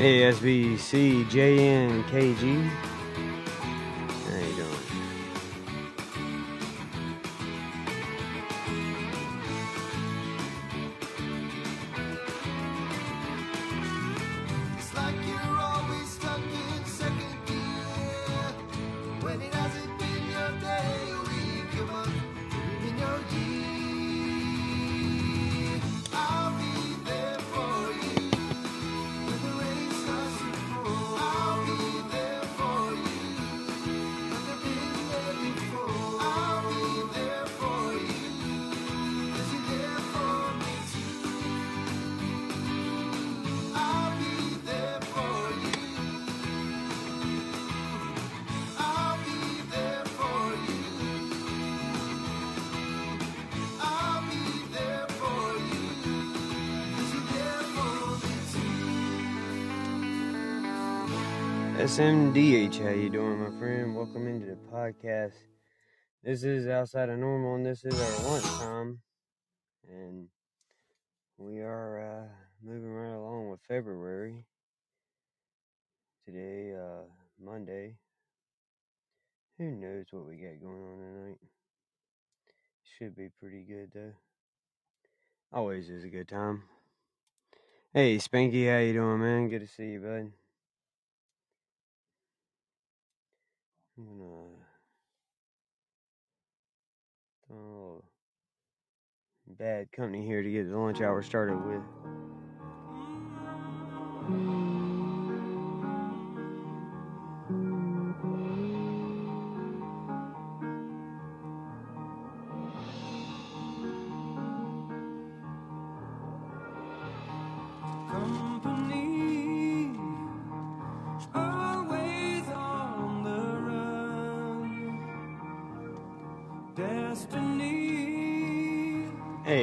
ASBC SMDH, how you doing, my friend? Welcome into the podcast. This is outside of normal, and this is our lunchtime, and we are uh, moving right along with February. Today, uh, Monday. Who knows what we got going on tonight? Should be pretty good though. Always is a good time. Hey, Spanky, how you doing, man? Good to see you, bud. Gonna a oh. bad company here to get the lunch hour started with.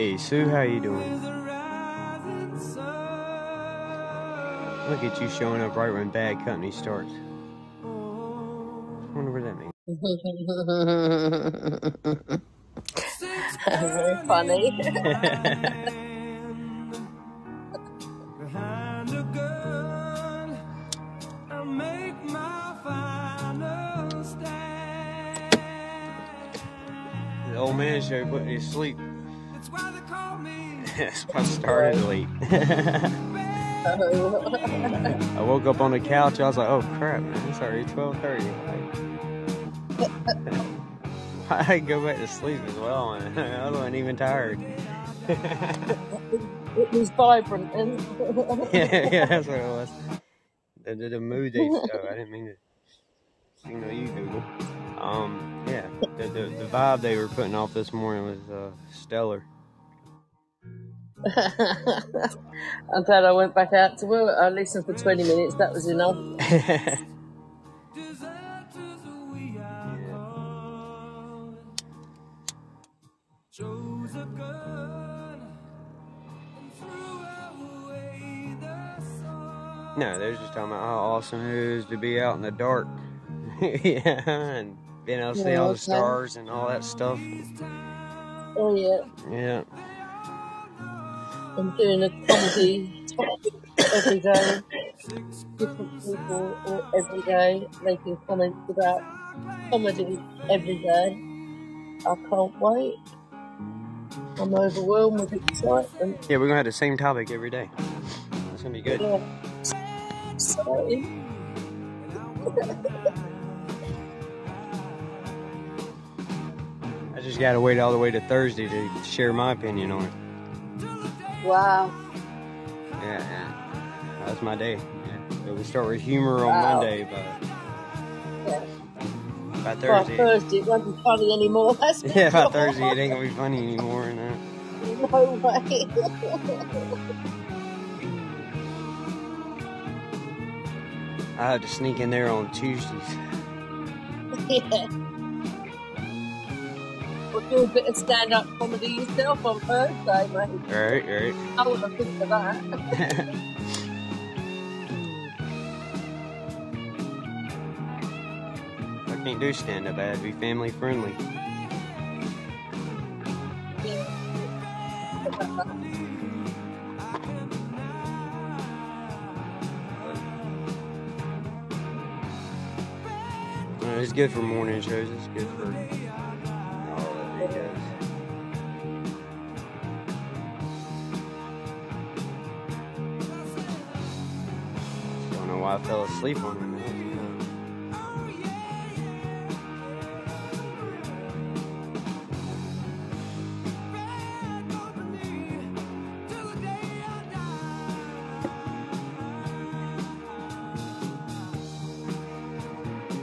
Hey, Sue, how you doing? is a rising sun. Look at you showing up right when bad company starts. I wonder what that means. Very funny. behind a gun, I make my final stand. the old man show put me to sleep. Why I started late. I woke up on the couch. I was like, "Oh crap, man! It's already twelve thirty. I go back to sleep as well, and I wasn't even tired. it was vibrant and yeah, yeah, that's what it was. The, the, the mood they oh, I didn't mean to signal you, Google. Um, yeah, the, the the vibe they were putting off this morning was uh, stellar. I'm glad I went back out to work. I listened for 20 minutes. That was enough. Deserters we are Yeah. called. Chose a gun and threw away the sword. no, they're just talking about how awesome it is to be out in the dark. yeah, and being able to see all the stars and all that stuff. Oh, yeah. Yeah. I'm doing a comedy every day. Different people all- every day making comments about comedy every day. I can't wait. I'm overwhelmed with excitement. Yeah, we're gonna have the same topic every day. That's gonna be good. Yeah. Exciting. I just got to wait all the way to Thursday to share my opinion on it. Wow. Yeah, yeah. That's my day. Yeah. We start with humor on Wow. Monday, but Yeah. by By Thursday, Thursday, it won't be funny anymore. That's yeah, by. Thursday it ain't gonna be funny anymore. That. No way. I have to sneak in there on Tuesdays. yeah. Do a bit of stand-up comedy yourself on Thursday, mate. Right, right. I want to think of that. I can't do stand up. I to be family friendly. It's good for morning shows. It's good for I fell asleep on.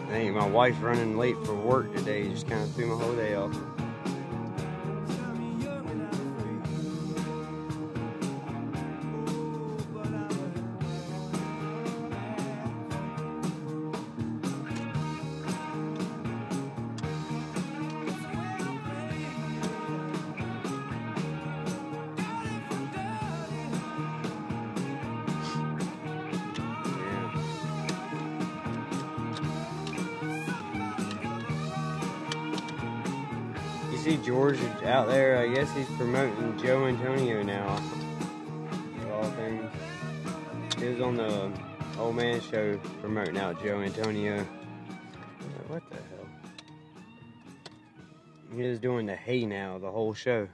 I think my wife running late for work today just kind of threw my whole day off. Guess he's promoting Joe Antonio now. Of all things. He was on the old man show promoting out Joe Antonio. Uh, what the hell? He doing the hey now the whole show.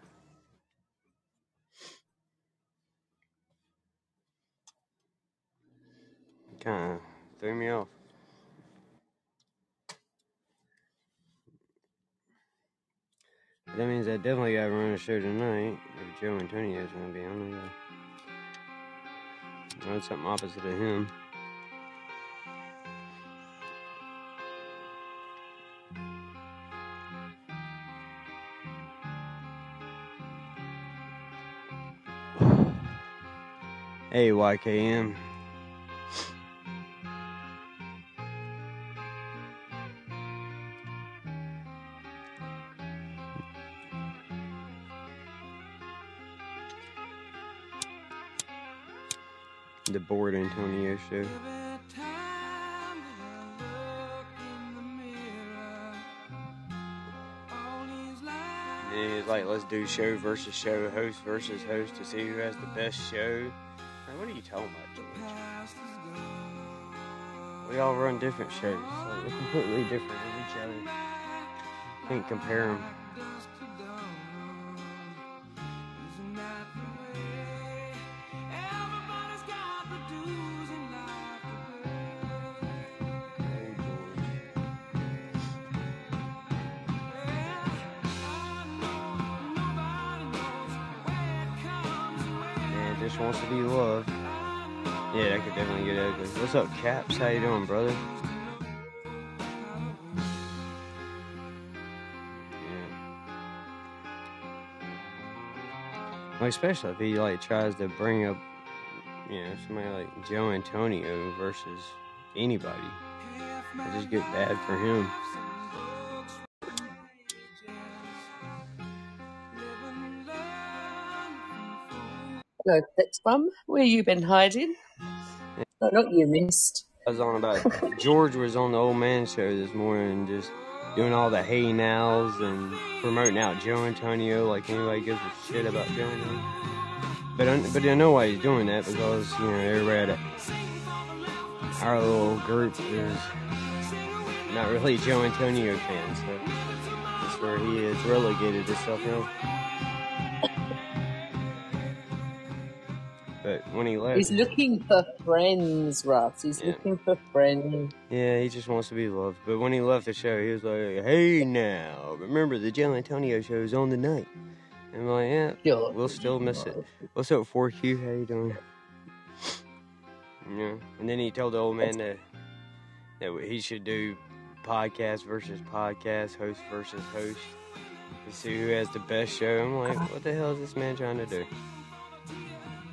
Kinda threw me off. That means I definitely gotta run a show tonight. If Joe Antonio's gonna be on, I gotta run something opposite of him. Hey YKM. Antonio show. And he's like, let's do show versus show, host versus host to see who has the best show. What are you talking about, George? We all run different shows. Like, we're completely different than each other. Can't compare them. Ugly. What's up, Caps? How you doing, brother? Yeah. Well, especially if he like tries to bring up, you know, somebody like Joe Antonio versus anybody. I just get bad for him. Hello, Sex Bum. Where you been hiding? No, not you, missed. I was on about George was on the old man show this morning, just doing all the hey nows and promoting out Joe Antonio like anybody gives a shit about Joe Antonio. But I, but I know why he's doing that because you know everybody at our little group is not really Joe Antonio fans, so that's where he is relegated himself now. But But when he left, He's looking for friends, Russ. He's Yeah. looking for friends. yeah, he just wants to be loved. But when he left the show, he was like, "Hey, now remember the Joe Antonio show is on tonight." And I'm like, "Yeah, we'll still miss it." What's up, 4Q? How you doing? Yeah. And then he told the old man that that he should do podcast versus podcast, host versus host, to see who has the best show. I'm like, uh-huh. what the hell is this man trying to do?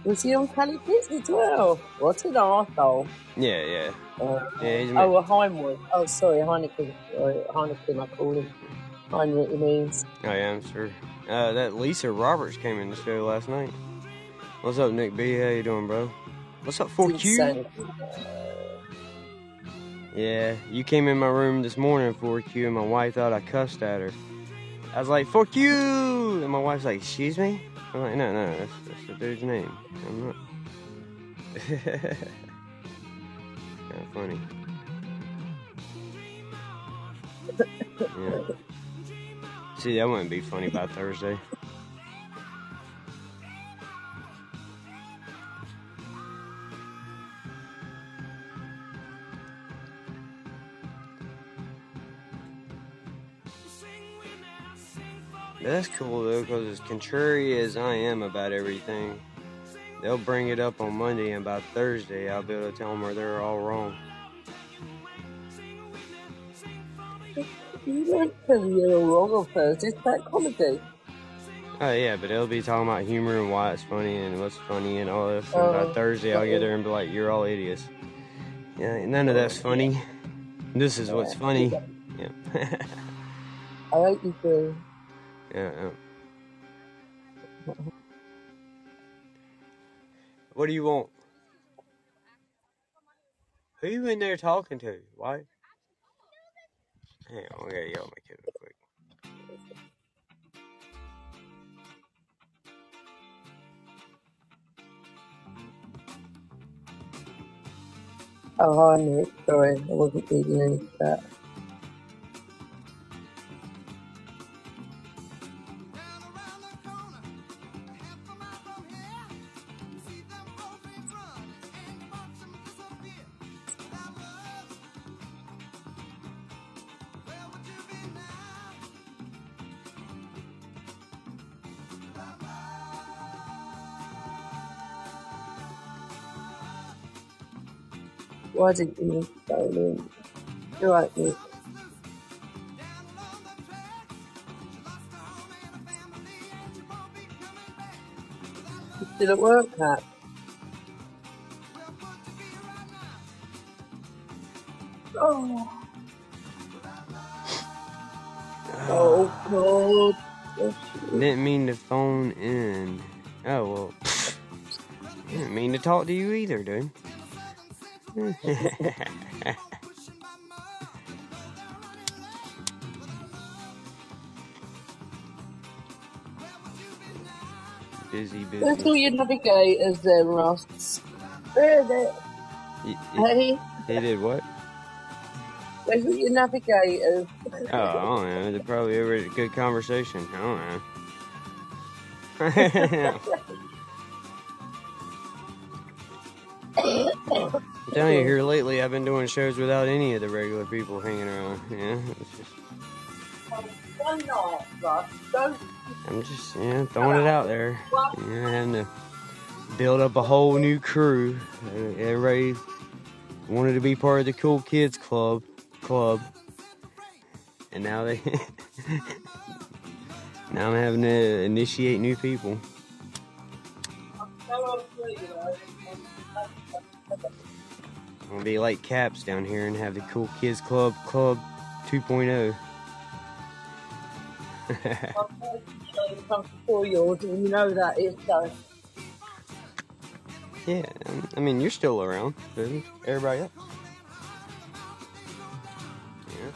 Was he on Cali Kids as well? What an arsehole. Yeah, yeah, Uh, yeah. He's oh, well, Heinwood. Oh, sorry, Heineken. Sorry, Heineken, I call him. Heinrich, it means. I am sure. Uh, that Lisa Roberts came in the show last night. What's up, Nick B? How you doing, bro? What's up, 4Q? Yeah, you came in my room this morning, 4Q, and my wife thought I cussed at her. I was like, 4Q! And my wife's like, excuse me? I'm like, no, no, that's, that's the dude's name. I'm not. kind of funny. Yeah. See, that wouldn't be funny by Thursday. That's cool though, because as contrary as I am about everything, they'll bring it up on Monday, and by Thursday, I'll be able to tell them where they're all wrong. You me you're wrong on Thursday. It's that comedy. Oh yeah, but they'll be talking about humor and why it's funny and what's funny and all this. And by Oh, Thursday, I'll get there and be like, "You're all idiots." Yeah, none of that's funny. This is what's funny. Yeah. I like you do. Yeah. What do you want? Who you in there talking to? Why? On, I gotta yell at my kid real quick. Oh, hi, Nick. Sorry, I wasn't reading any of that. Didn't phone in? You're right, Nick. You still at work, Pat? Oh, oh God. Didn't mean to phone in. Oh well. Didn't mean to talk to you either, dude. busy, Let's busy. all your navigators then, uh, Ross. Where are they? Y- y- Hey, He did what? where's all your navigators? Oh, I don't know. They're probably over a good conversation. I don't know. telling you, here lately, I've been doing shows without any of the regular people hanging around. Yeah, just, Why not, Ross? Don't. I'm just, yeah, throwing it out there. Yeah, having to build up a whole new crew. Everybody wanted to be part of the cool kids club, club, and now they, now I'm having to initiate new people. Gonna be like Caps down here and have the cool kids club, club oh. 2.0. Comes before yours, and you know that. Yeah, um, I mean, you're still around, everybody else. Yeah.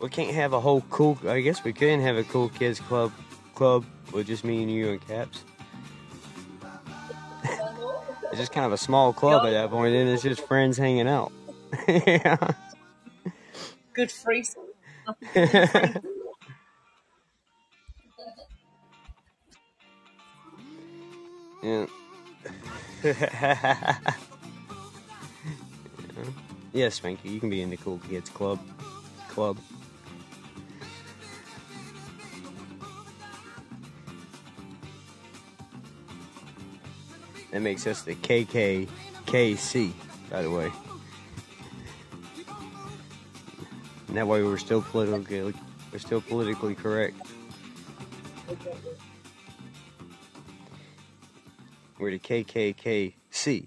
We can't have a whole cool. I guess we couldn't have a cool kids club club with just me and you and Caps. It's just kind of a small club at that point, and it's just friends hanging out. yeah. Good threesome. yeah. yeah, Spanky, you can be in the cool kids club. Club. That makes us the KKKC, by the way. And that way we're still politically we're still politically correct. We're the KKKC.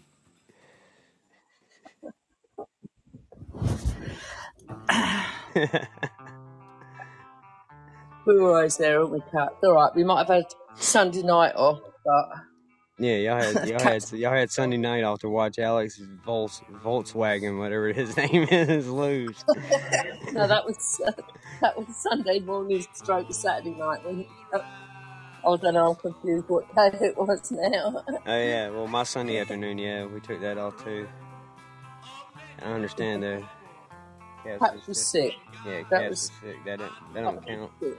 We were always there, aren't we, Kat? All right. We might have had Sunday night off, but Yeah, y'all had y'all had y'all had Sunday night off to watch Alex's Volks, Volkswagen, whatever his name is, lose. no, that was that was Sunday morning stroke Saturday night. When, oh, I don't know. I'm confused what day it was now. Oh yeah, well my Sunday afternoon, yeah, we took that off too. I understand though. Pat was sick. sick. Yeah, That Cass was was- sick. That don't, that don't count. Sick.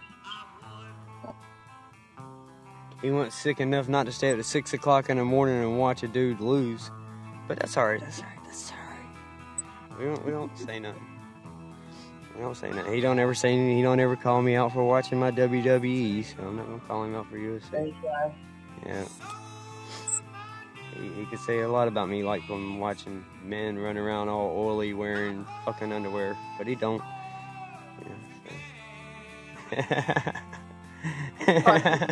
He wasn't sick enough not to stay up to six o'clock in the morning and watch a dude lose. But that's alright. That's alright. That's alright. We don't we don't say nothing. We don't say nothing. He don't ever say anything. He don't ever call me out for watching my WWE. So I'm not gonna call him out for UFC. Yeah. He, he could say a lot about me, like when watching men run around all oily wearing fucking underwear, but he don't. Yeah,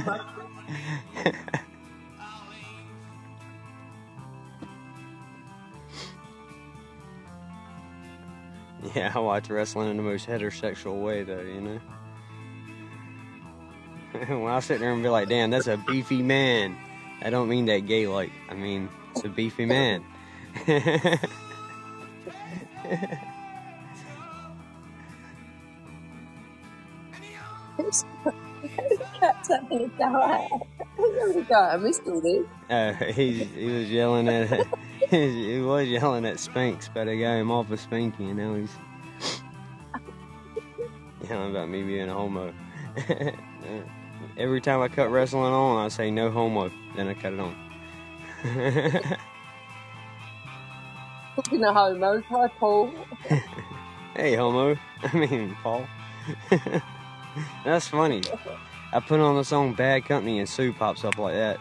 so. yeah, I watch wrestling in the most heterosexual way, though, you know? when I sit there and be like, damn, that's a beefy man. I don't mean that gay like. I mean, it's a beefy man. Cat's having a go at. There. I missed all this. Uh, he he was yelling at he was yelling at Spanks, but I got him off of Spanky, and now he's yelling about me being a homo. Every time I cut wrestling on, I say no homo, then I cut it on. Talking to homos. Hi, Paul. hey, homo. I mean, Paul. That's funny. I put on the song Bad Company and Sue pops up like that.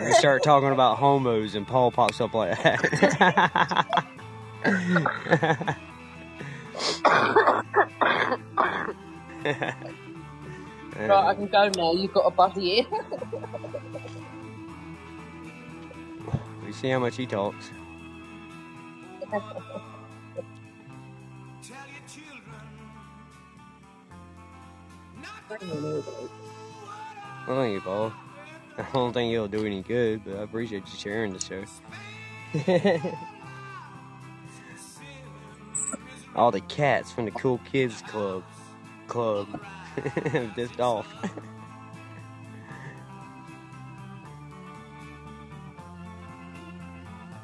we start talking about homos and Paul pops up like that. Right, I can go now. You've got a buddy here. we see how much he talks. Well, thank you, Paul. I don't think it'll do any good, but I appreciate you sharing the show. All the cats from the Cool Kids Club club pissed off.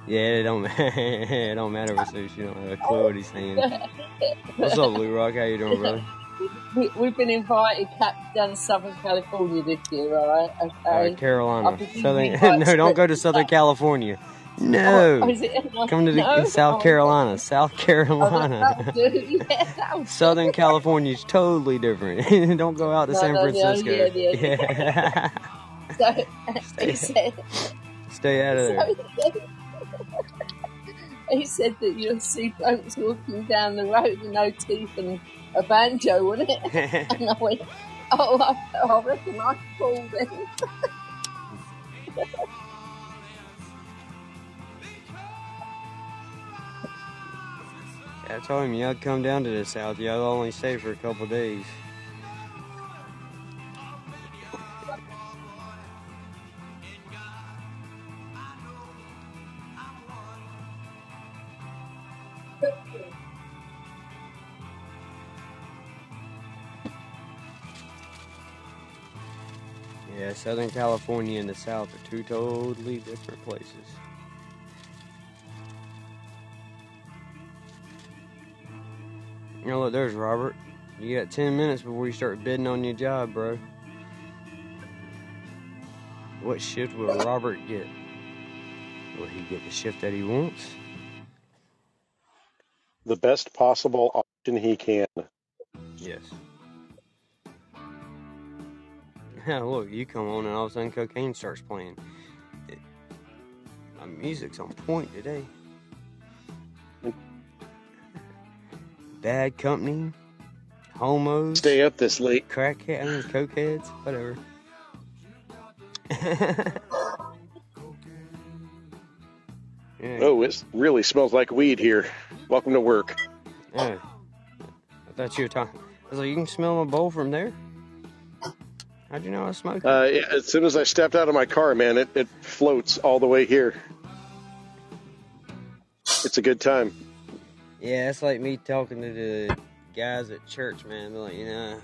yeah, it don't matter. it don't matter with Sue. She don't have a clue what he's saying. What's up, Blue Rock? How you doing, brother? We, we've been invited down to Southern California this year, all right? Okay. Carolina. Southern. no, don't go to Southern California. No. Oh, it? Come to the No? South Oh, Carolina. South Oh, that- Carolina. Yeah. Southern California is totally different. Don't go out to No, San Francisco. yeah, yeah. Yeah. So he said, Stay out of there. he said, he said that you'll see blokes walking down the road with no teeth and a banjo, wouldn't it? And I went, oh, I, I reckon I called then. I told him y'all come down to the south. Y'all only stay for a couple days. Southern California and the South are two totally different places. You know, look, there's Robert. You got 10 minutes before you start bidding on your job, bro. What shift will Robert get? Will he get the shift that he wants? The best possible option he can. Yes. look, you come on and all of a sudden cocaine starts playing. It, my music's on point today. Bad company, homos, Stay up this late. crackhead, I mean, cokeheads, whatever. yeah, Oh, it really smells like weed here. Welcome to work. yeah. I thought you were talking. I was like, you can smell my bowl from there. How'd you know I was smoking? Uh, yeah, as soon as I stepped out of my car, man, it, it floats all the way here. It's a good time. Yeah, it's like me talking to the guys at church, man. They're like, you know,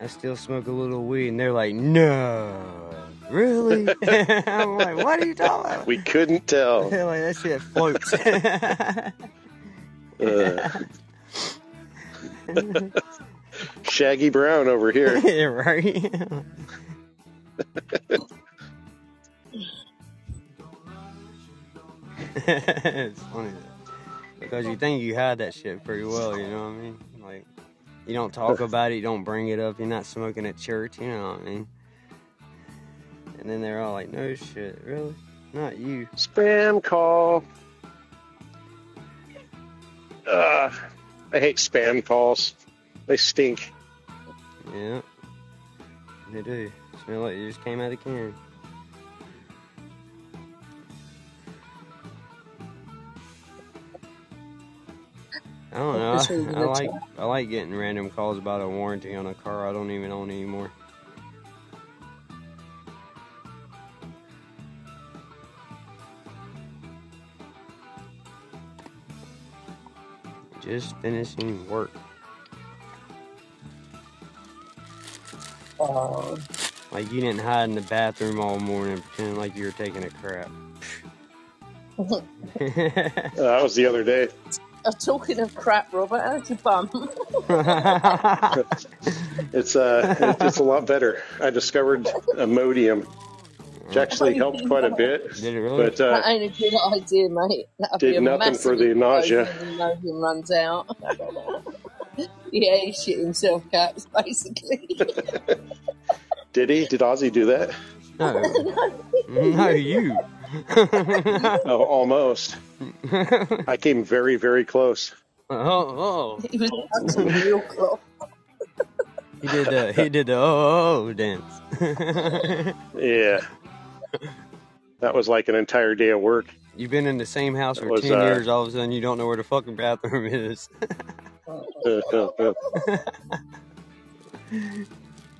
I still smoke a little weed, and they're like, no, really? I'm like, what are you talking about? We couldn't tell. Like, that shit floats. Uh, Shaggy Brown over here. yeah, right? it's funny because you think you hide that shit pretty well, you know what I mean? Like, you don't talk about it, you don't bring it up, you're not smoking at church, you know what I mean? And then they're all like, no shit, really? Not you. Spam call. Uh, I hate spam calls. They stink. Yeah. They do. Smell like you just came out of the can. I don't know. I, I like I like getting random calls about a warranty on a car I don't even own anymore. Just finishing work. Oh, Like you didn't hide in the bathroom all morning pretending like you were taking a crap. Uh, that was the other day. uh, talking of crap, Robert, how's your bum? It's uh, it's a lot better. I discovered Imodium, which actually helped quite a bit. Did it really? But uh, that ain't a good idea, mate. That'd Did be a nothing for the nausea. explosion when Logan runs out. Yeah, he shit himself, caps, basically. did he? Did Ozzy do that? no, no, you. Oh, almost. I came very, very close. oh, oh. he was touching real close. He did the he did the oh, oh dance. Yeah. That was like an entire day of work. You've been in the same house It for was, ten uh, years. All of a sudden, you don't know where the fucking bathroom is.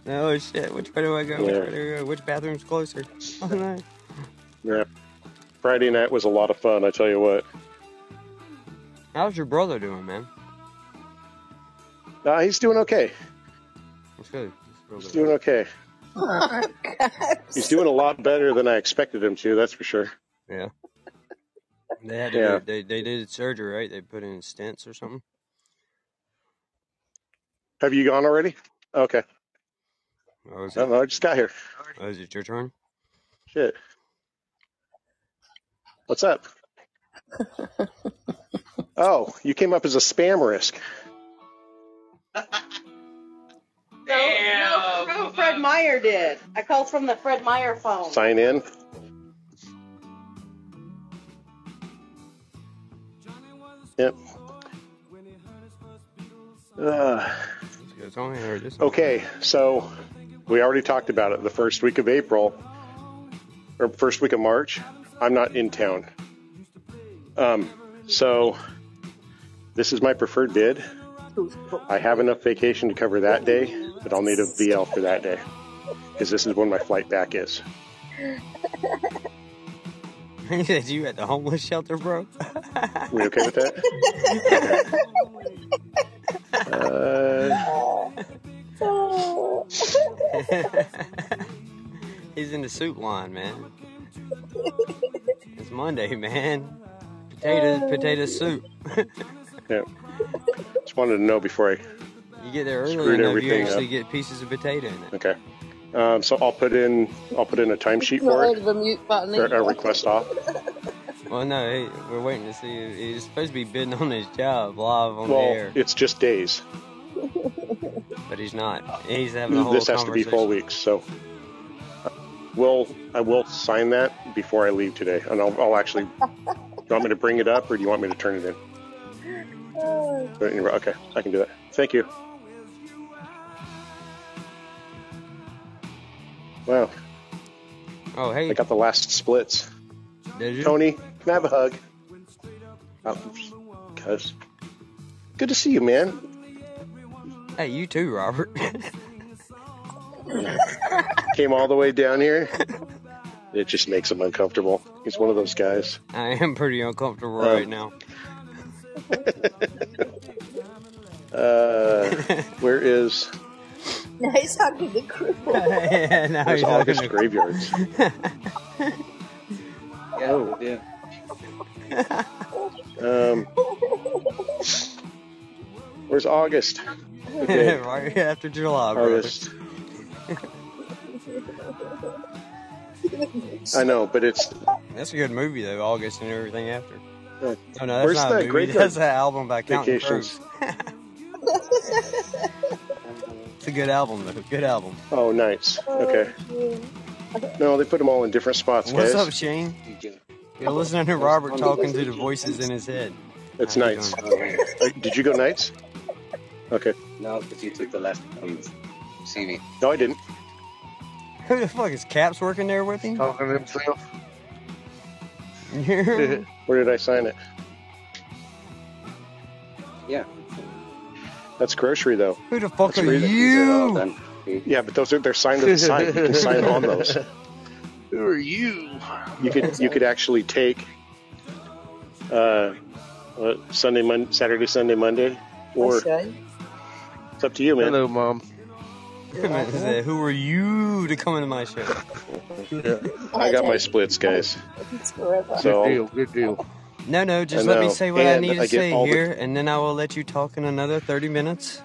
oh shit! Which way do I go? Which Yeah. way do I go? Which bathroom's closer? Oh no. yeah. Friday night was a lot of fun, I tell you what. How's your brother doing, man? Uh, he's doing okay. That's good. That's He's real doing good. okay. He's doing a lot better than I expected him to, that's for sure. Yeah. They had to Yeah. do, they they did surgery, right? They put in stents or something. Have you gone already? Okay. Oh, is I it, don't know. I just got here. oh, is it your turn? Shit. What's up? Oh, you came up as a spam risk. No, no, no, Fred Meyer did. I called from the Fred Meyer phone. Sign in. Yep. Uh, okay, so we already talked about it. The first week of April, or first week of March, I'm not in town. Um, so this is my preferred bid. I have enough vacation to cover that day, but I'll need a VL for that day because this is when my flight back is. he said you at the homeless shelter, bro. We okay with that? Uh, He's in the soup line, man. It's Monday, man. Potato, potato soup. yeah. Just wanted to know before I. You get there early Screwed enough, you everything actually up. get pieces of potato in it. Okay. Um, so I'll put in I'll put in a timesheet for it of a mute button or either. a request off. Well, no, he, we're waiting to see. If, he's supposed to be bidding on his job live on the Well, air, it's just days. but he's not. He's having a whole This has to be four weeks, so uh, we'll I will sign that before I leave today, and I'll, I'll actually. Do you want me to bring it up, or do you want me to turn it in? Put it in your- Okay, I can do that. Thank you. Wow, Oh, hey, I got the last splits. did you? Tony, can I have a hug? Oh, cuz. Good to see you, man. Hey, you too, Robert. Came all the way down here. It just makes him uncomfortable. He's one of those guys. I am pretty uncomfortable Um, right now. Uh, where is now he's hugging the cripple. yeah, now where's he's hugging August the- Graveyards? Yeah, yeah. Um, where's August? Okay, right after July. August. I know, but it's That's a good movie though, August and everything after. uh, Oh no, that's Where's not the a movie. Graveyard That's an album by Counting Vacations. Crows. It's a good album though. Good album. oh nice. Okay, no, they put them all in different spots, What's guys. up, Shane? You can- You're listening to Robert talking to the voices in his head. It's How nights. doing? Did you go nights? Okay, no, because you took the last um, CV. no, I didn't. Who the fuck is Caps working there with him? Talking to himself. Where did I sign it? Yeah. That's grocery though. Who the fuck That's are really- These are all you? Yeah, but those are they're signed to the side. You can sign on those. Who are you? You could you could actually take uh, uh, Sunday, Mon- Saturday, Sunday, Monday, or Okay. it's up to you, man. Hello, mom. Said, Who are you to come into my show? I got my splits, guys. So- Good deal. Good deal. No, no, just let me say what I need to get say all the- here, and then I will let you talk in another 30 minutes.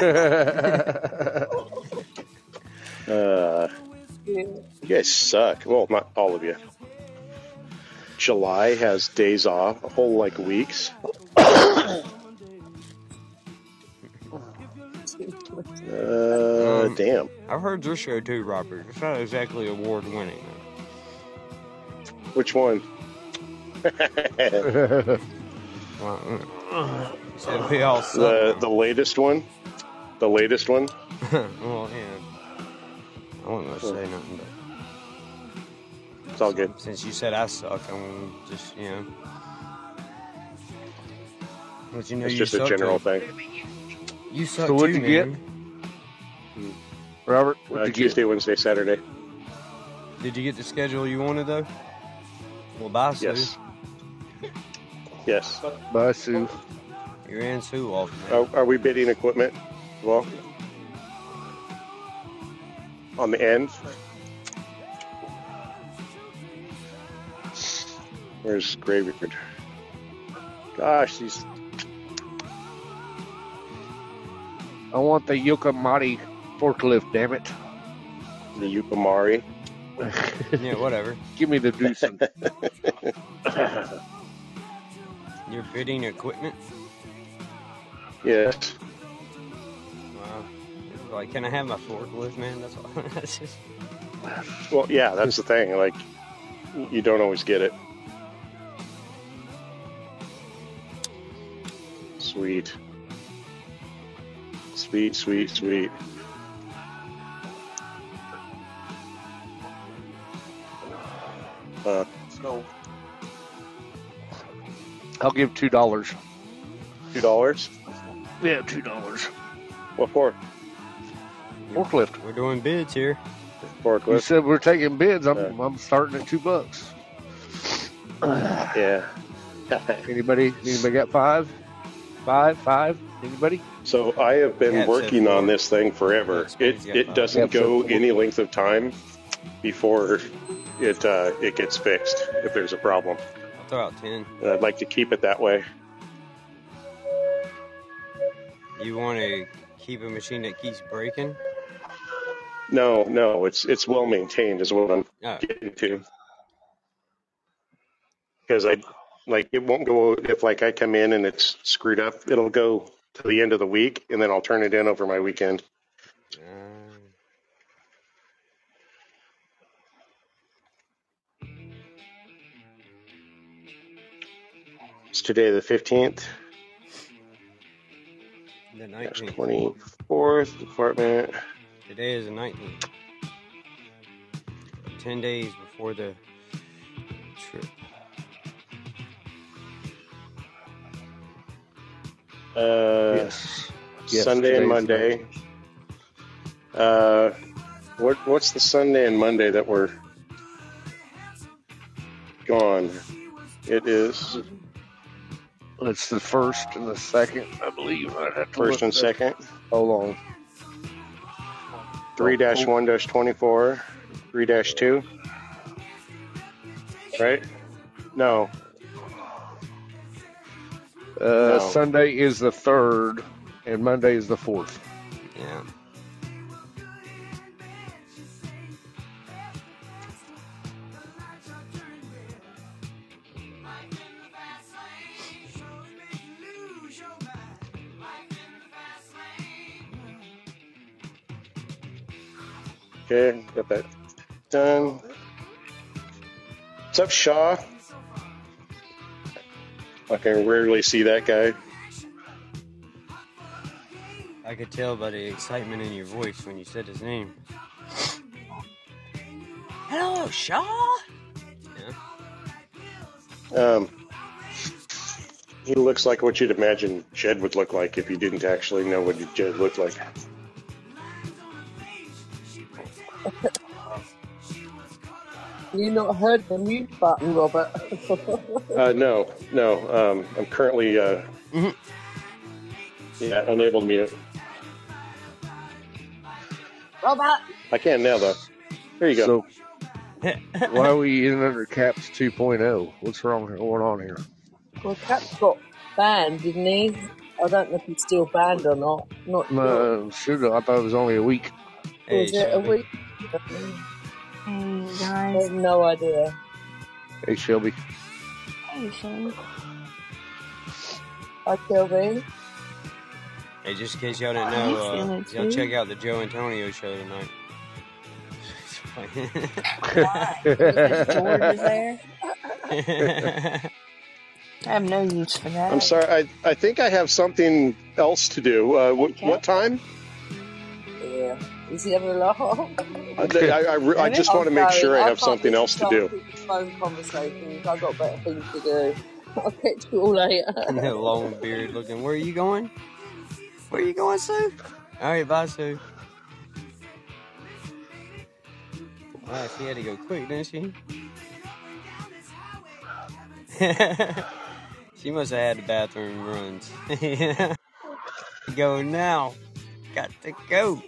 Uh, Yeah. you guys suck. Well, not all of you. July has days off, a whole like weeks. Uh, Um, damn. I've heard your show too, Robert. It's not exactly award winning. Which one? Uh, the the latest one. The latest one. well, yeah. I wasn't gonna say nothing, but It's all good. since you said I suck, I'm just you know. But you know It's you just a general too. thing. You suck So what'd too, you get? man. Robert, Uh, what did you Tuesday, Wednesday, Saturday. Did you get the schedule you wanted though? Well, bye, Sue. Yes. Yes. get? Bye, Sue. You're in Sue off, man. Are, are we bidding equipment? Well, on the end. Where's Graveyard? Gosh, these. I want the Yokomati forklift, damn it. The Yukamari. Yeah, whatever. Give me the Doosan. You're bidding equipment. Yes. Wow. It's Like, can I have my forklift, man? That's all. That's just. Well, yeah, that's the thing. Like, you don't always get it. Sweet. Sweet, sweet, sweet. Uh, I'll give two dollars. two dollars. Yeah, two dollars. What for? Forklift. We're doing bids here. You said we're taking bids. I'm Yeah. I'm starting at two bucks. Yeah. Anybody? Anybody got five? Five? Five? Anybody? so I have been Yeah, it working on this thing forever. That's It it doesn't Yeah, it said go four. any length of time before it uh, it gets fixed if there's a problem. I'll throw out 10. And I'd like to keep it that way. You want to keep a machine that keeps breaking? No, no, it's it's well maintained is what I'm Oh, getting to. because I like it won't go if like I come in and it's screwed up. It'll go to the end of the week, and then I'll turn it in over my weekend. Uh, It's today the fifteenth. the 19th. twenty fourth department. Today is the 19th. 10 days before the trip. Uh, yes. yes. Sunday and Monday. Uh, what, what's the Sunday and Monday that we're gone? It is. It's the first and the second, I believe. first and that. second. Hold on. 3 1 24, 3 2. Right? No. Uh, no. Sunday is the 3rd, and Monday is the 4th. Yeah. Okay, got that done. What's up, Shaw? I can rarely see that guy. I could tell by the excitement in your voice when you said his name. Hello, Shaw. Yeah. Um, he looks like what you'd imagine Jed would look like if you didn't actually know what Jed looked like. You not heard the mute button, Robert? Uh, no, no. Um, I'm currently, uh, Mhm. yeah, unable to mute. Robert. I can now though. There you go. So why are we in under caps 2.0? What's wrong? Going on here? Well, Cap got banned, didn't he? I don't know if he's still banned or not. Not sure. Uh, should I thought it was only a week. Hey, Was it a Shelby. week? Hey I guys. have no idea. Hey Shelby. Hey Shane. Hi, Kelby. Hey, just in case y'all didn't I know, uh, y'all check out the Joe Antonio show tonight. Why? Because George is there? I have no use for that. I'm sorry. I, I think I have something else to do. Uh, what, Okay. what time? Yeah. Is he having a laugh? I, I, I, re- I just oh, I'm want to make sorry, sure I I have something else to do. Phone conversations. I've got better things to do. I'll catch you all later. that long beard looking. Where are you going? Where are you going, Sue? All right, bye, Sue. Wow, she had to go quick, didn't she? she must have had the bathroom runs. go now. Got to go.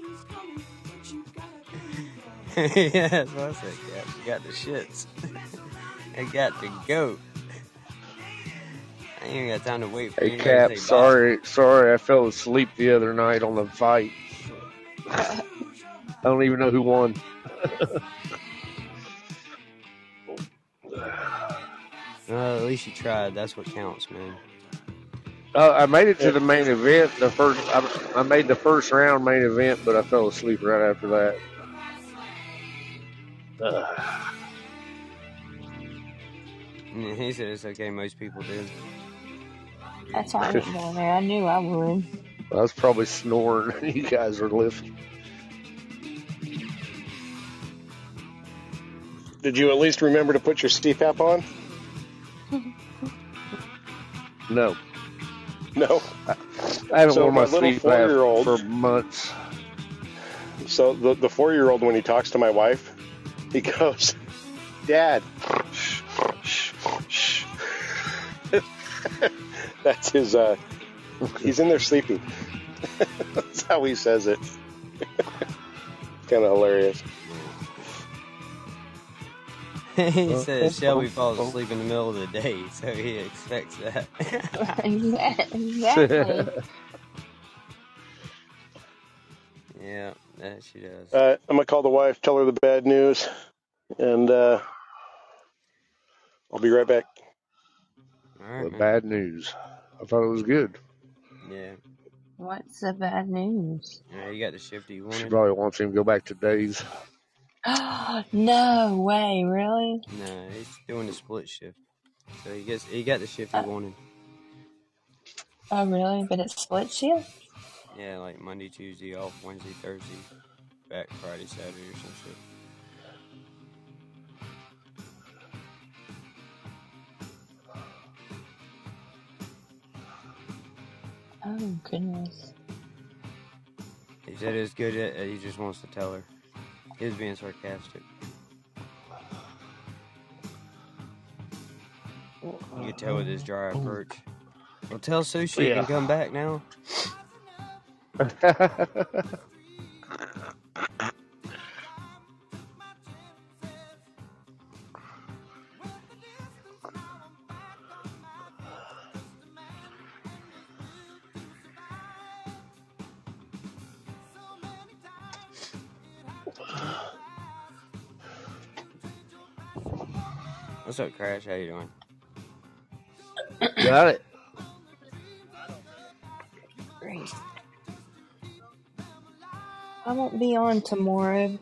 yeah, that's what I said, Cap. She got the shits. I got to go. I ain't even got time to wait for Hey anybody Cap, to say bye. sorry, sorry, I fell asleep the other night on the fight. I don't even know who won. Well, at least you tried. That's what counts, man. Uh, I made it to the main event. The first, I, I made the first round main event, but I fell asleep right after that. Uh, And he said it's okay. Most people do. That's why I went down there. I knew I would. I was probably snoring. you guys were lifting. Did you at least remember to put your CPAP on? No, No. I haven't So worn my my sleep four-year-old- for months. So the, the four year old, when he talks to my wife, he goes, Dad. shh, shh, shh." That's his, uh, he's in there sleeping. That's how he says it. kind of hilarious. he says Shelby falls asleep in the middle of the day, so he expects that. exactly. yeah, that she does. Uh, I'm going to call the wife, tell her the bad news, and uh, I'll be right back. All right, The man. bad news. I thought it was good. Yeah. What's the bad news? Yeah, you got the shifty one. She probably wants him to go back to days. no way, really? No, he's doing the split shift. So he gets he got the shift he Uh, wanted. oh, really? But it's split shift? Yeah, like Monday, Tuesday off, Wednesday, Thursday, back Friday, Saturday, or some shit. Oh, goodness. He said it's good. He just wants to tell her. He was being sarcastic. You could tell with his dry oh. approach. Well, tell Sushi you Yeah. can come back now. What's up, Crash? How you doing? Got it. Great. I won't be on tomorrow.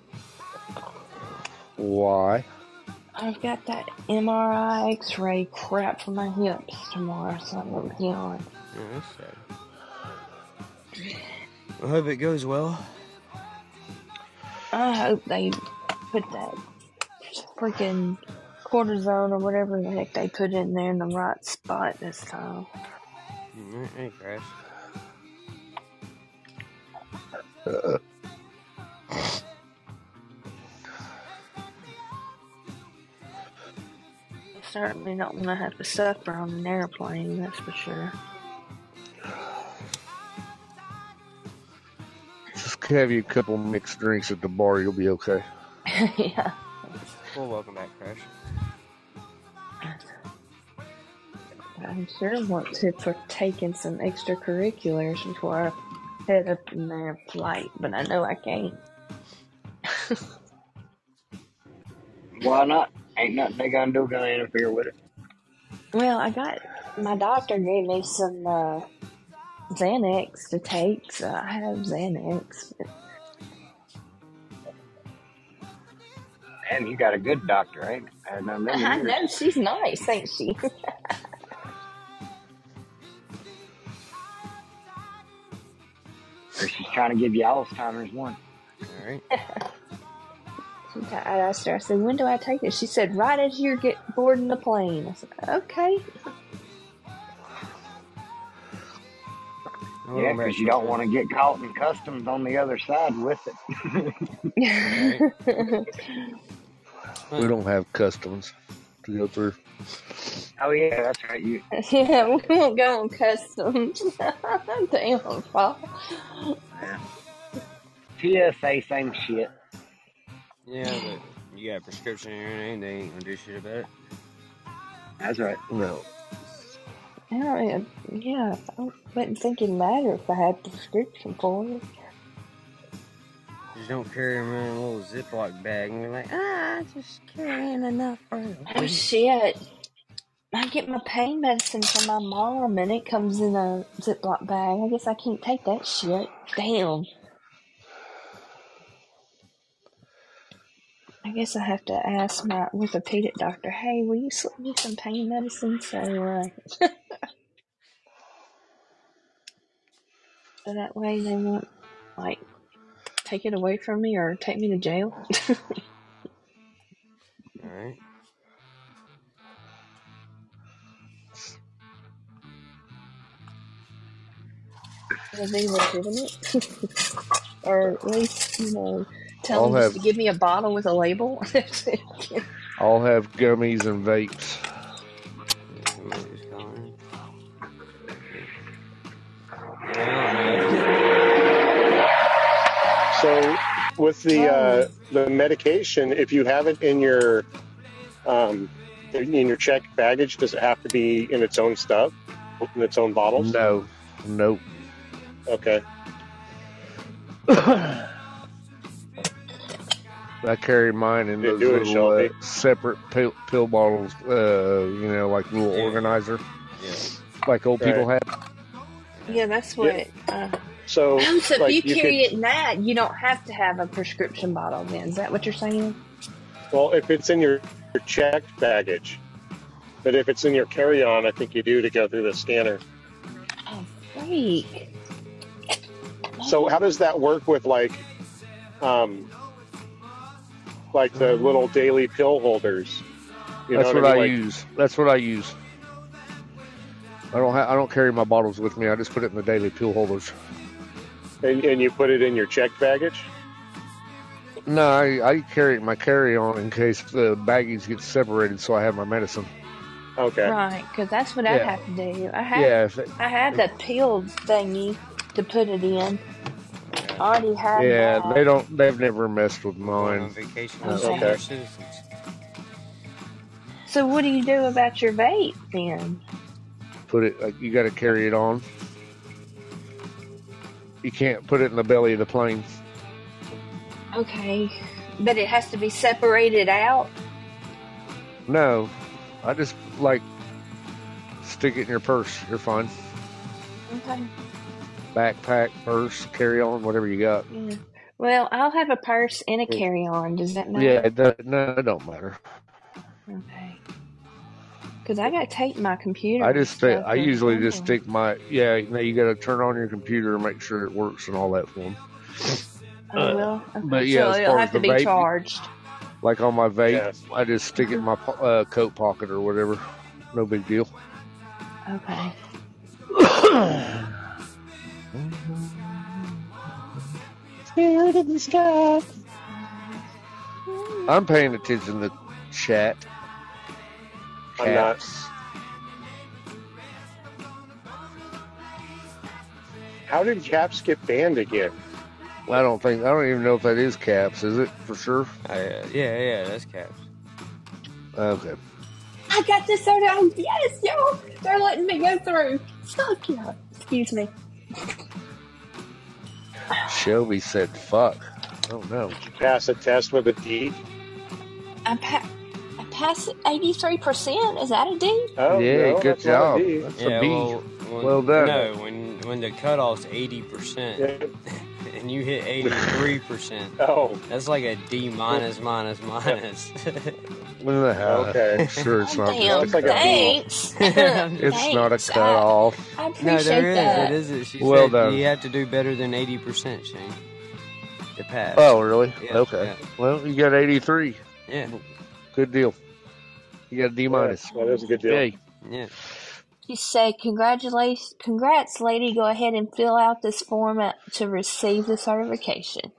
Why? I've got that MRI x-ray crap for my hips tomorrow, so I won't be on. That's sad. I hope it goes well. I hope they put that freaking cortisone or whatever the heck they put in there in the right spot this time. Alright, Hey, Crash. Uh, certainly don't want to have to suffer on an airplane, that's for sure. just have you a couple mixed drinks at the bar. You'll be okay. yeah. Well, welcome back, Crash. I sure want to partake in some extracurriculars before I head up in their flight, but I know I can't. Why not? Ain't nothing they gonna do gonna interfere with it. Well, I got my doctor gave me some uh, Xanax to take, so I have Xanax. But And you got a good doctor, ain't? I had none I know she's nice, ain't she? Or she's trying to give you Alzheimer's one. Alright. I asked her, I said, when do I take it? She said, right as you get boarding the plane. I said, okay. Welcome Yeah, because you don't want to get caught in customs on the other side with it. Alright. We don't have customs to go through. oh yeah, that's right. You yeah, we won't go on customs. Damn, Paul. yeah. TSA same shit. Yeah, but you got a prescription in your name, they ain't gonna do shit about it. That's right. No. Yeah, yeah, I wouldn't think it'd matter if I had a prescription for it. Don't carry around a little Ziploc bag and be like, ah, just carrying enough for the Oh shit. I get my pain medicine from my mom and it comes in a Ziploc bag. I guess I can't take that shit. Damn. I guess I have to ask my orthopedic doctor, hey, will you slip me some pain medicine so, uh, so that way they won't, like, take it away from me or take me to jail? Alright. It'll be legitimate. or at least, you know, tell I'll them just have to give me a bottle with a label. I'll have gummies and vapes. With the uh, oh. the medication, if you have it in your um, in in your checked baggage, does it have to be in its own stuff, in its own bottles? No. Nope. Okay. I carry mine in those it, little Shelby. uh, separate pill, pill bottles, uh, you know, like little organizer. Yeah. like old people have. Yeah, that's Yeah. what. Uh, So oh, so if you you carry could it in that, you don't have to have a prescription bottle. Then is that what you're saying? well if it's in your, your checked baggage, but if it's in your carry-on, I think you do to go through the scanner. Oh, freak! So how does that work with like, um, like the little daily pill holders? You That's know what what I I? Like, use. That's what I use. I don't ha- I don't carry my bottles with me. I just put it in the daily pill holders. And, and you put it in your checked baggage. No, I, I carry my carry on in case the baggage gets separated, so I have my medicine. Okay. Right, because that's what I have to do. I have Yeah, if it, I have the pill thingy to put it in. I already have yeah. that. They don't. They've never messed with Going on mine. vacation Okay. Okay. citizens. So what do you do about your vape then? Put it. Like, you got to carry it on. You can't put it in the belly of the plane. Okay, but it has to be separated out. No, I just like stick it in your purse. You're fine. Okay. Backpack, purse, carry on, whatever you got. Yeah. Well, I'll have a purse and a carry-on. Does that matter? Yeah, it does, no, it don't matter. Okay. Because I got to take my computer. I just stick, stuff I with usually just me. stick my yeah. Now you got to turn on your computer and make sure it works and all that for 'em. Oh, Uh, well. Okay. but yeah, so as it'll have as to be vape, charged. like on my vape, Yeah. I just stick it in my uh, coat pocket or whatever. No big deal. Okay. Spirit in the sky. I'm paying attention to chat. I'm not. Caps. How did caps get banned again? I don't think I don't even know if that is caps. Is it for sure? Uh, yeah, yeah, that's caps. Okay. I got this soda. Oh, yes, yo. They're letting me go through. Fuck yeah. Excuse me. Shelby said, "Fuck." Oh no. Did you pass a test with a D? I, pa- I passed 83%. Is that a D? Oh, yeah, no, good that's not a job. That's Yeah, a B. well, when, Well done. No, when when the cutoff's eighty percent Yeah. and you hit eighty three percent, Oh, that's like a D minus minus minus. Well, Okay. I'm sure it's not. Damn, Looks like a B. thanks. It's not a Thanks. cut off. I, I no, appreciate there is. that. It is. She Well said done. you have to do better than eighty percent, Shane, to pass. Oh, really? Yeah, okay. yeah. Well, you got 83. Yeah, Good deal. You got a D minus. Yeah, was a good deal. Yay. yeah. She said, "Congratulations, congrats, lady. Go ahead and fill out this form at- to receive the certification."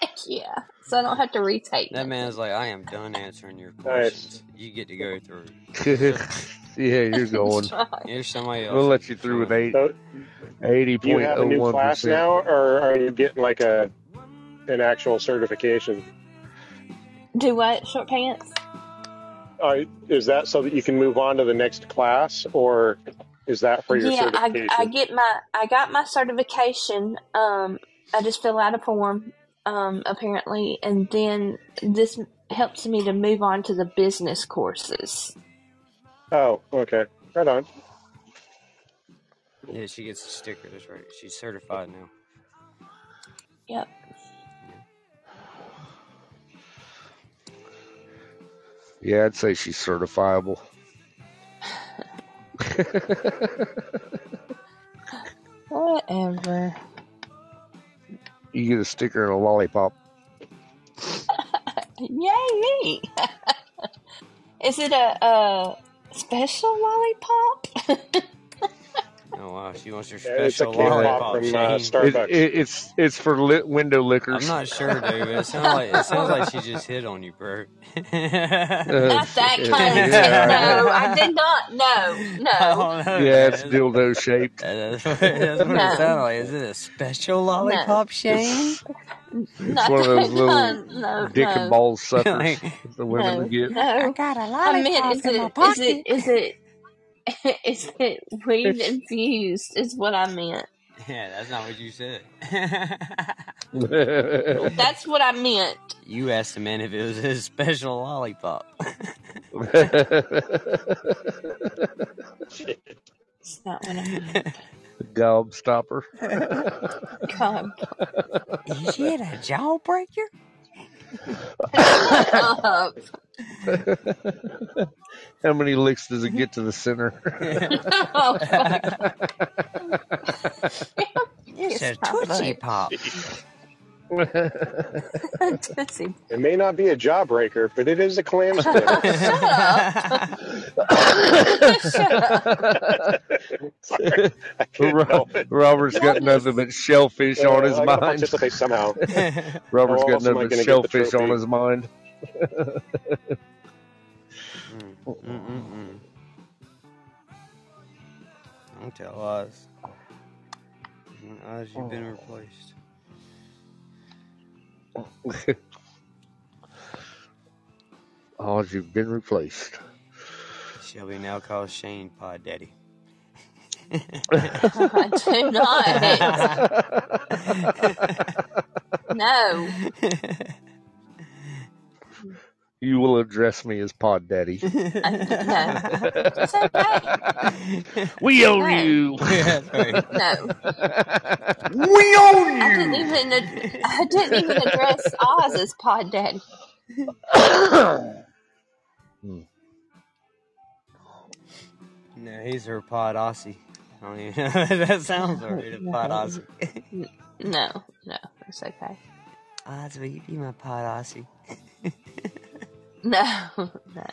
Heck yeah! So I don't have to retake. That nothing. man's like, I am done answering your Nice. questions. You get to go through. yeah, you're going. That's right. Here's somebody else. We'll let you through with eight, So, do you have a new oh class now, or are you getting like a an actual certification? Do what? Short pants? Uh, is that so that you can move on to the next class, or is that for your Yeah, I, certification? I get my I got my certification. Um, I just fill out a form. Um, apparently, and then this helps me to move on to the business courses. Oh, okay. Right on. Yeah, she gets a sticker. That's right. She's certified now. Yep. Yeah, I'd say she's certifiable. Whatever. you get a sticker and a lollipop. Yay me! Is it a, a special lollipop? Oh wow, she wants your Yeah, it's a special K-pop lollipop. from uh, Shane. It, it, it's it's for lit window I'm not sure, dude. It sounds like it sounds like she just hit on you, bro. Uh, Not that kind of yeah, No, I did not. No, no, know, yeah, it's man. dildo shaped. That's what, that's what it no, sounded like. Is it a special no. lollipop, Shane? It's Not one of those little kind. No, dick and no, balls suckers like, the women no, get. no. got a I meant, is it, is it, is it, is it weed infused? Is what I meant. yeah, that's not what you said. That's what I meant. you asked the man if it was his special lollipop. it's not what I meant. The gobstopper. God. Is it a jawbreaker? Shut up. How many licks does it get to the center? Oh, fuck. It's a Stop Tootsie. Pop. Tootsie. It may not be a jawbreaker, but it is a clam splitter. Shut up. Shut up. Sorry, I couldn't Ro- help it. Robert's got nothing but shellfish Uh, on his I gotta mind. participate somehow. Robert's How got else am I nothing but gonna get the shellfish on trophy? his mind. Mm, mm, mm, mm. Don't tell Oz. Oz, you've been replaced. Oz, you've been replaced. Shelby now calls Shane Pod Daddy. I do not. No. You will address me as Pod Daddy. No. It's okay. We own No. you. That's. No. we own I didn't even ad- I didn't even address Oz as Pod Daddy. No, he's her Pod Aussie. I don't even know that sounds right. A Pod Aussie. No, no, it's okay. Oz, will you be my Pod Aussie? No, no.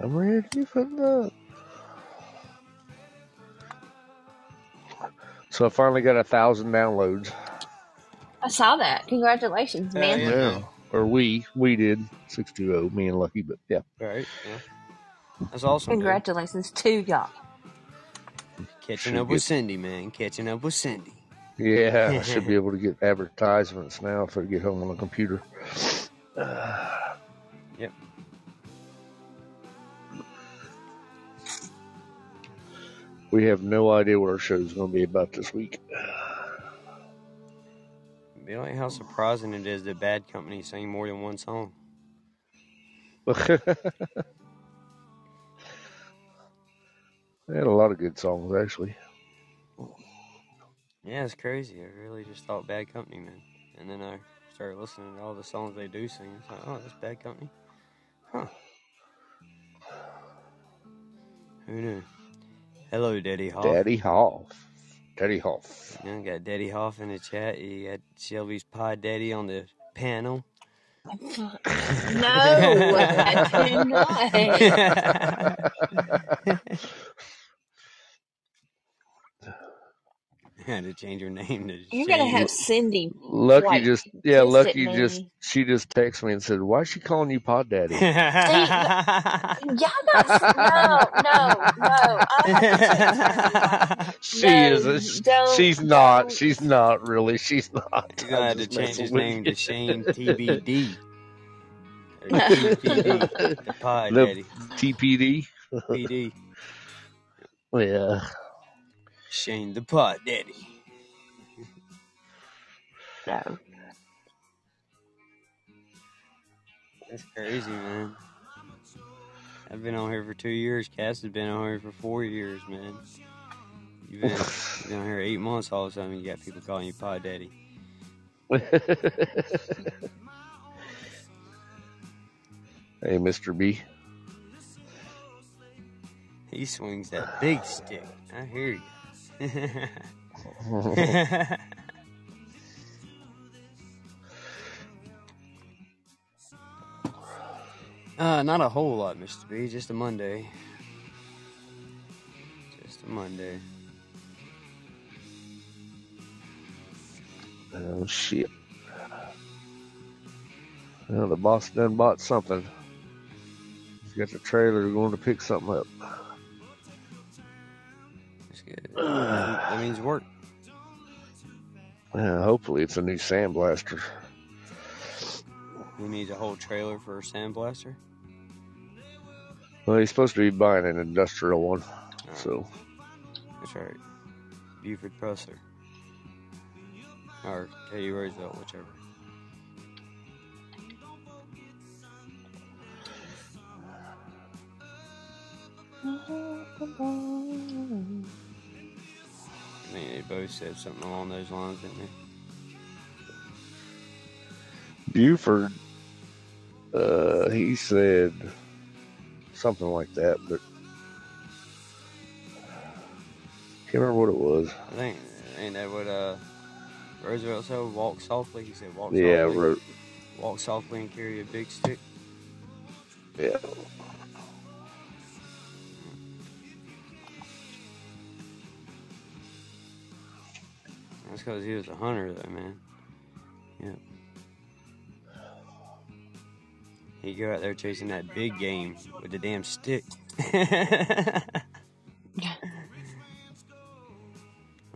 I'm ready for the. So I finally got a thousand downloads. I saw that. Congratulations, Oh, man. yeah. Yeah. Or we, we did six two zero. Me and Lucky, but yeah. Right, yeah. That's awesome. dude. Congratulations to y'all. Catching Should up with get- Cindy, man. Catching up with Cindy. Yeah, I should be able to get advertisements now if I get home on the computer. Yep. We have no idea what our show is going to be about this week. Be like how surprising it is that Bad Company sang more than one song. They had a lot of good songs, actually. Yeah, it's crazy. I really just thought Bad Company, man. And then I started listening to all the songs they do sing. It's like, oh, that's Bad Company. Huh. Who knew? Hello, Daddy Hoff. Daddy Hoff. Daddy Hoff. Yeah, I got Daddy Hoff in the chat. You got Shelby's Pod Daddy on the panel. No, I do not. had to change her name to You're gonna have Cindy. Lucky White just, yeah, Lucky at just, me. she just texted me and said, why is she calling you Pod Daddy? Y'all got no, no, no. I she No, is, a, she's not, don't. she's not really, she's not. He's gonna have to change messing his name you. to Shane TBD. TPD, Pod The Daddy. TPD? PD. Yeah. Shane the Pod Daddy. No. That's crazy, man. I've been on here for two years. Cass has been on here for four years, man. You've been, you've been on here eight months. All of a sudden, you got people calling you Pod Daddy. hey, Mr. B. He swings that big stick. I hear you. uh, not a whole lot, Mr. B. Just a Monday. Just a Monday. Oh, shit. Well, the boss done bought something. He's got the trailer going to pick something up. That means work. Yeah, hopefully it's a new sandblaster. He needs a whole trailer for a sandblaster. Well, he's supposed to be buying an industrial one, right. so. That's right. Buford Pusser. Or Teddy Roosevelt, whichever. Think they both said something along those lines, didn't they? Buford, uh, he said something like that, but can't remember what it was. I think ain't that what uh Roosevelt said? Walk softly. He said walk Yeah, softly. wrote, Walk softly and carry a big stick. yeah. Because he was a hunter, though, man. Yep. He go out there chasing that big game with the damn stick.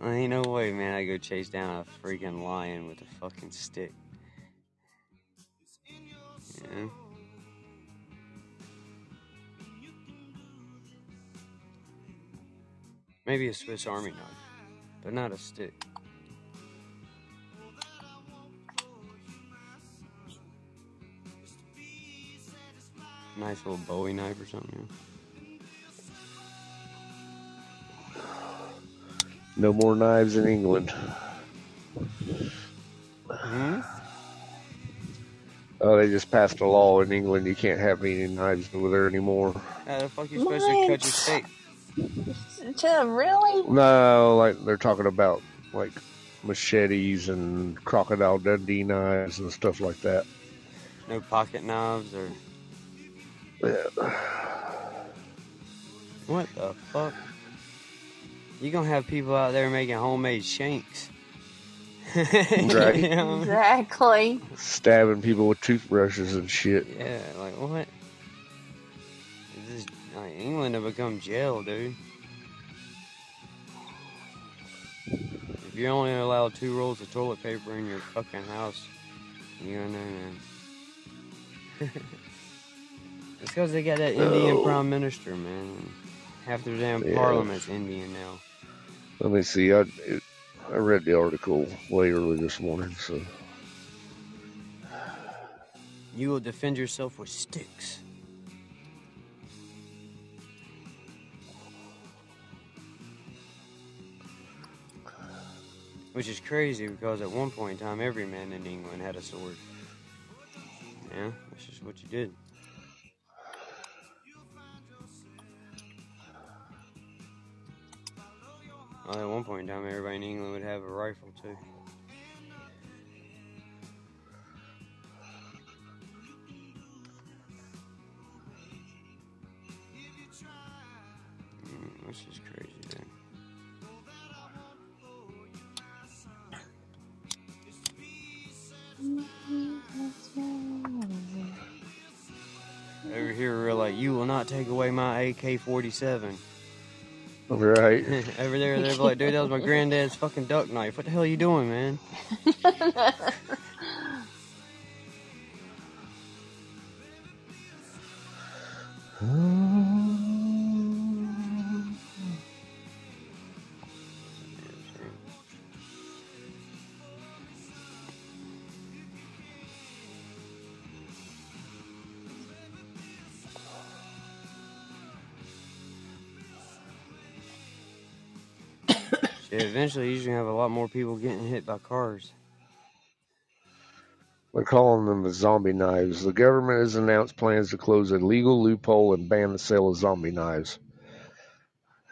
Well, ain't no way, man. I go chase down a freaking lion with a fucking stick. Yeah. Maybe a Swiss Army knife, but not a stick. Nice little Bowie knife or something. No more knives in England. Hmm? Oh, they just passed a law in England you can't have any knives over there anymore. How the fuck you supposed to cut your steak? To really? No, like they're talking about like machetes and crocodile Dundee knives and stuff like that. No pocket knives or Yeah. what the fuck? You gonna have people out there making homemade shanks? Right. You know? Exactly. Stabbing people with toothbrushes and shit. Yeah, like what? This like England have become jail, dude. If you're only allowed two rolls of toilet paper in your fucking house, you don't know, man. it's because they got that Indian prime minister, man. Half their damn Yeah. parliament's Indian now. Let me see. I it, I read the article way early this morning, so You will defend yourself with sticks. Which is crazy because at one point in time, every man in England had a sword. Yeah, that's just what you did. Well, at one point in time, everybody in England would have a rifle too. Mm, This is crazy, dude. Over here, we're like, you will not take away my AK 47. Right. Over there, they're like, dude, that was my granddad's fucking duck knife. What the hell are you doing, man? eventually, you're gonna have a lot more people getting hit by cars. They're calling them the zombie knives. The government has announced plans to close a legal loophole and ban the sale of zombie knives.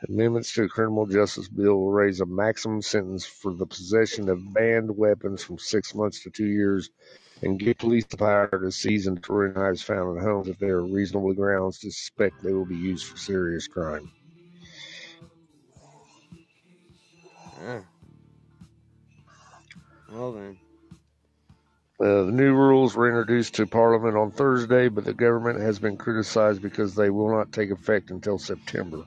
Amendments to the criminal justice bill will raise a maximum sentence for the possession of banned weapons from six months to two years and give police the power to seize and destroy knives found in homes if there are reasonable grounds to suspect they will be used for serious crime. Yeah. Well then, Uh, the new rules were introduced to Parliament on Thursday, but the government has been criticized because they will not take effect until September.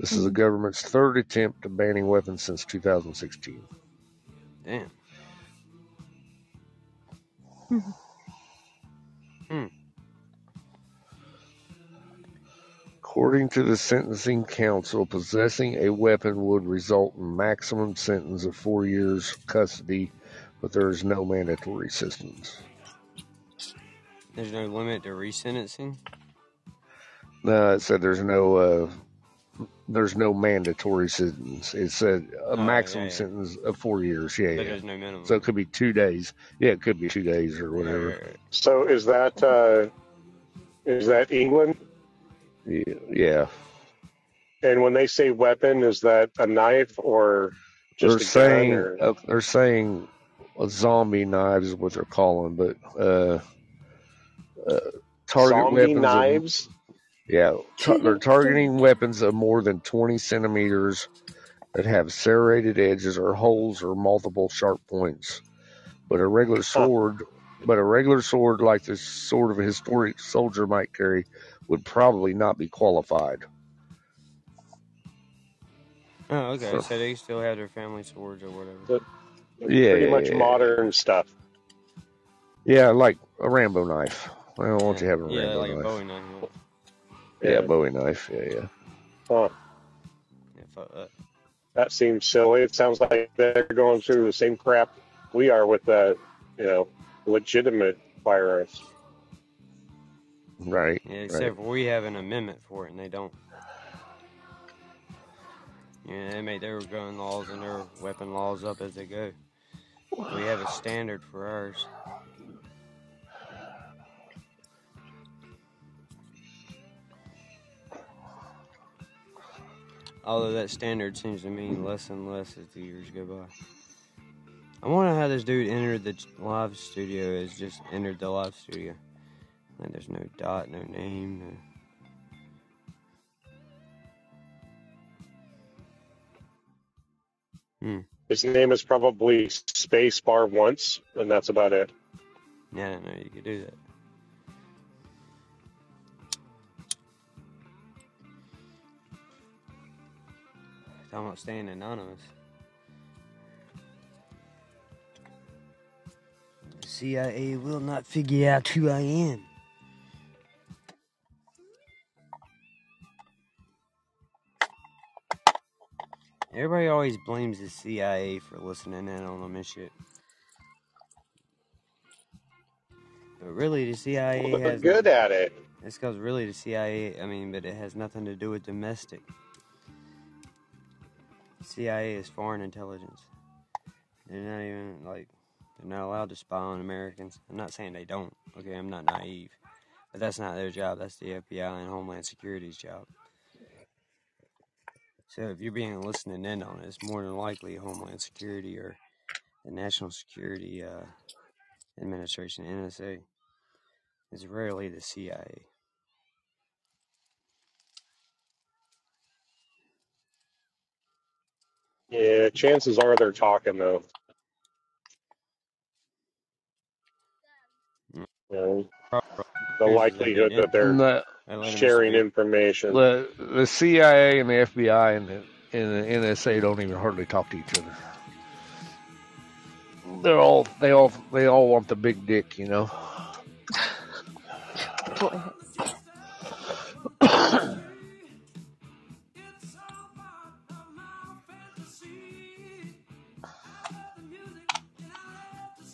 This is the mm. government's third attempt to banning weapons since 2016. damn. Mm-hmm. Hmm. According to the Sentencing Council, possessing a weapon would result in maximum sentence of four years custody, but there is no mandatory sentence. There's no limit to resentencing. No, it said there's no uh, there's no mandatory sentence. It's a, a Oh, maximum yeah, yeah. sentence of four years. Yeah, But yeah. there's no minimum. So it could be two days. Yeah, it could be two days or Right, whatever. right, right. So is that uh, is that England? Yeah, yeah. And when they say weapon, is that a knife or They're just a gun? saying Or uh, they're saying zombie knives is what they're calling, but uh, uh, target zombie weapons. Of, knives? yeah, ta- they're targeting weapons of more than 20 centimeters that have serrated edges or holes or multiple sharp points. But a regular Huh. sword, but a regular sword like the sword of a historic soldier might carry, would probably not be qualified. Oh, okay. So, So they still have their family swords or whatever. The, yeah, pretty yeah, much yeah, modern stuff. yeah, like a Rambo knife. I don't want Yeah, you having a yeah, Rambo like a knife. Bowie knife. Yeah, Yeah. Bowie knife. Yeah, yeah. Huh. Yeah, fuck that. That seems silly. It sounds like they're going through the same crap we are with the, you know, legitimate firearms. Right, Yeah, right. except for we have an amendment for it and they don't. Yeah, they make their gun laws and their weapon laws up as they go. We have a standard for ours. Although that standard seems to mean less and less as the years go by. I wonder how this dude entered the live studio has just entered the live studio. Like there's no dot, no name, no. Hmm. His name is probably Space Bar once, and that's about it. Yeah, I didn't know you could do that. Talking about staying anonymous. The CIA will not figure out who I am. Everybody always blames the CIA for listening in on them and shit. But really, the CIA Well, they're has. good at it. It's because really the CIA, I mean, but it has nothing to do with domestic. CIA is foreign intelligence. They're not even, like, they're not allowed to spy on Americans. I'm not saying they don't, okay? I'm not naive. But that's not their job. That's the FBI and Homeland Security's job. So if you're being listening in on it, it's more than likely Homeland Security or the National Security uh, Administration, NSA. It's rarely the CIA. Yeah, chances are they're talking though. Mm. You know, the likelihood that they're And the They let 'em sharing information. the the CIA and the FBI and the, and the NSA don't even hardly talk to each other. They're all they all they all want the big dick, you know.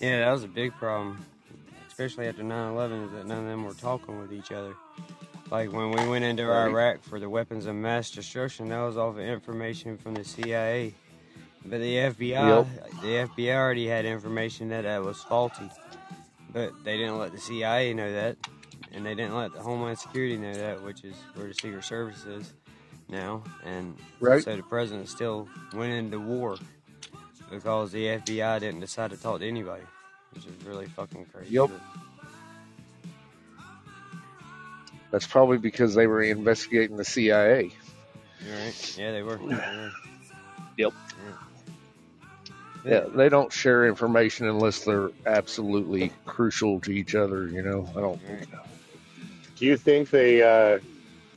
Yeah, that was a big problem, especially after 9/11, is that none of them were talking with each other. Like when we went into Iraq for the weapons of mass destruction, that was all of information from the CIA. But the FBI, Yep. the FBI already had information that that was faulty, but they didn't let the CIA know that, and they didn't let the Homeland Security know that, which is where the Secret Service is now. And Right. so the president still went into war because the FBI didn't decide to talk to anybody, which is really fucking crazy. Yep. but- That's probably because they were investigating the CIA. You're right. Yeah, they were. They were. Yep. Yeah. Yeah, they don't share information unless they're absolutely crucial to each other. You know, I don't. Right. Do you think they uh,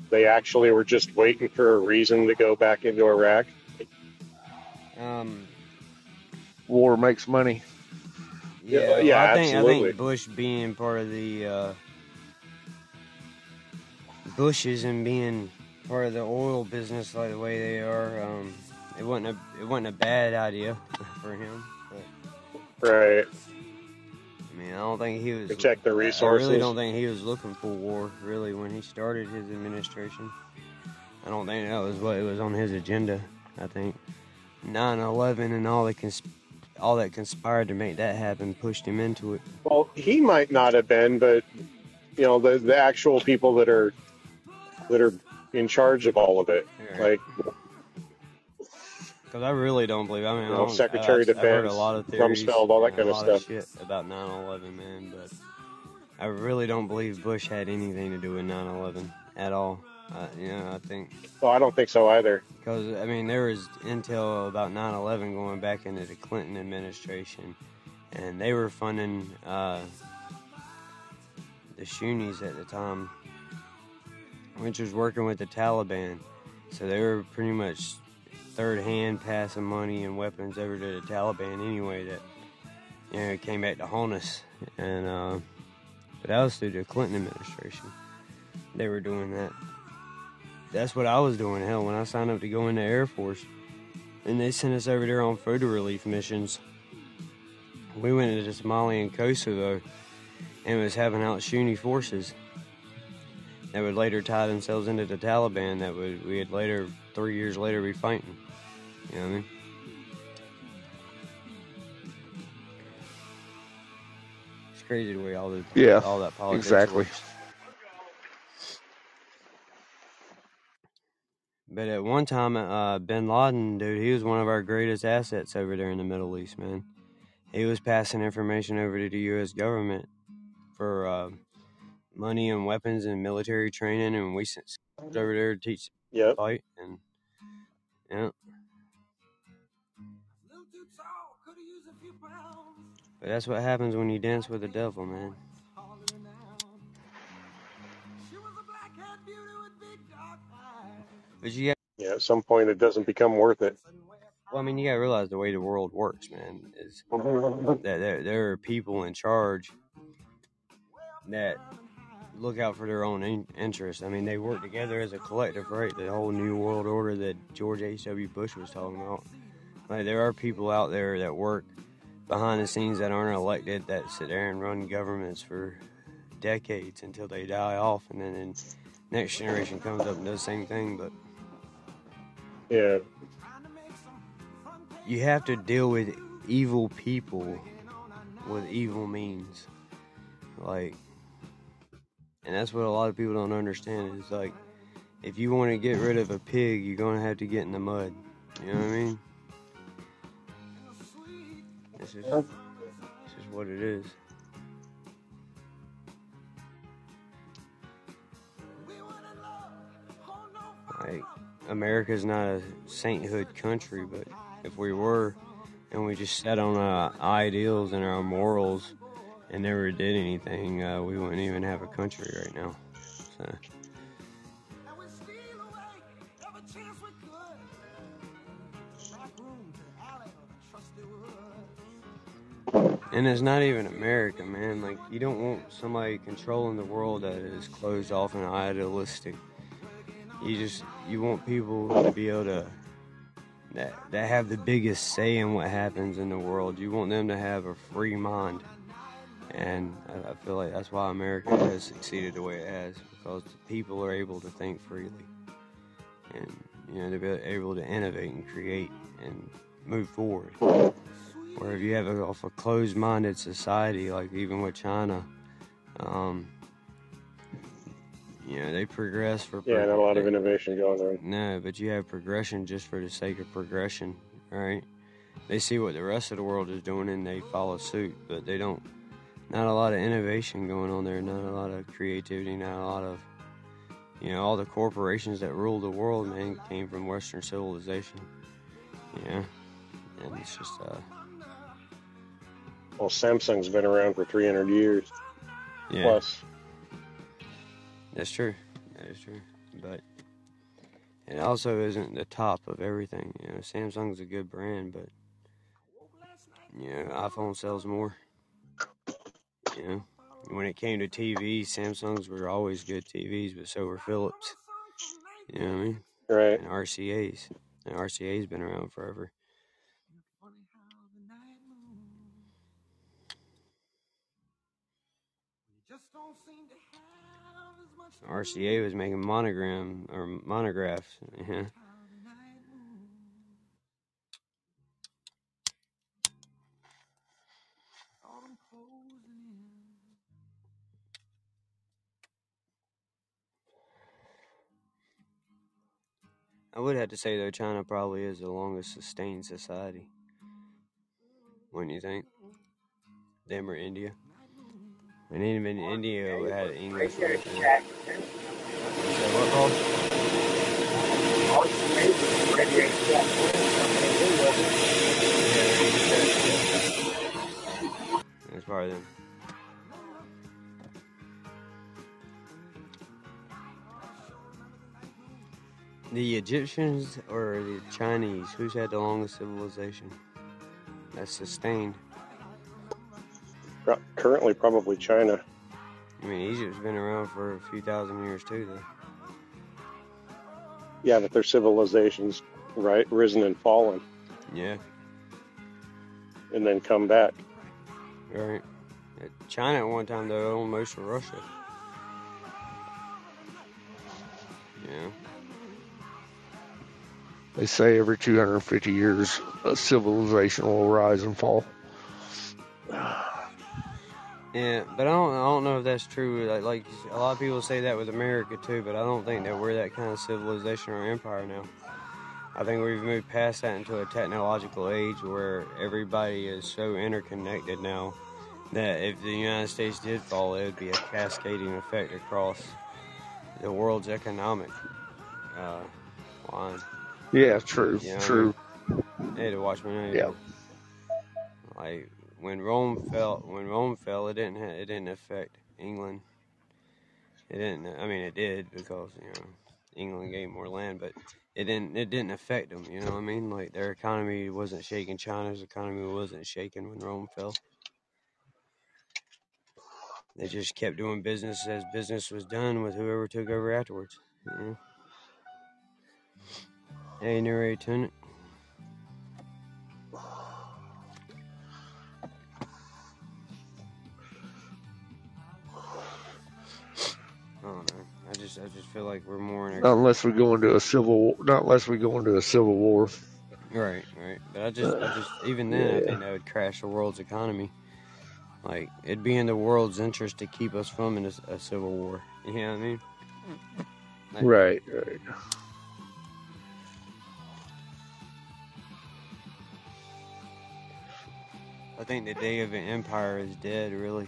they actually were just waiting for a reason to go back into Iraq? Um. War makes money. Yeah, Yeah. yeah, well, I think I think Bush being part of the uh, Bushes and being part of the oil business like the way they are, um, it wasn't a it wasn't a bad idea for him. But Right. I mean, I don't think he was. Protect the resources. I really don't think he was looking for war, really, when he started his administration. I don't think that was what it was on his agenda. I think 9/11 and all the cons- all that conspired to make that happen pushed him into it. Well, he might not have been, but you know, the the actual people that are that are in charge of all of it, like Because I really don't believe. I mean, You I know, don't, Secretary of I've, I've heard a Defense, lot of theories, Rumsfeld, all that kind a of lot of stuff. shit about 9/11, man. But I really don't believe Bush had anything to do with 9/11 at all. Uh, you know, I think well, I don't think so either. because I mean there was intel about 9/11 going back into the Clinton administration, and they were funding uh, the Sunnis at the time, which was working with the Taliban. So they were pretty much third hand passing money and weapons over to the Taliban anyway. That you know came back to haunt us, and uh, but that was through the Clinton administration. They were doing that. That's what I was doing. Hell, when I signed up to go in the Air Force, and they sent us over there on food relief missions. We went into Somalia and Kosovo, and was having out Sunni forces that would later tie themselves into the Taliban. That would we would later, three years later, be fighting. You know what I mean? It's crazy the way all the Yeah, all that politics exactly. works. But at one time, uh, Bin Laden, dude, he was one of our greatest assets over there in the Middle East, man. He was passing information over to the U.S. government for uh, money and weapons and military training, and we sent over there to teach Yep. fight, and yeah. But that's what happens when you dance with the devil, man. But you got, Yeah. At some point, it doesn't become worth it. well, I mean, you gotta realize the way the world works, man, is that there, there are people in charge that look out for their own in- interests. I mean, they work together as a collective, right? The whole New World Order that George H.W. Bush was talking about. Like, there are people out there that work behind the scenes that aren't elected that sit there and run governments for decades until they die off, and then the next generation comes up and does the same thing. But Yeah. you have to deal with evil people with evil means. Like, and that's what a lot of people don't understand is like, if you want to get rid of a pig, you're going to have to get in the mud. You know what I mean? This is, this is what it is. Like, America's not a sainthood country, but if we were, and we just sat on our ideals and our morals and never did anything, uh, we wouldn't even have a country right now. So, and it's not even America, man. Like, you don't want somebody controlling the world that is closed off and idealistic. You just you want people to be able to that that have the biggest say in what happens in the world. You want them to have a free mind, and I, feel like that's why America has succeeded the way it has because people are able to think freely, and you know they're able to innovate and create and move forward. Where if you have a, a closed-minded society, like even with China, um, you know they progress for Yeah. Not a lot of innovation going on. no, but you have progression just for the sake of progression, right? They see what the rest of the world is doing and they follow suit, but they don't. Not a lot of innovation going on there, not a lot of creativity, not a lot of. You know, all the corporations that rule the world, man, came from Western civilization. Yeah. And it's just, uh, Well, Samsung's been around for 300 years yeah. plus. That's true. That is true. But it also isn't the top of everything. You know, Samsung's a good brand, but you know, iPhone sells more. You know, when it came to TVs, Samsungs were always good TVs, but so were Philips. You know what I mean? Right. And RCA's. And RCA's been around forever. RCA was making monogram or monographs. Yeah. I would have to say though, China probably is the longest sustained society. Wouldn't you think? Them or India? And even India had English. right there. Say what, The Egyptians or the Chinese? Who's had the longest civilization? That's sustained. Currently, probably China. I mean, Egypt's been around for a few thousand years too, though. Yeah, but their civilizations, right, risen and fallen, Yeah, and then come back. right. China at one time though owned most of Russia. Yeah, They say every 250 years a civilization will rise and fall. yeah, but I don't, I don't know if that's true. Like, like a lot of people say that with America too, but I don't think that we're that kind of civilization or empire now. I think we've moved past that into a technological age where everybody is so interconnected now that if the United States did fall, it would be a cascading effect across the world's economic uh, line. Yeah, true, Yeah. true. They had to watch my name. Yeah. Like when Rome fell, when Rome fell, it didn't ha- it didn't affect England. It didn't. I mean, it did because you know England gained more land, but it didn't. It didn't affect them. You know what I mean? Like their economy wasn't shaking. China's economy wasn't shaking when Rome fell. They just kept doing business as business was done with whoever took over afterwards. You know? Hey, narrator tenant. I. I just, I just feel like we're more in a Not unless we go into a civil, war. not unless we go into a civil war. Right, right. But I just, I just, even then, I think that would crash the world's economy. Like, it'd be in the world's interest to keep us from in a, a civil war. You know what I mean? Like, Right, right. I think the day of an empire is dead, really.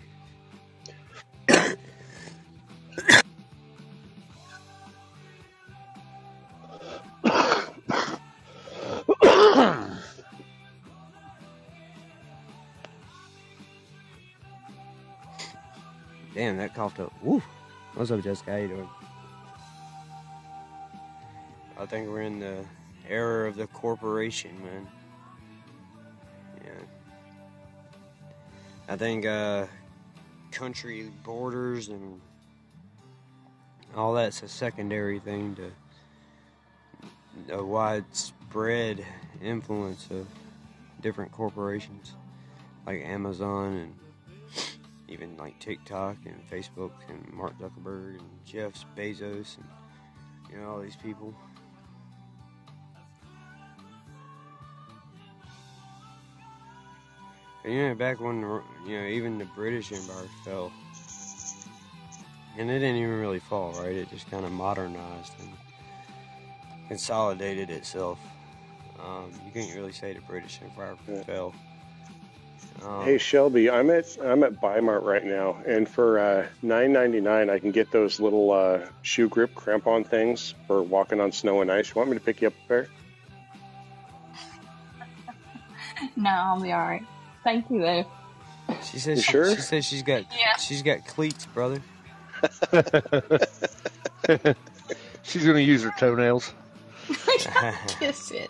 Damn, that coughed up. Woo! What's up, Jessica? How you doing? I think we're in the era of the corporation, man. I think uh, country borders and all that's a secondary thing to a widespread influence of different corporations like Amazon and even like TikTok and Facebook and Mark Zuckerberg and Jeff Bezos and you know all these people. You know, back when you know even the British Empire fell, and it didn't even really fall, right? It just kind of modernized and consolidated itself. Um, you can't really say the British Empire Yeah. fell. Um, Hey Shelby, I'm at I'm at Bi-Mart right now, and for uh, nine ninety nine, I can get those little uh, shoe grip crampon things for walking on snow and ice. You want me to pick you up a pair? No, I'll be alright. Thank you though. she says You she, sure? she says she's got Yeah. she's got cleats, brother. She's gonna use her toenails. Kiss it.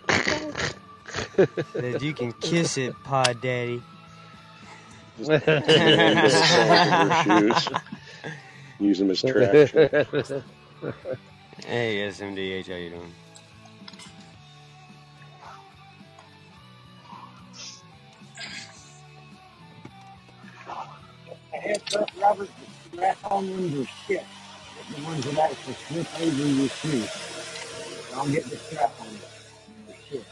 Says you can kiss it, Pod Daddy. Just put them in the sock of her shoes. Use them as traction. Hey, SMDH, how you doing? Headbutt rubbers, the strap-on ones are shit. The ones that actually slip over your shoe. Don't get the strap on. They're shit.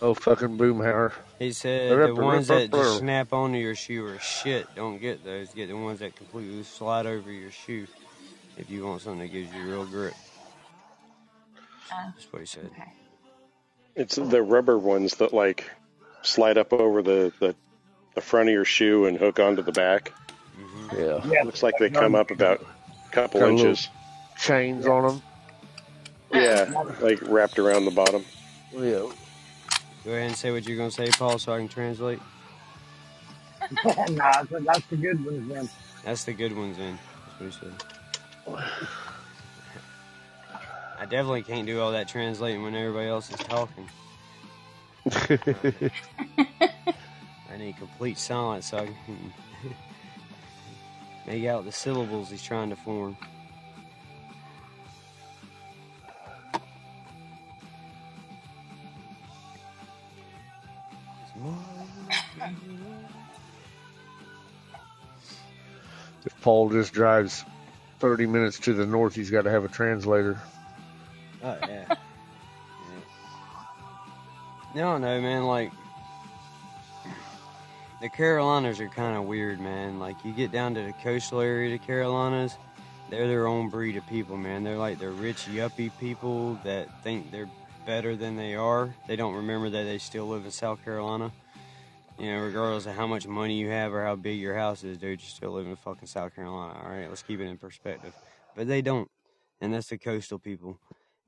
Oh, fucking Boomhauer. He said the rip, ones rip, that just snap onto your shoe are shit. Don't get those. Get the ones that completely slide over your shoe if you want something that gives you real grip. Oh, That's what he said. okay. It's the rubber ones that like slide up over the, the, the front of your shoe and hook onto the back. hmm Yeah. Yeah, Looks like they come up about a couple Got a little- inches. Chains on them. Yeah, like wrapped around the bottom. Yeah. Go ahead and say what you're gonna say, Paul, so I can translate. nah, that's, that's the good ones then. That's the good ones in. That's what he said. I definitely can't do all that translating when everybody else is talking. I need complete silence so I can make out the syllables he's trying to form. if Paul just drives 30 minutes to the north, he's got to have a translator. Oh yeah. yeah. No, no, man. Like the Carolinas are kind of weird, man. Like you get down to the coastal area of the Carolinas, they're their own breed of people, man. They're like the rich yuppie people that think they're better than they are. They don't remember that they still live in South Carolina. You know, regardless of how much money you have or how big your house is, dude, you still live in fucking South Carolina. All right, let's keep it in perspective. But they don't, and that's the coastal people.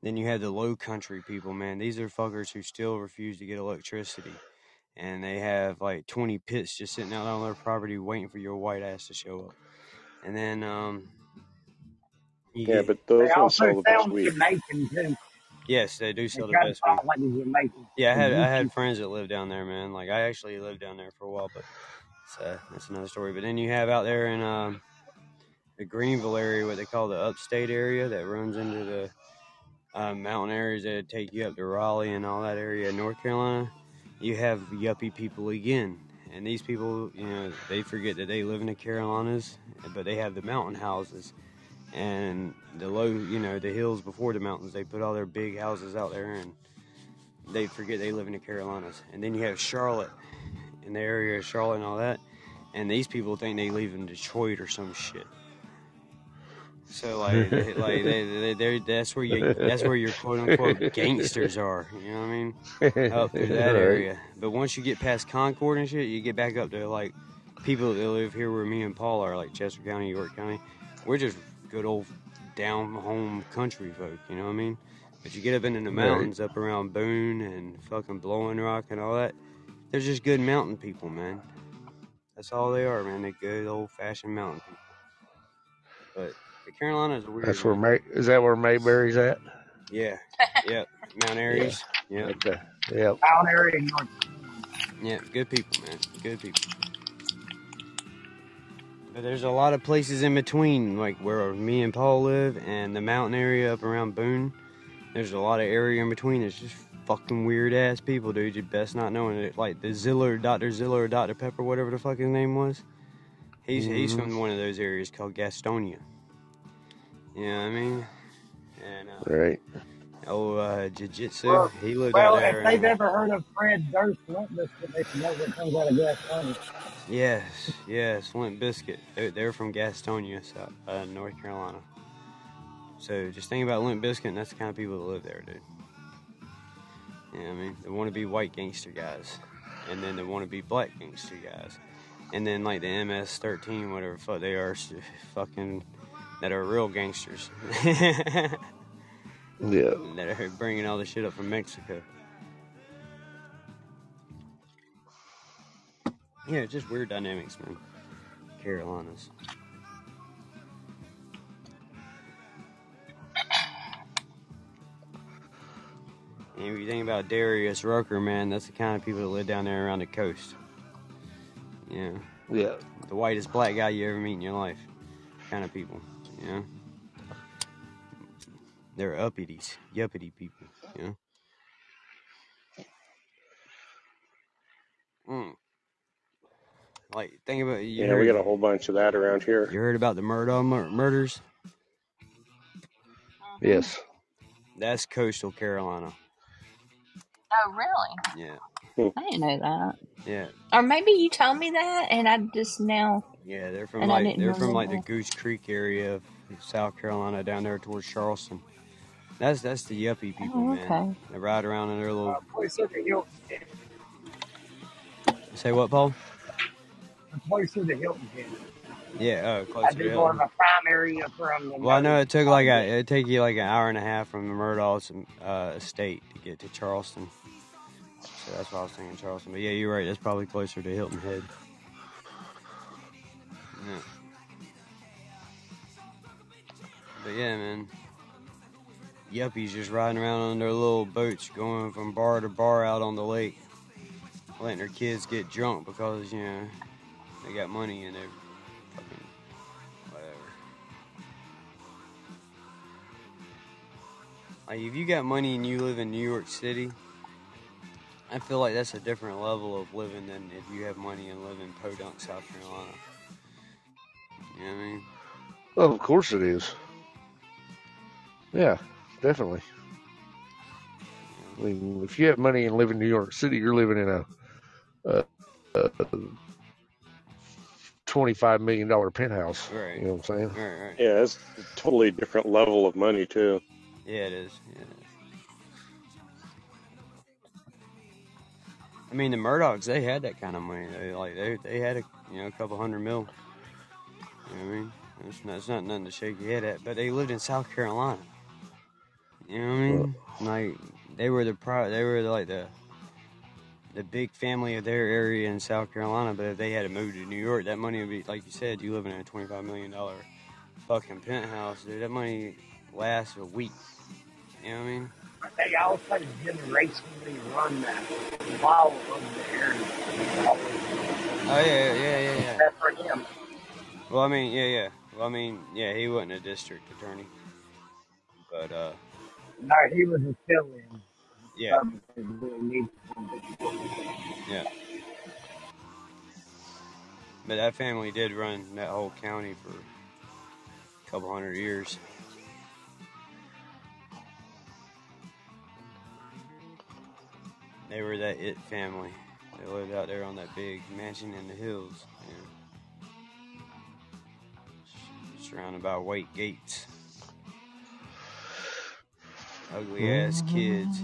Then you have the low country people, man. These are fuckers who still refuse to get electricity. And they have like 20 pits just sitting out on their property waiting for your white ass to show up. And then, um, Yeah, get, but those They ones also sell the best weed. Jamaican too. yes, they do They sell the best weed. talk like the Jamaican. Yeah, I had I had friends that lived down there, man. Like I actually lived down there for a while, but it's, uh, that's another story. But then you have out there in um, the Greenville area, what they call the upstate area, that runs into the uh, mountain areas that take you up to Raleigh and all that area, in North Carolina. You have yuppie people again, and these people, you know, they forget that they live in the Carolinas, but they have the mountain houses and the low, you know, the hills before the mountains. They put all their big houses out there and they forget they live in the Carolinas. And then you have Charlotte, in the area of Charlotte and all that, and these people think they live in Detroit or some shit. So like, like they, they, they, that's where you, that's where your quote unquote gangsters are. You know what I mean? Up through that Right. area. But once you get past Concord and shit, you get back up to like people that live here where me and Paul are, like Chester County, York County. We're just good old down home country folk. You know what I mean? But you get up into the Right. mountains up around Boone and fucking Blowing Rock and all that. They're just good mountain people, man. That's all they are, man. They're good old fashioned mountain people. But the Carolinas are weird. That's where man. May, is that where Mayberry's at? Yeah. Yep. Mount Airy's. Yep. Okay. Yep. Down area in North. Yeah. Good people, man. Good people. But there's a lot of places in between, like where me and Paul live, and the mountain area up around Boone. There's a lot of area in between. It's just fucking weird ass people, dude. You best not knowing it. Like the Ziller, Dr. Ziller, or Dr. Pepper, whatever the fuck his name was. He's he's Mhm. from one of those areas called Gastonia. You know what I mean? And uh, Right. oh, uh, Jiu Jitsu, Well, he lived well, out there. Well, if they've uh, ever heard of Fred Durst Limp Bizkit, they should know what comes out of Gastonia. Yes, yes, Limp Bizkit. They're, they're from Gastonia, South, uh, North Carolina. So just think about Limp Bizkit, and that's the kind of people that live there, dude. You know what I mean? They want to be white gangster guys, and then they want to be black gangster guys, and then like the MS-13, whatever the fuck they are, s- fucking that are real gangsters Yeah. that are bringing all the shit up from Mexico. Yeah, it's just weird dynamics, man. Carolinas. And if you think about Darius Rucker, man, that's the kind of people that live down there around the coast. Yeah, Yeah. the whitest black guy you ever meet in your life, kind of people. You know, they're uppity, yuppity people. You know. Mm. Like think about you Yeah, heard, we got a whole bunch of that around here. you heard about the Murdaugh mur- murders? Yes. That's coastal Carolina. Oh, really? Yeah, I didn't know that. yeah, Or maybe you told me that, and I just now. Yeah. They're from And like they're from like the. Goose Creek area of South Carolina down there towards Charleston. That's that's the yuppie people, Oh, man. They ride around in their little. Uh, place of the Hilton. Say what, Paul? The place of the Hilton. Inn. Yeah, oh, close I to do the more of Hilton. a prime area from the. Well, I know it took like a it take you like an hour and a half from the Murdaugh's uh, estate to get to Charleston. So that's why I was thinking Charleston. But yeah, you're right. That's probably closer to Hilton Head. Yeah. But yeah, man. Yuppies just riding around on their little boats, going from bar to bar out on the lake, letting their kids get drunk because you know they got money and they're fucking whatever. Like if you got money and you live in New York City, I feel like that's a different level of living than if you have money and live in Podunk, South Carolina. You know what I mean? Well, of course it is. Yeah, definitely. I mean, if you have money and live in New York City, you're living in a, a, a twenty-five million dollar penthouse. Right. You know what I'm saying? Right, right. Yeah, it's a totally different level of money too. Yeah, it is. Yeah. I mean, the Murdaughs, they had that kind of money. They like they they had a you know a couple hundred mil. You know what I mean? It's not, it's not nothing to shake your head at. But they lived in South Carolina. You know what I mean? Like they were the pro, they were like the the big family of their area in South Carolina. But if they had to move to New York, that money would be like you said. You living in a twenty five million dollar fucking penthouse, dude. That money lasts a week. You know what I mean? I They also generationally run that while of the area. Oh yeah, yeah, yeah, yeah. yeah. That's for him. Well, I mean, yeah, yeah. Well, I mean, yeah, he wasn't a district attorney, but uh, No, he was a fill-in. yeah, Um, yeah. But that family did run that whole county for a couple hundred years. They were that it family. They lived out there on that big mansion in the hills, yeah. Surrounded by white gates. Ugly ass kids.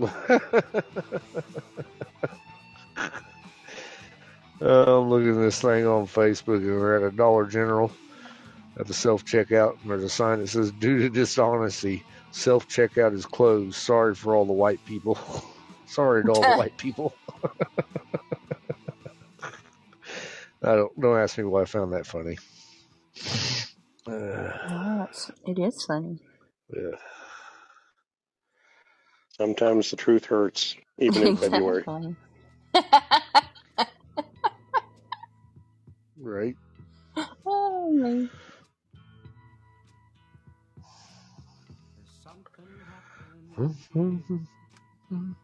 Uh, I'm looking at this thing on Facebook, and we're at a Dollar General at the self checkout, and there's a sign that says, "Due to dishonesty, self checkout is closed. Sorry for all the white people. Sorry to all the white people." I don't don't ask me why I found that funny. Uh, Oh, it's, funny. yeah. Sometimes the truth hurts, even in February. Exactly. Right. oh, me. Hum, hum, hum. hum.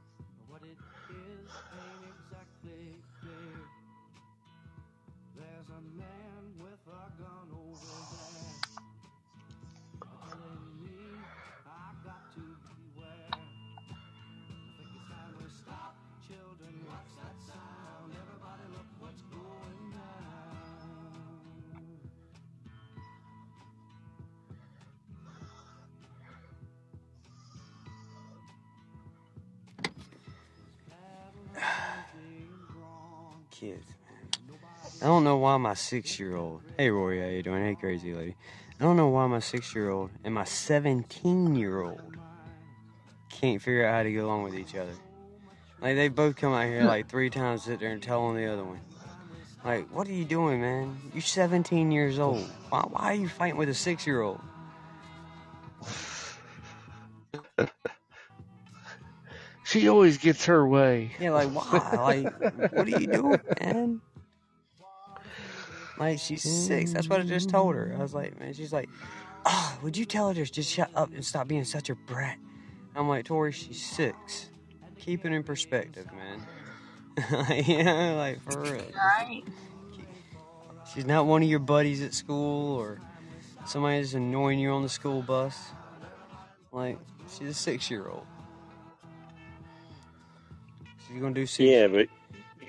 Kids, man. I don't know why my six year old. Hey Rory, how you doing? Hey crazy lady. I don't know why my six year old and my seventeen year old can't figure out how to get along with each other. Like they both come out here like three times, sit there and tell on the other one. Like, what are you doing, man? You're 17 years old. Why, why are you fighting with a six year old? She always gets her way. Yeah, like why? Like, what are you doing, man? Like she's six. That's what I just told her. I was like, man, she's like, oh, would you tell her to just shut up and stop being such a brat? I'm like, Tori, she's six. Keep it in perspective, man. like, you know, like for real. Right. She's not one of your buddies at school or somebody that's annoying you on the school bus. Like, she's a six year old. She's gonna do six. Yeah, but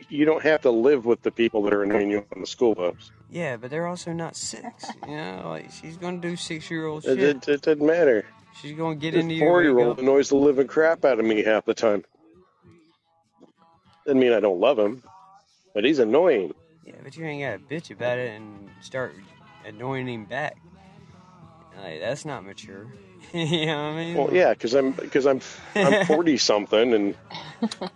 you don't have to live with the people that are annoying you on the school bus. Yeah, but they're also not six. You know, like she's gonna do six year old It, shit. it, it doesn't matter. She's gonna get This into your four year old annoys the living crap out of me half the time. Doesn't mean I don't love him, but he's annoying. Yeah, but you ain't gotta bitch about it and start annoying him back. Like, that's not mature. You know what I mean? Well, yeah, because I'm because I'm I'm forty something, and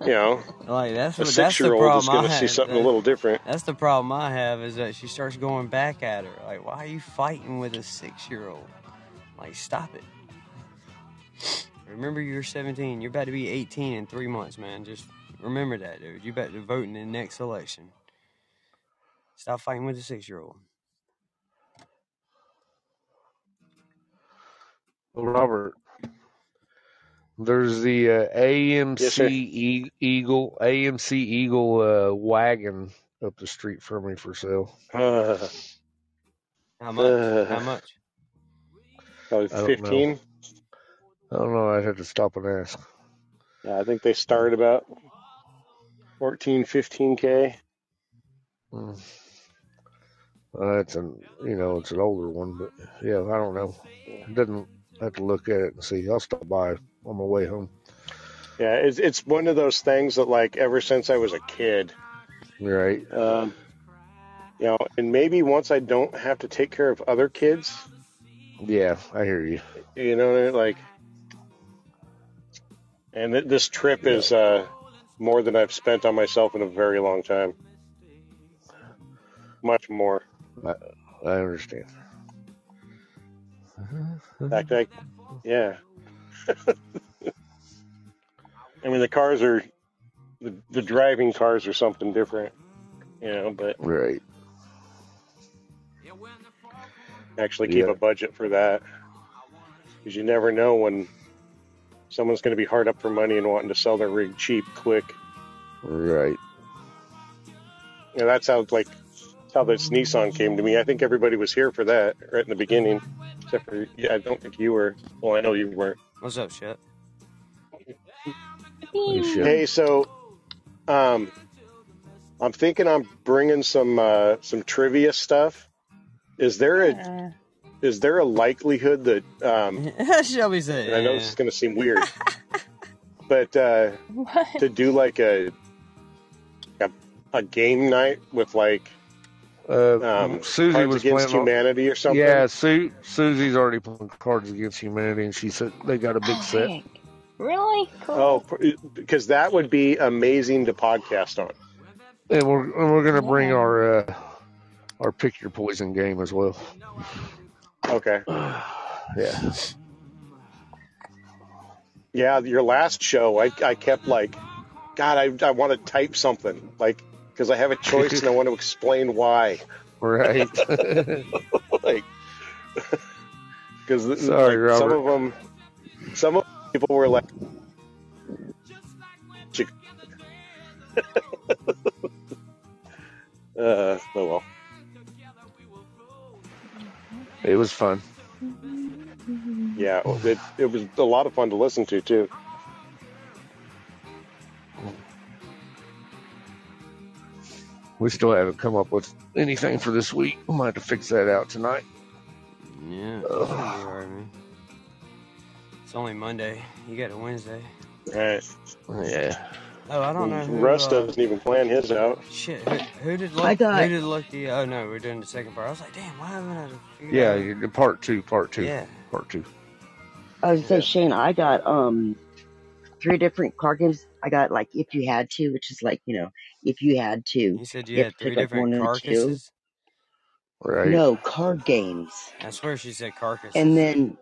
you know Like that's a what that's six the year old is going to see something a little different. That's the problem I have is that she starts going back at her. Like, why are you fighting with a six year old? Like, stop it. Remember, you're 17. You're about to be 18 in three months, man. Just remember that, dude. You're about to vote in the next election. Stop fighting with a six year old. Robert, there's the uh, AMC Yes. E- Eagle AMC Eagle uh, wagon up the street from me for sale. Uh, How much? Uh, How much? probably I don't know. fifteen. I don't know. I'd have to stop and ask. Yeah, I think they start about 14, 15 k. Mm. Uh, it's an you know it's an older one, but yeah, I don't know. It doesn't I have to look at it and see. I'll stop by on my way home. Yeah, it's it's one of those things that like ever since I was a kid, Right. um, you know, and maybe once I don't have to take care of other kids, Yeah, I hear you. you know, like, and th- this trip is uh, more than I've spent on myself in a very long time. Much more. I, I understand. In fact, I, yeah. I mean, the cars are, the, the driving cars are something different, you know, but Right. actually keep Yeah. a budget for that because you never know when someone's going to be hard up for money and wanting to sell their rig cheap quick. Right. You know, that's how like how this Nissan came to me. I think everybody was here for that right in the beginning, except for yeah, I don't think you were. Well, I know you weren't. What's up, shit? Hey, so um, I'm thinking I'm bringing some uh, some trivia stuff. Is there a is there a likelihood that um, Shelby said. and I know this is going to seem weird, but uh, What? to do like a, a a game night with like Uh, um, Susie Cards was Against playing. on- Humanity or something. Yeah, Su- Susie's already playing Cards Against Humanity, and she said they got a big Oh, set. heck. Really? Cool. Oh, because that would be amazing to podcast on. And we're and we're gonna bring Yeah. our uh, our pick your poison game as well. Okay. Yeah. Yeah, your last show, I, I kept like, God, I, I want to type something like because I have a choice and I want to explain why. Right. like, because Sorry, like, some of them, some of people were like, uh, oh well. it was fun. Yeah, it, it was a lot of fun to listen to too. We still haven't come up with anything for this week. We might have to fix that out tonight. Yeah, Ugh. it's gonna be hard, man. It's only Monday. You got a Wednesday. Right. Yeah. Oh, I don't know. Who, Russ uh, doesn't even plan his out. Shit, who, who did I got- Who did luck the? Oh no, we're doing the second part. I was like, damn, why haven't I figured Yeah. out? Part two. Part two. Yeah. Part two. I was gonna say, Shane, I got um three different card games. I got like if you had to, which is like you know if you had to. You said you You had have to three different one and two. carcasses. Right. No card games, I swear she said carcasses. and then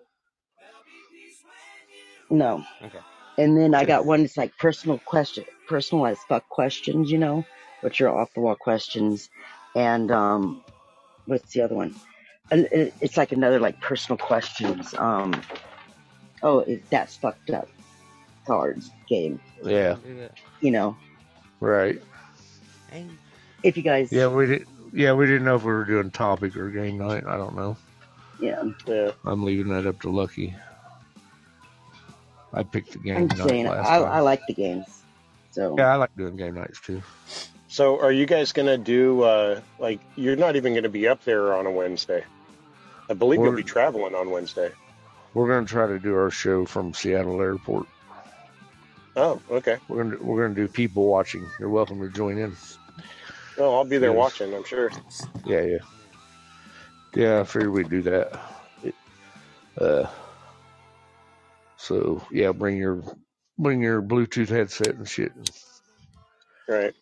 no, okay. and then I got one that's like personal question, personal as fuck questions, you know, which are off the wall questions, and um what's the other one? And It's like another like personal questions. Um, oh, it, that's fucked up cards game. Yeah, You know, right. Hey, if you guys, Yeah, we did. Yeah, we didn't know if we were doing topic or game night. I don't know. yeah. Yeah. I'm leaving that up to Lucky. I picked the game I'm night saying last I, time. I like the games. So yeah, I like doing game nights too. So are you guys gonna do uh like you're not even gonna be up there on a Wednesday? I believe you'll be traveling on Wednesday. We're gonna try to do our show from Seattle Airport. Oh, okay. We're gonna we're gonna do people watching. You're welcome to join in. Oh, I'll be there watching, I'm sure. Yeah, yeah, yeah. I figured we'd do that. It, uh, so yeah, bring your bring your Bluetooth headset and shit. Right.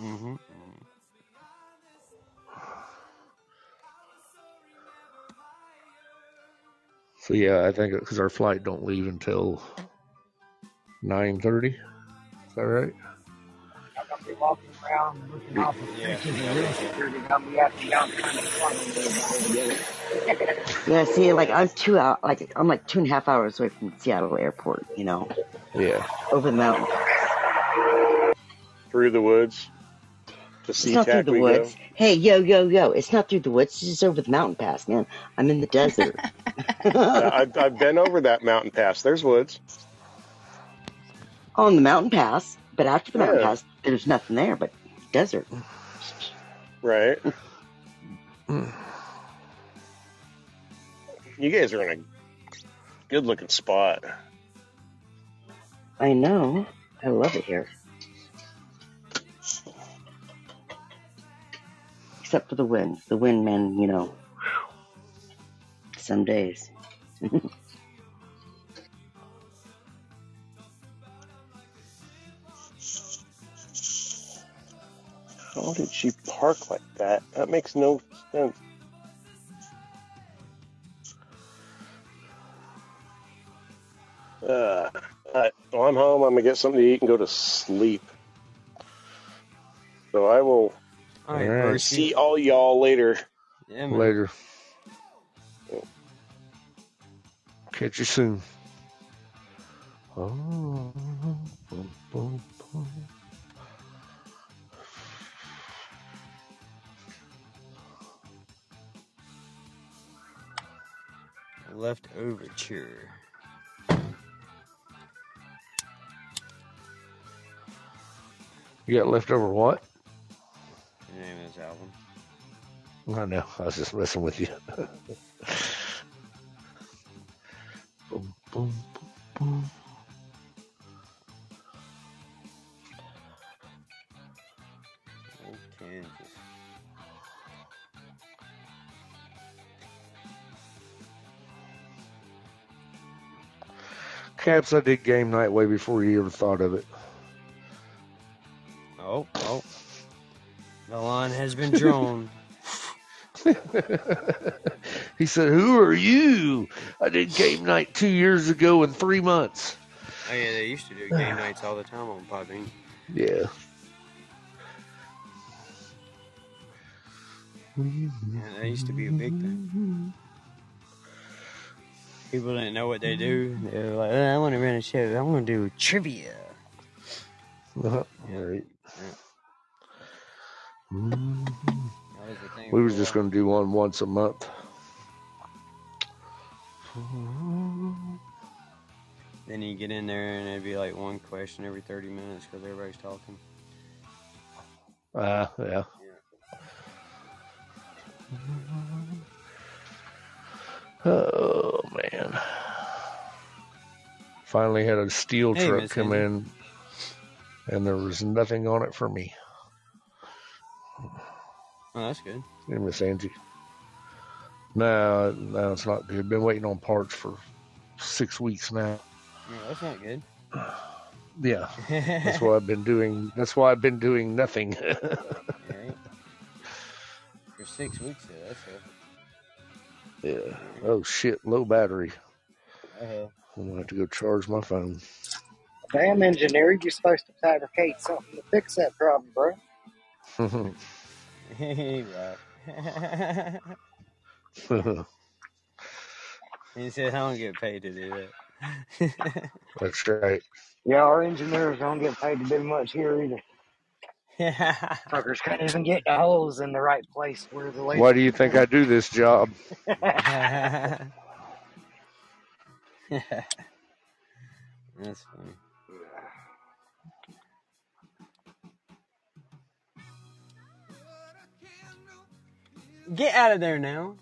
Mm-hmm. So yeah, I think because our flight don't leave until nine thirty. Is that right? I'm walking around looking off of Yeah. pictures of real security. and I'll be asking y'all kind of fun with yeah, see, like I'm two out, like I'm like two and a half hours away from Seattle Airport. You know, Yeah. over the mountain. Through the woods to It's not through the woods. go. Hey, yo, yo, yo! It's not through the woods. It's just over the mountain pass, man. I'm in the desert. Yeah, I've I've been over that mountain pass. There's woods. on the mountain pass, but after the mountain Yeah. pass, there's nothing there but desert. Right. You guys are in a good looking spot. I know. I love it here. Except for the wind. The wind, man, you know, some days. How did she park like that? That makes no sense. Uh, I, well, I'm home. I'm gonna get something to eat and go to sleep. So I will All right, All right. Percy. see all y'all later. Yeah, man. Later. Catch you soon. Oh, boom, boom, boom. Left overture. You got leftover what? The name of this album. I know. I was just messing with you. boom, boom, boom, boom. Caps, I did game night way before you ever thought of it. Oh, oh. The line has been drawn. he said, Who are you? I did game night two years ago in three months. Oh yeah, they used to do game nights all the time on Podbean. Yeah. Yeah, that used to be a big thing. People didn't know what they do. They were like, "Uh, I want to run a show. I want to do trivia. All right. Yeah. Mhm. That was the thing. We was just going to do one once a month. Then you get in there and it'd be like one question every 30 minutes because everybody's talking. Uh, yeah. Oh man! Finally had a steel Hey, truck Miss come Angie. in, and there was nothing on it for me. Oh, that's good. Hey, Miss Angie. No, no, it's not good. Been waiting on parts for six weeks now. No, that's not good. Yeah, that's why I've been doing. That's why I've been doing nothing. Right? For six weeks there, that's a. yeah. Oh shit! Low battery. Uh, I'm gonna have to go charge my phone. Damn engineer, you're supposed to fabricate something to fix that problem, bro. right. he said, I don't get paid to do that. That's right. Yeah, our engineers don't get paid to do much here either. yeah. Fuckers can't even get the holes in the right place where the laser. Why do you think I do this job? That's funny. Get out of there now.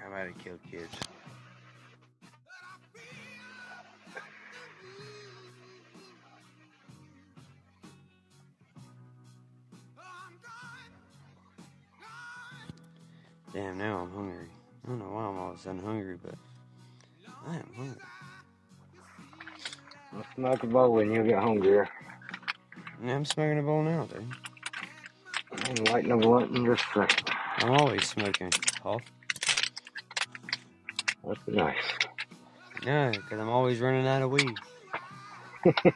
How about to kill kids? Damn, now I'm hungry. I don't know why I'm all of a sudden hungry, but I am hungry. Smoke a bowl and you'll get hungrier. Yeah, I'm smoking a bowl now, dude. I'm lighting a blunt in just a second. I'm always smoking. Off. That's nice. No, because I'm always running out of weed.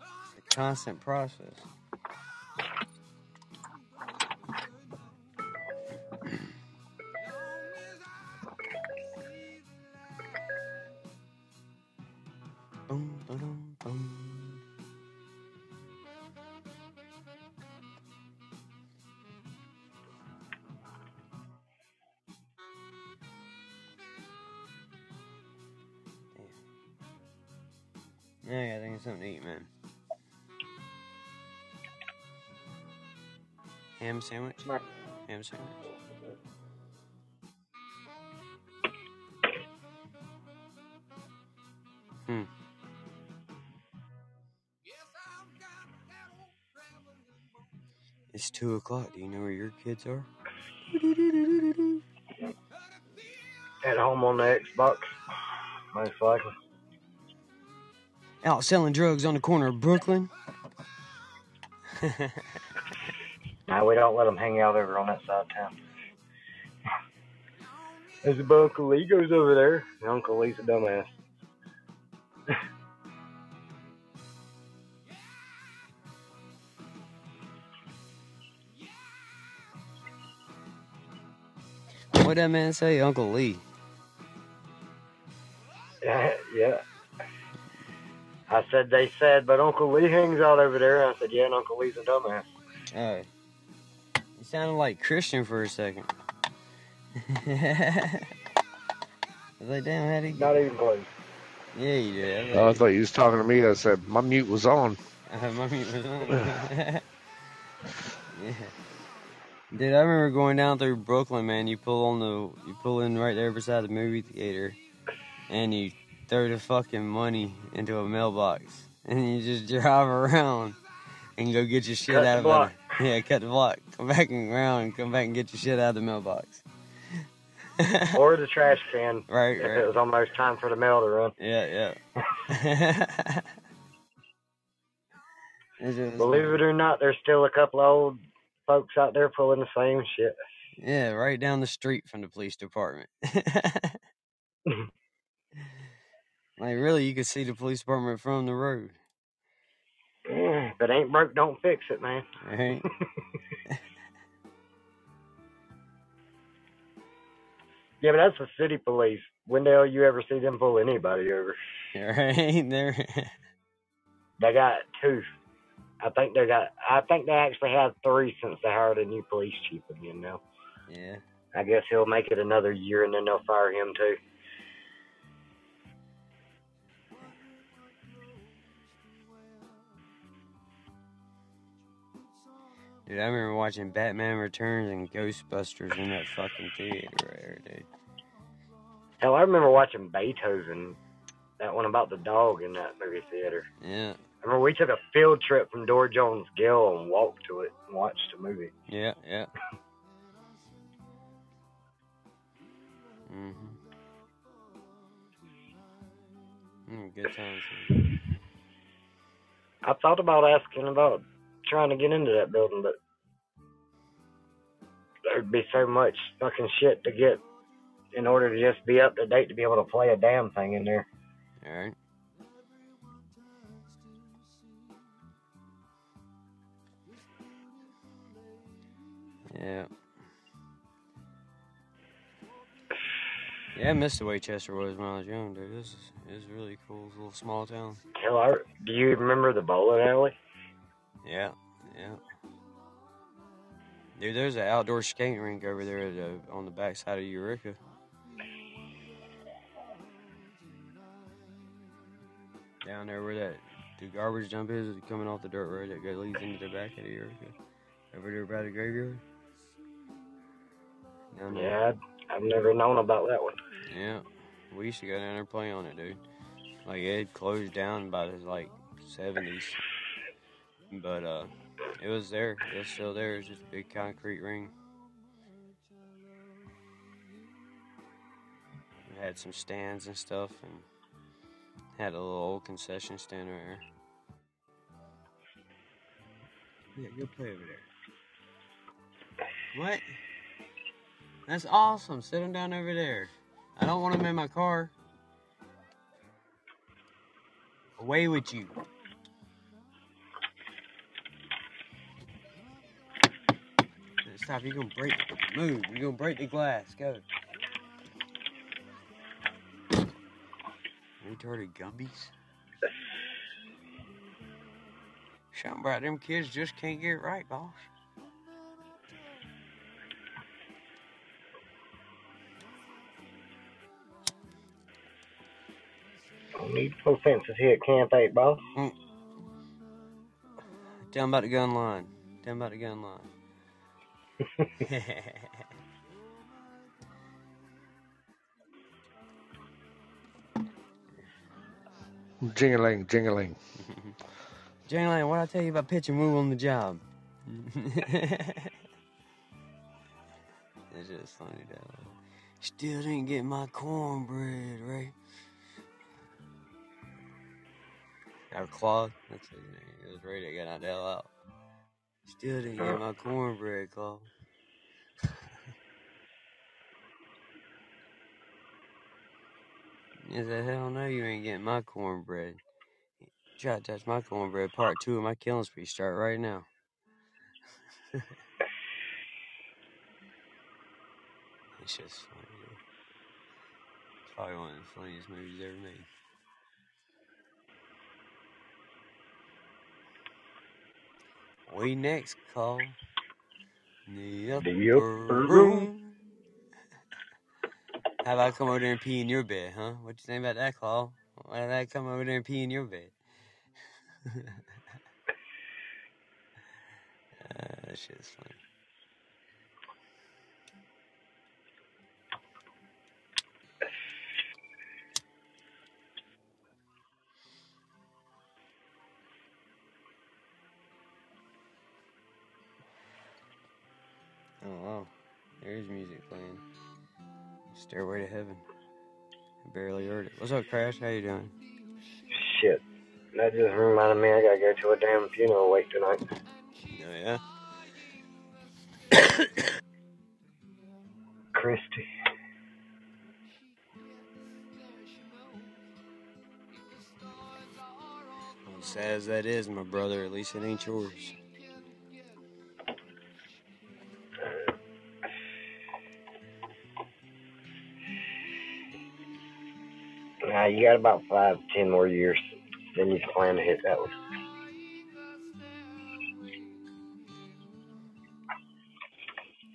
It's a constant process. Ham sandwich? Right. Ham sandwich. Hmm. It's two o'clock. Do you know where your kids are? At home on the Xbox. Most likely. Out selling drugs on the corner of Brooklyn. No, we don't let them hang out over on that side of town. There's a Uncle Lee goes over there. and Uncle Lee's a dumbass. what that man say, Uncle Lee? Yeah, yeah. I said they said, but Uncle Lee hangs out over there. I said, yeah, and Uncle Lee's a dumbass. Oh, you sounded like Christian for a second. I was like, damn, how'd he Not even close. Yeah, you did. Oh, I thought you was talking to me. I said my mute was on. Uh, my mute was on. yeah. Dude, I remember going down through Brooklyn, man. You pull on the, you pull in right there beside the movie theater, and you throw the fucking money into a mailbox, and you just drive around and go get your shit Cut out of block. it. Yeah, cut the block. Come back and around, and come back and get your shit out of the mailbox. Or the trash can. right, If it was almost time for the mail to run. Yeah, yeah. Believe it or not, there's still a couple of old folks out there pulling the same shit. Yeah, right down the street from the police department. like really, you could see the police department from the road, Yeah, if it ain't broke, don't fix it, man. right? Yeah, but that's the city police. When the hell you ever see them pull anybody over? right there. They got two. I think they got. I think they actually have three since they hired a new police chief again. Now, yeah. I guess he'll make it another year, and then they'll fire him too. Dude, I remember watching Batman Returns and Ghostbusters in that fucking theater right there, dude. Hell, I remember watching Beethoven, that one about the dog in that movie theater. Yeah, I remember we took a field trip from Door Jones Gill and walked to it and watched the movie. yeah, yeah. Mhm. Mm, good times. I thought about asking about trying to get into that building, but there'd be so much fucking shit to get in order to just be up to date to be able to play a damn thing in there. All right. Yeah. Yeah, I missed the way Chester was when I was young, dude. This is, this is really cool. It's a little small town. Hell, do you remember the bowling alley? Yeah, yeah. Dude, there's an outdoor skating rink over there at the, on the backside of Eureka. Down there where that the garbage dump is, coming off the dirt road that goes leads into the back of the Eureka. Over there by the graveyard. Down there. Yeah, I've never known about that one. Yeah, we used to go down there and play on it, dude. Like it closed down by the like seventies, but uh, it was there. It was still there. It was just a big concrete ring. It had some stands and stuff, and had a little old concession stand right there. Yeah, go play over there. What? That's awesome. Sit him down over there. I don't want him in my car. Away with you. Stop, you're gonna break move, you're gonna break the glass, go. Retarded Gumbies. Something about them kids just can't get it right, boss. Don't need no fences here at Camp 8, boss. Hmm. Tell 'em about the gun line. Tell 'em about the gun line. Jingling, jingling. Jangline, what I tell you about pitch and move on the job? it's just funny though. Still didn't get my cornbread, right? Or Claude, that's his name. It was ready to get out out. Still didn't get my cornbread, Claude. He said, hell no, you ain't getting my cornbread. Try to touch my cornbread. Part two of my killing spree start right now. it's just funny. It's probably one of the funniest movies ever made. We next call the upper, The upper room. How about I come over there and pee in your bed, huh? What you think about that, Claw? Why did I come over there and pee in your bed? uh, that shit's funny. Oh wow, there's music playing. Stairway to Heaven. I barely heard it. What's up, Crash? How you doing? Shit. That just reminded me I gotta go to a damn funeral wake tonight. Oh yeah. Christy. As sad as that is, my brother, at least it ain't yours. You got about five, ten more years. Then you plan to hit that one.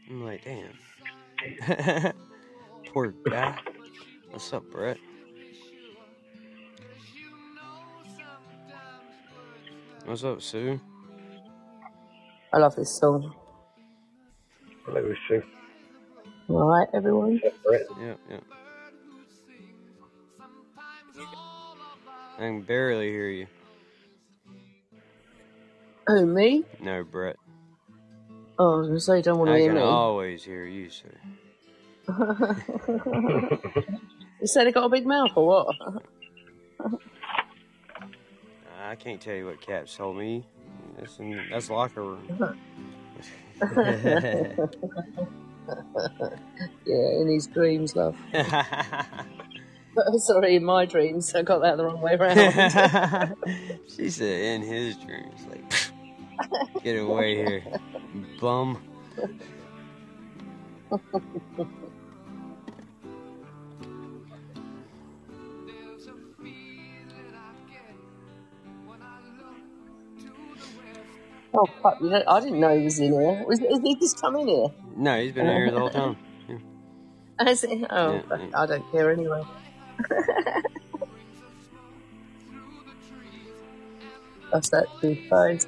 I'm like, damn. Poor guy. What's up, Brett? What's up, Sue? I love this song. Hello, Sue. All right, everyone. What's up, Brett? Yep, yep. I can barely hear you. Who, me? No, Brett. Oh, I was going to say, you don't want to I hear can me. always hear you, sir. you said it got a big mouth or what? I can't tell you what Caps told me. That's in, that's locker room. Yeah, in his dreams, love. Sorry, in my dreams, I got that the wrong way around. she said, in his dreams. Like, get away here, bum. Oh fuck! I didn't know he was in here. Was, is he just coming here? No, he's been here the whole time. Yeah. I see. Oh, yeah, yeah. I don't care anyway. That's that good face.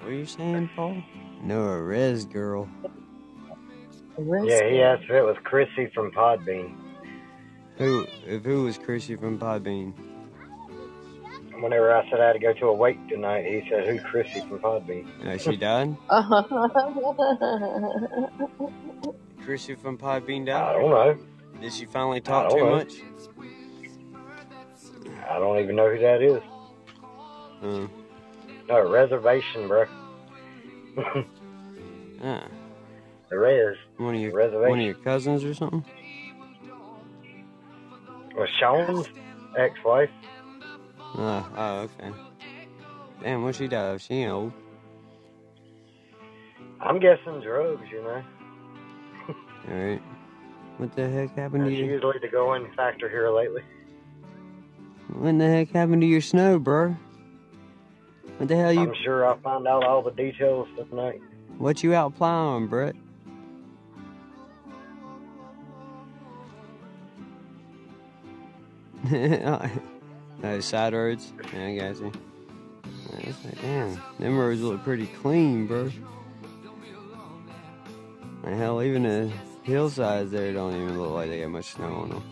What are you saying, Paul? No, a res girl. Yeah, he asked if it was Chrissy from Podbean. Who? If who was Chrissy from Podbean? Whenever I said I had to go to a wake tonight, he said, "Who's Chrissy from Podbean?" No, she died. Chrissy from Podbean down? I don't know. Did she finally talk too know. much? I don't even know who that is. Um, No, reservation, bro. ah, the res one of your reservation. one of your cousins or something? was Sean's ex-wife. Oh, oh, okay. Damn, what she died of? She ain't old. I'm guessing drugs, you know. Alright. What the heck happened to That's you? usually the going factor here lately. What the heck happened to your snow, bro? What the hell you? I'm sure I'll find out all the details tonight. What you out plowing, Brett? Those side roads. Yeah, I got you. Yeah, like, damn, them roads look pretty clean, bro. And hell, even the hillsides there don't even look like they got much snow on them.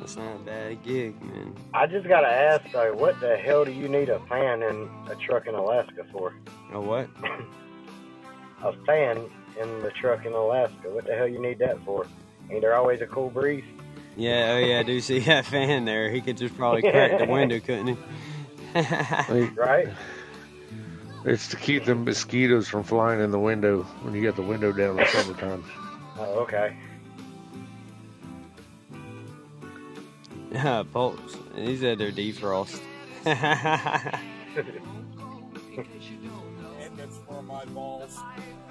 That's not a bad gig, man. I just gotta ask though, what the hell do you need a fan in a truck in Alaska for? A what? A fan in the truck in Alaska. What the hell you need that for? Ain't there always a cool breeze? Yeah, oh yeah, I do see that fan there. He could just probably crack the window, couldn't he? Right? It's to keep the mosquitoes from flying in the window when you got the window down in the summertime. Oh, okay. Yeah, Pulse. He said they're defrost. And it's for my balls.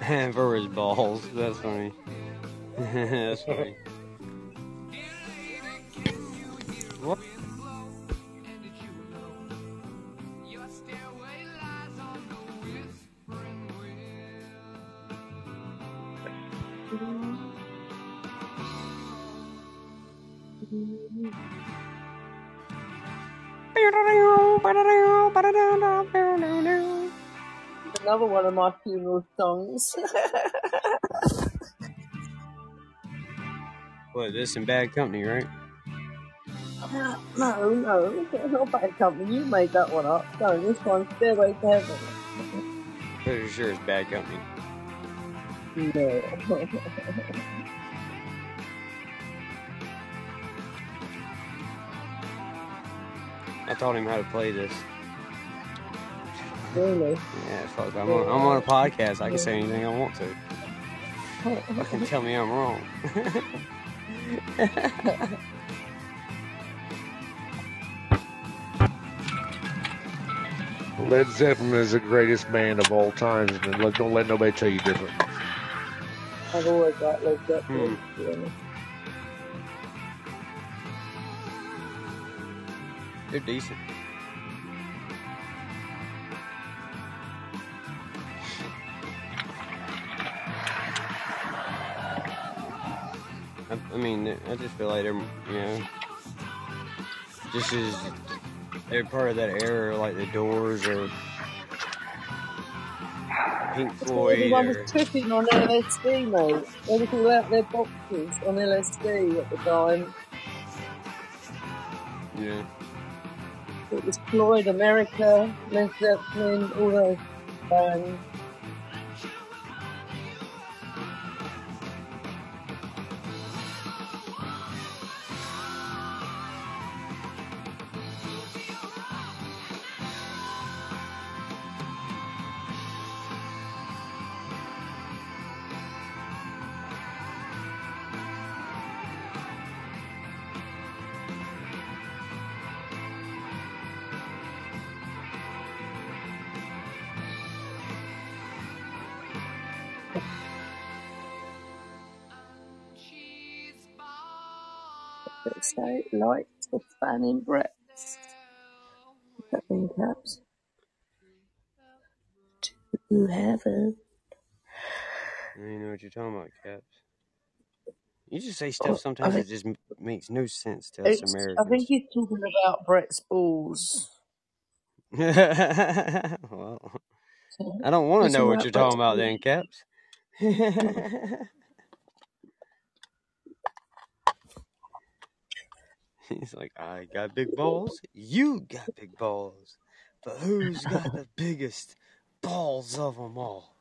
For his balls. That's funny. That's funny. What? Another one of my funeral songs. What, this in bad company, right? no, no, not bad company. You made that one up. No, this one's Stairway to Heaven. Pretty sure it's bad company. No. I taught him how to play this. Really? Yeah, fuck. I'm on, I'm on a podcast. I can say anything I want to. Fucking tell me I'm wrong. Led Zeppelin is the greatest band of all times, and let- don't let nobody tell you different. I've always liked Led Zeppelin. Hmm. Really. They're decent. I, I mean, I just feel like they're, you know, just as they're part of that era, like the Doors or Pink Floyd Everyone was tripping on LSD, mate. They was all out their boxes on LSD at the time. yeah. It was Floyd, America, Led Zeppelin, all those bands. Say like to fanning breasts. Put that in caps. To heaven. I don't know what you're talking about, Caps. You just say Oh, stuff I sometimes think that just makes no sense to us it's. I think Americans. he's talking about Brett's balls. well, I don't want to know what you're Brett's talking about then, Caps. Oh. He's like, I got big balls. You got big balls. But who's got the biggest balls of them all?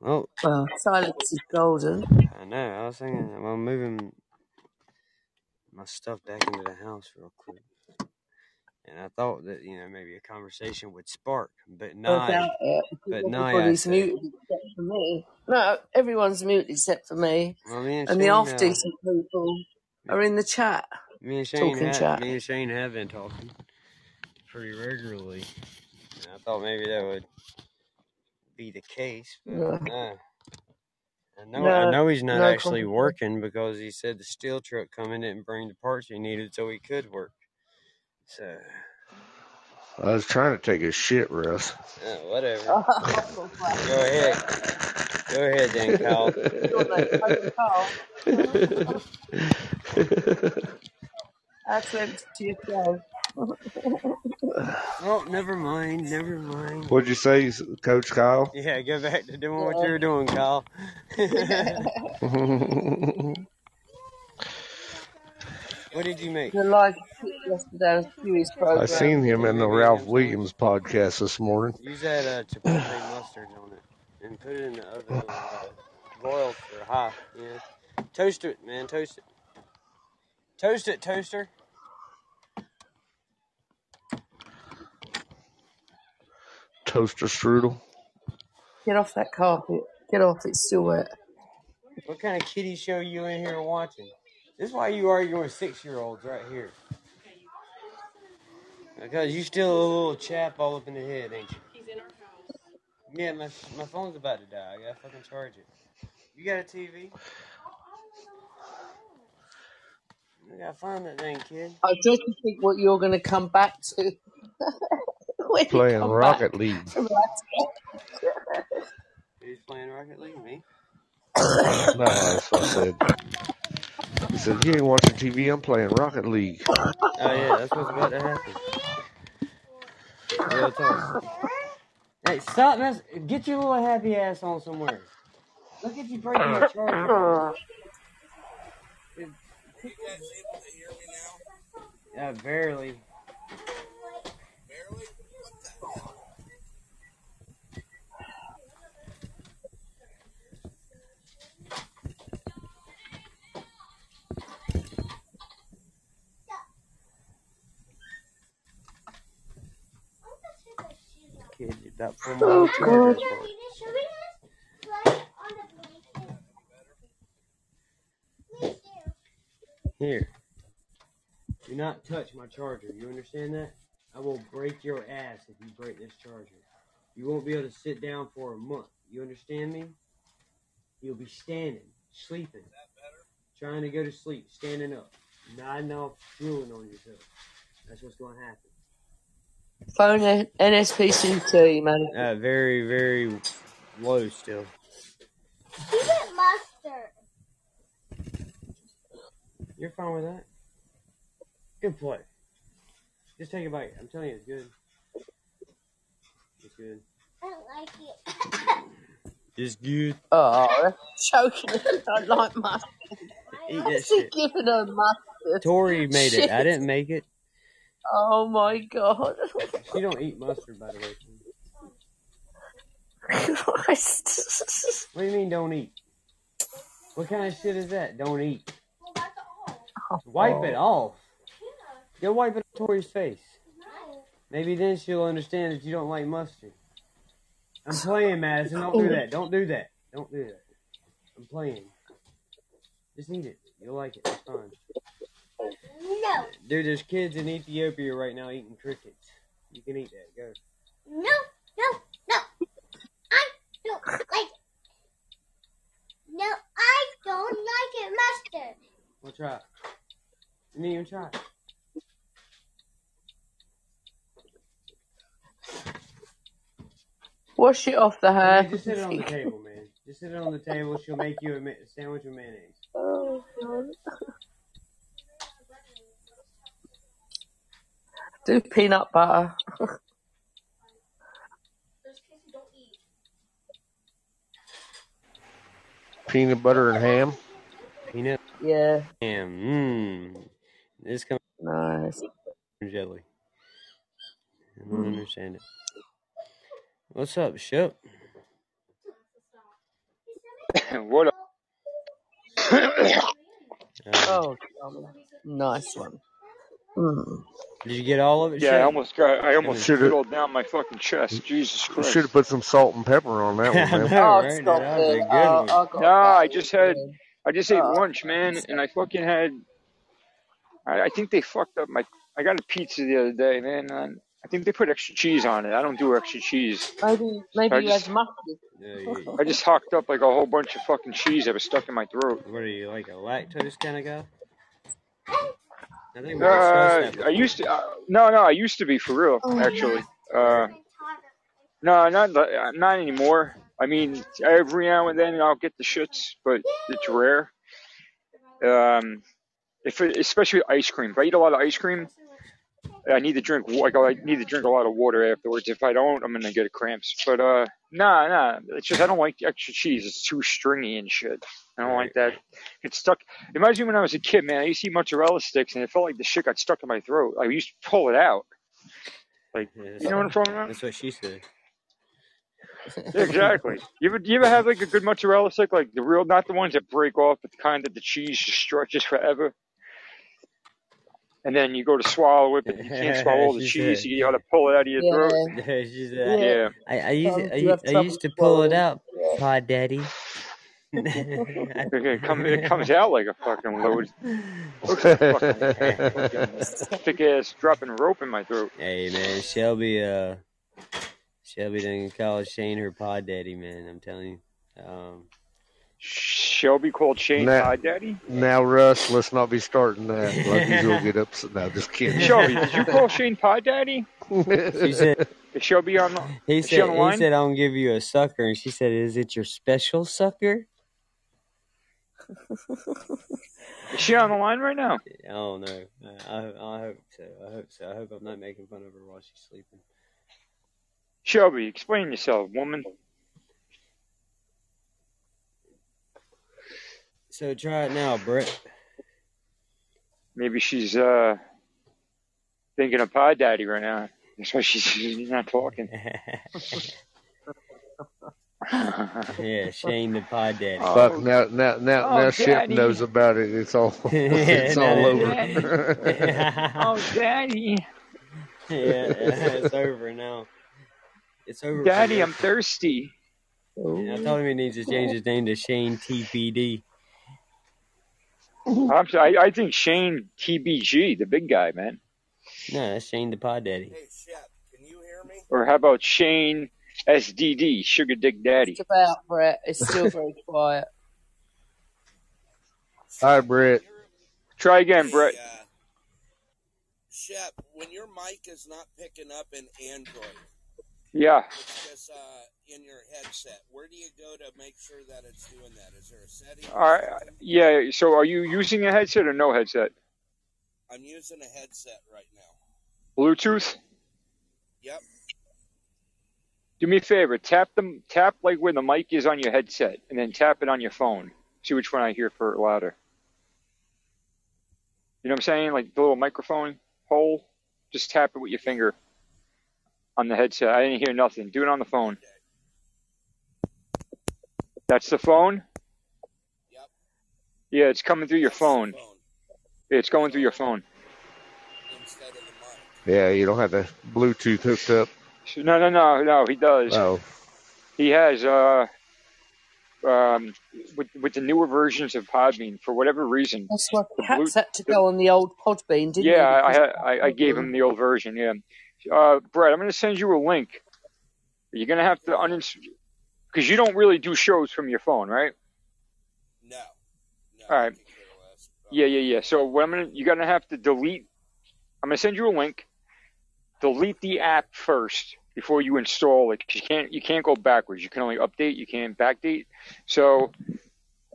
Well, Well, silence is golden. I know. I was thinking, I'm moving my stuff back into the house real quick. And I thought that, you know, maybe a conversation would spark. But I now, it but now everybody's muted except for me. No, everyone's muted except for me. well, me and And the Shane, half uh, decent people are in the chat, me and Shane, talking ha- chat. me and Shane have been talking pretty regularly. And I thought maybe that would be the case, but No, no. I know, I know he's not no actually conversation. working because he said the steel truck coming didn't bring the parts he needed so he could work. So, I was trying to take a shit, Russ. uh, whatever. Go ahead. Go ahead then, Kyle. Your name, Open Carl. That's empty to yourself. Oh, never mind. Never mind. What'd you say, Coach Kyle? Yeah, go back to doing what you were doing, Kyle. what did you make? the live tweet yesterday on Huey's I program. seen him in the Ralph Williams podcast this morning. Use that uh, chipotle mustard on it and put it in the oven on uh, broil for high. Yeah. Toast it, man. Toast it. Toast it, toaster. Toaster strudel. Get off that carpet. Get off. It's still wet. What kind of kiddie show you in here watching? This is why you argue with six year olds right here. Because you still a little chap all up in the head, ain't you? He's in our house. Yeah, my my phone's about to die. I gotta fucking charge it. You got a TV? I gotta find that thing, kid. I dread to think what you're going to come back to when you Playing come Rocket back League. from that. Who's playing Rocket League? Me? No, that's what I said. He said, You ain't watching TV, I'm playing Rocket League. Oh yeah, that's what's about to happen. Real talk. Hey, stop mess. Get your little happy ass on somewhere. Look at you breaking my charger. It- Yeah, uh, barely. Kid, you about Oh, whole God. Here. Do not touch my charger. You understand that? I will break your ass if you break this charger. You won't be able to sit down for a month. You understand me? You'll be standing, sleeping, trying to go to sleep, standing up, nodding off, drooling on yourself. That's what's going to happen. Phone N- NSPCC, man. Uh, very, very low still. You're fine with that? Good play. Just take a bite. I'm telling you, it's good. It's good. I don't like it. it's good. Oh, that's choking. I like mustard. Eat that he shit. giving her mustard? Tori made it. I didn't make it. Oh my god. She don't eat mustard, by the way. Christ. What do you mean don't eat? What kind of shit is that? Don't eat. Wipe it oh. off. Go wipe it on Tori's face. Maybe then she'll understand that you don't like mustard. I'm playing, Madison. Don't do that. Don't do that. Don't do that. I'm playing. Just eat it. You'll like it. It's fun. No, Dude, there's kids in Ethiopia right now eating crickets. You can eat that. Go. no, no, no. I don't like it. No, I don't like it, mustard. Well, try it. You didn't even try. Wash it off the Yeah, hair. just sit it on the table, man. Just sit it on the table. She'll make you a sandwich with mayonnaise. Oh, God. Do peanut butter. Peanut butter and ham. Peanut Yeah, ham. Mmm. This comes nice. from jelly. I don't understand it. What's up, Shep? what up? Uh, Oh, um, nice one. Mm. did you get all of it, Yeah, I almost got. I almost Should've- fiddled down my fucking chest. Jesus You Christ. should have put some salt and pepper on that one, man. know, Oh, right? stop That was a good Oh, one. I got No. I just had. I just ate Oh, lunch, man, and I fucking had. I, I think they fucked up my. I got a pizza the other day, man. And I think they put extra cheese on it. I don't do extra cheese. maybe, maybe I you just- had mustard. Yeah, you, I just hocked up like a whole bunch of fucking cheese that was stuck in my throat. what are you, like a lactose kind of guy? I think we Uh, I used to. Uh, no, no, I used to be for real, actually. Uh, no, not uh, not anymore. I mean, every now and then I'll get the shits, but it's rare. Um, if it, especially ice cream. If I eat a lot of ice cream, I need to drink. wa- Like I need to drink a lot of water afterwards. If I don't, I'm gonna get cramps. But uh, nah, nah. It's just I don't like extra cheese. It's too stringy and shit. I don't like that. It stuck. It reminds me when I was a kid, man. I used to eat mozzarella sticks, and it felt like the shit got stuck in my throat. I used to pull it out. Like, Yeah, you know what I'm talking about? That's what she said. Exactly. You ever you ever have like a good mozzarella stick, like the real, not the ones that break off, but the kind that the cheese just stretches forever. And then you go to swallow it, but you can't swallow all the cheese. said- You got to pull it out of your Yeah. throat. she said, Yeah. I, I used Sometimes I, you I used to pull it out, Pod Daddy. It, come, it comes out like a fucking load. Looks like fucking, fucking thick ass dropping rope in my throat. hey man, Shelby uh Shelby didn't call Shane her Pod Daddy, man. I'm telling you. Um, Shelby called Shane Nah. Pod Daddy. Now, Russ, let's not be starting that. Lucky's will get upset. No, just kidding. Shelby, did you call Shane Pod Daddy? she said Is Shelby on? he Is she said on the he line? said I'll give you a sucker, and she said, "Is it your special sucker?" Is she on the line right now? Oh don't. I, I, hope so. I hope so. I hope I'm not making fun of her while she's sleeping. Shelby, explain yourself, woman. So try it now, Brett. Maybe she's uh thinking of Pod Daddy right now. That's why she's not talking. yeah, Shane the Pod Daddy. Oh. Fuck now, now, now, Oh, now Ship Daddy. knows about it. It's all, it's Yeah, all no, over. oh, Daddy, yeah, it's over now. It's over. Daddy. I'm thirsty. I told him he needs to change his name to Shane TPD. I'm sorry, I, I think Shane TBG, the big guy, man. No, that's Shane the Pod Daddy. Hey, Shep, can you hear me? Or how about Shane SDD, Sugar Dick Daddy? It's about Brett. It's still very quiet. Hi, Brett. Try again, Brett. Hey, uh, Shep, when your mic is not picking up in Android, Yeah. it's just uh, in your headset. Where do you go to make sure that it's doing that? Is there a setting? All right. Yeah. So, are you using a headset or no headset? I'm using a headset right now. Bluetooth. Yep. Do me a favor. Tap them. Tap like where the mic is on your headset, and then tap it on your phone. See which one I hear for louder. You know what I'm saying? Like the little microphone hole. Just tap it with your finger on the headset. I didn't hear nothing. Do it on the phone. That's the phone. Yep. Yeah, it's coming through your phone. phone Yeah, it's going through your phone. instead of the mic. Yeah, you don't have the Bluetooth hooked up. No, no, no, no. He does. Oh, He has. Uh, um, with with the newer versions of Podbean for whatever reason. That's why The Cats blue, had to go on the old Podbean, didn't yeah, I, he? I I I gave him the old version. Yeah, uh, Brett, I'm gonna send you a link. You're gonna have to uninstall because you don't really do shows from your phone, right? No. No. All right. Yeah, yeah, yeah. So what I'm gonna, you're gonna have to delete. I'm gonna send you a link. Delete the app first before you install it. you can't, you can't go backwards. You can only update. You can't backdate. So,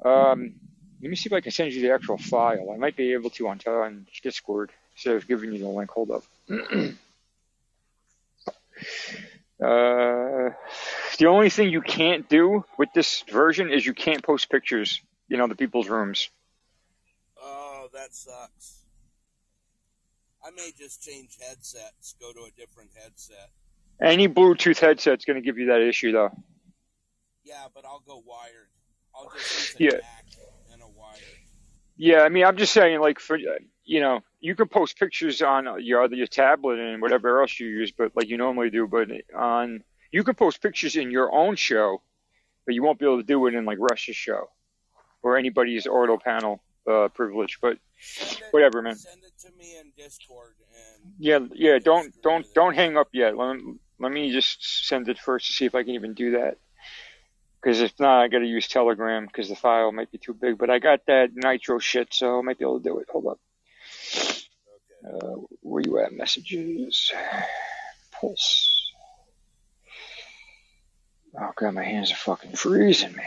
um, let me see if I can send you the actual file. I might be able to on on Discord instead of giving you the link. Hold up. uh, the only thing you can't do with this version is you can't post pictures. You know, the people's rooms. Oh, that sucks. I may just change headsets, go to a different headset. Any Bluetooth headset's going to give you that issue, though. Yeah, but I'll go wired. I'll just use a Yeah. And a wired. Yeah, I mean, I'm just saying, like, for you know, you can post pictures on your other your tablet and whatever else you use, but like you normally do. But on you can post pictures in your own show, but you won't be able to do it in like Russ's show or anybody's auto panel uh, privilege. But whatever, man. Send it to me in Discord and Yeah, yeah. Don't don't don't hang up yet. Let me, let me just send it first to see if I can even do that. Because if not, I got to use Telegram because the file might be too big. But I got that Nitro shit, so I might be able to do it. Hold up. Uh, where you at? Messages. Pulse. Oh god, my hands are fucking freezing, man.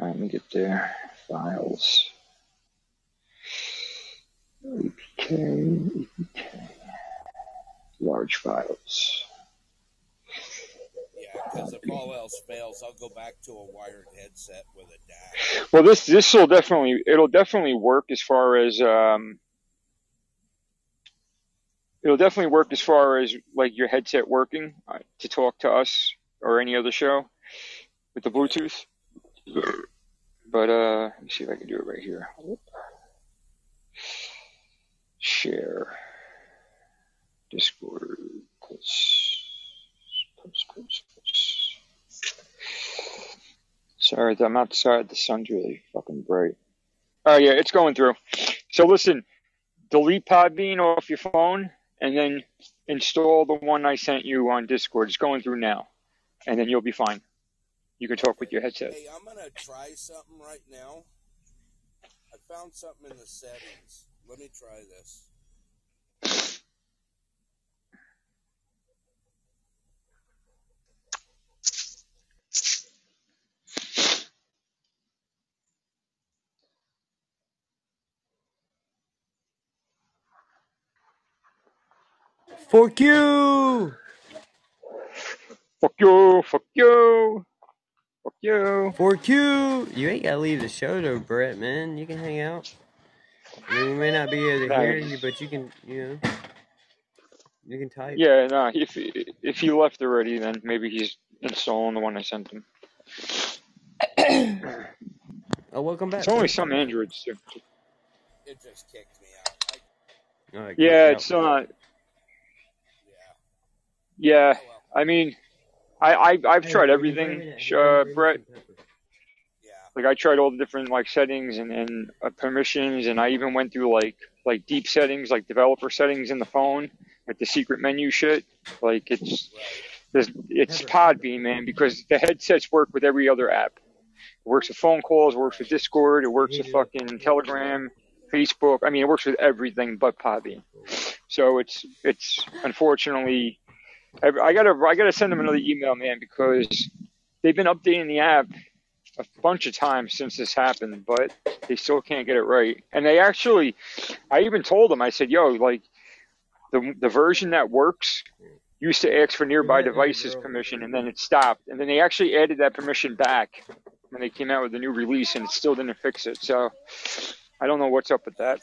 Let me get there. Files. APK, APK. Large files. yeah, because if all else fails, I'll go back to a wired headset with a DAC. Well, this this will definitely it'll definitely work as far as um, it'll definitely work as far as like your headset working uh, to talk to us or any other show with the Bluetooth. But uh, let me see if I can do it right here. Share Discord. Plus, plus, plus. Sorry, I'm outside. The sun's really fucking bright. Oh yeah, it's going through. So listen, delete Podbean off your phone and then install the one I sent you on Discord. It's going through now, and then you'll be fine. You can talk with your headset. Hey, I'm gonna try something right now. I found something in the settings. Let me try this. Fuck you! Fuck you! Fuck you! Fuck you! Fuck you! You ain't gotta leave the show though, Brett, man. You can hang out. I mean, we may not be able to hear you, but you can, you know, you can type. Yeah, no. If if he left already, then maybe he's installing the one I sent him. Oh, welcome back. It's only some Androids too. It just kicked me out. I, oh, Alright, Yeah, it's out. not. yeah. Yeah, Oh well. I mean, I, I I've Hey, tried will you bring me everything, that- sh- will you uh, Brett. Yeah. Like I tried all the different like settings and and uh, permissions, and I even went through like like deep settings, like developer settings in the phone, like the secret menu shit. Like it's Right. there's it's Podbean, man, because the headsets work with every other app. It works with phone calls, it works with Discord, it works with fucking Telegram, Facebook. I mean, it works with everything but Podbean. So it's it's unfortunately, I, I gotta I gotta send them another email, man, because they've been updating the app a bunch of times since this happened, but they still can't get it right. And they actually, I even told them, I said, "Yo, like the the version that works." Used to ask for nearby devices permission and then it stopped. And then they actually added that permission back when they came out with the new release and it still didn't fix it. So I don't know what's up with that.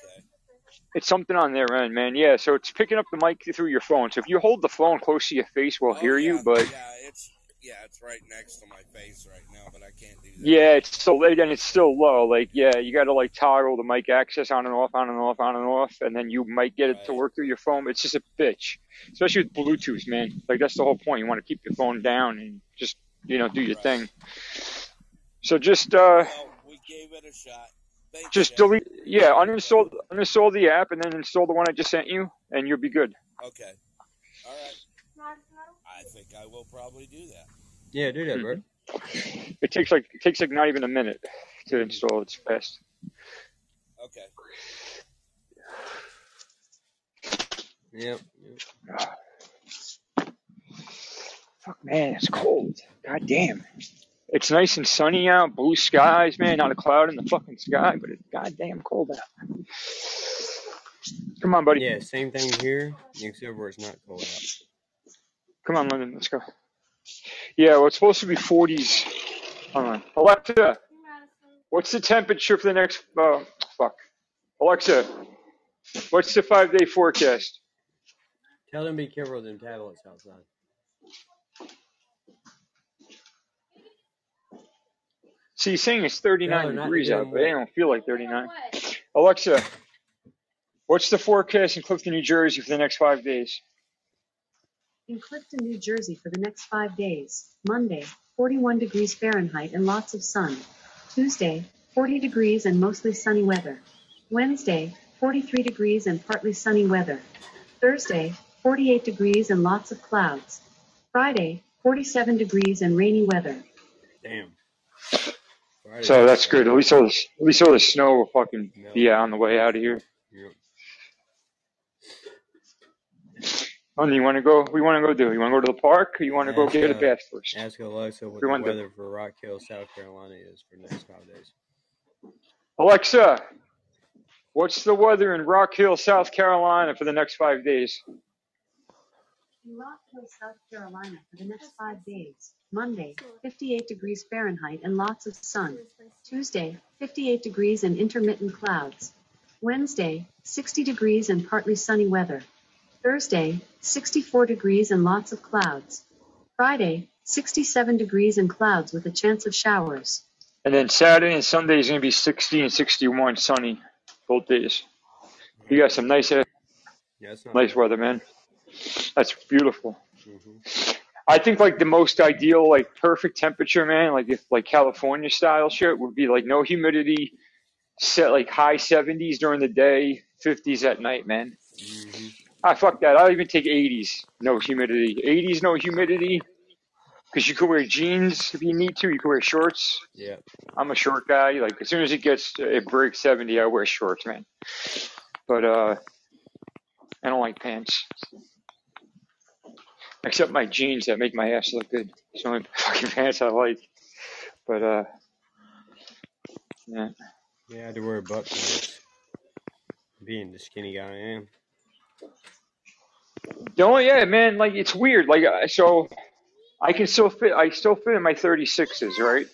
It's something on their end, man. Yeah, so it's picking up the mic through your phone. So if you hold the phone close to your face, we'll Oh, hear you, but yeah, it's yeah, it's right next to my face right now, but I can't do that. Yeah, it's still and it's still low. Like, yeah, you got to like toggle the mic access on and off, on and off, on and off, and then you might get it to work through your phone. It's just a bitch, especially with Bluetooth, man. Like that's the whole point. You want to keep your phone down and just you know do your Right. thing. So just uh, Well, we gave it a shot. Thanks, just Jeff. delete, yeah, uninstall uninstall the app and then install the one I just sent you, and you'll be good. Okay. All right. I think I will probably do that. Yeah, do that, bro. It takes like it takes like not even a minute to install. It's fast. Okay. Yep. yep. Fuck man, it's cold. God damn. It's nice and sunny out, blue skies, man, not a cloud in the fucking sky, but it's goddamn cold out. Come on, buddy. Yeah, same thing here, except where it's not cold out. Come on, London, let's go. Yeah, well, it's supposed to be 40s. Hold on. Alexa, what's the temperature for the next, oh, fuck. Alexa, what's the five day forecast? Tell them be careful with them tablets outside. See, he's saying it's 39 they're degrees out, but they don't feel like 39. Alexa, what's the forecast in Clifton, New Jersey for the next five days? In Clifton, New Jersey for the next five days. Monday, 41 degrees Fahrenheit and lots of sun. Tuesday, 40 degrees and mostly sunny weather. Wednesday, 43 degrees and partly sunny weather. Thursday, 48 degrees and lots of clouds. Friday, 47 degrees and rainy weather. Damn. Friday So that's good. At least all the, at least all the snow will fucking No. be on the way out of here. Yep. Oh, you want to go? We want to go do? You want to go to the park, or you want to go get a uh, bath first? ask Alexa what We the want to- weather for Rock Hill, South Carolina is for the next five days. Alexa, what's the weather in Rock Hill, South Carolina for the next five days? In Rock Hill, South Carolina for the next five days. Monday, 58 degrees Fahrenheit and lots of sun. Tuesday, 58 degrees and intermittent clouds. Wednesday, 60 degrees and partly sunny weather. Thursday, 64 degrees and lots of clouds. Friday, 67 degrees and clouds with a chance of showers. And then Saturday and Sunday is going to be 60 and 61 sunny both days. You got some nice, Yeah, it's nice bad. weather, man. That's beautiful. hmm I think like the most ideal, like perfect temperature, man, like if like California style shit would be like no humidity, set like high 70s during the day, 50s at night, man. hmm Ah, fuck that. I'll even take 80s, no humidity. 80s, no humidity, because you could wear jeans if you need to. You could wear shorts. Yeah. I'm a short guy. Like as soon as it gets it breaks 70, I wear shorts, man. But uh, I don't like pants, except my jeans that make my ass look good. It's the only fucking pants I like. But uh, yeah. Yeah, I had to wear butt pants. Being the skinny guy I am. Only yeah, man, like it's weird. Like so, I can still fit. I still fit in my 36s, right?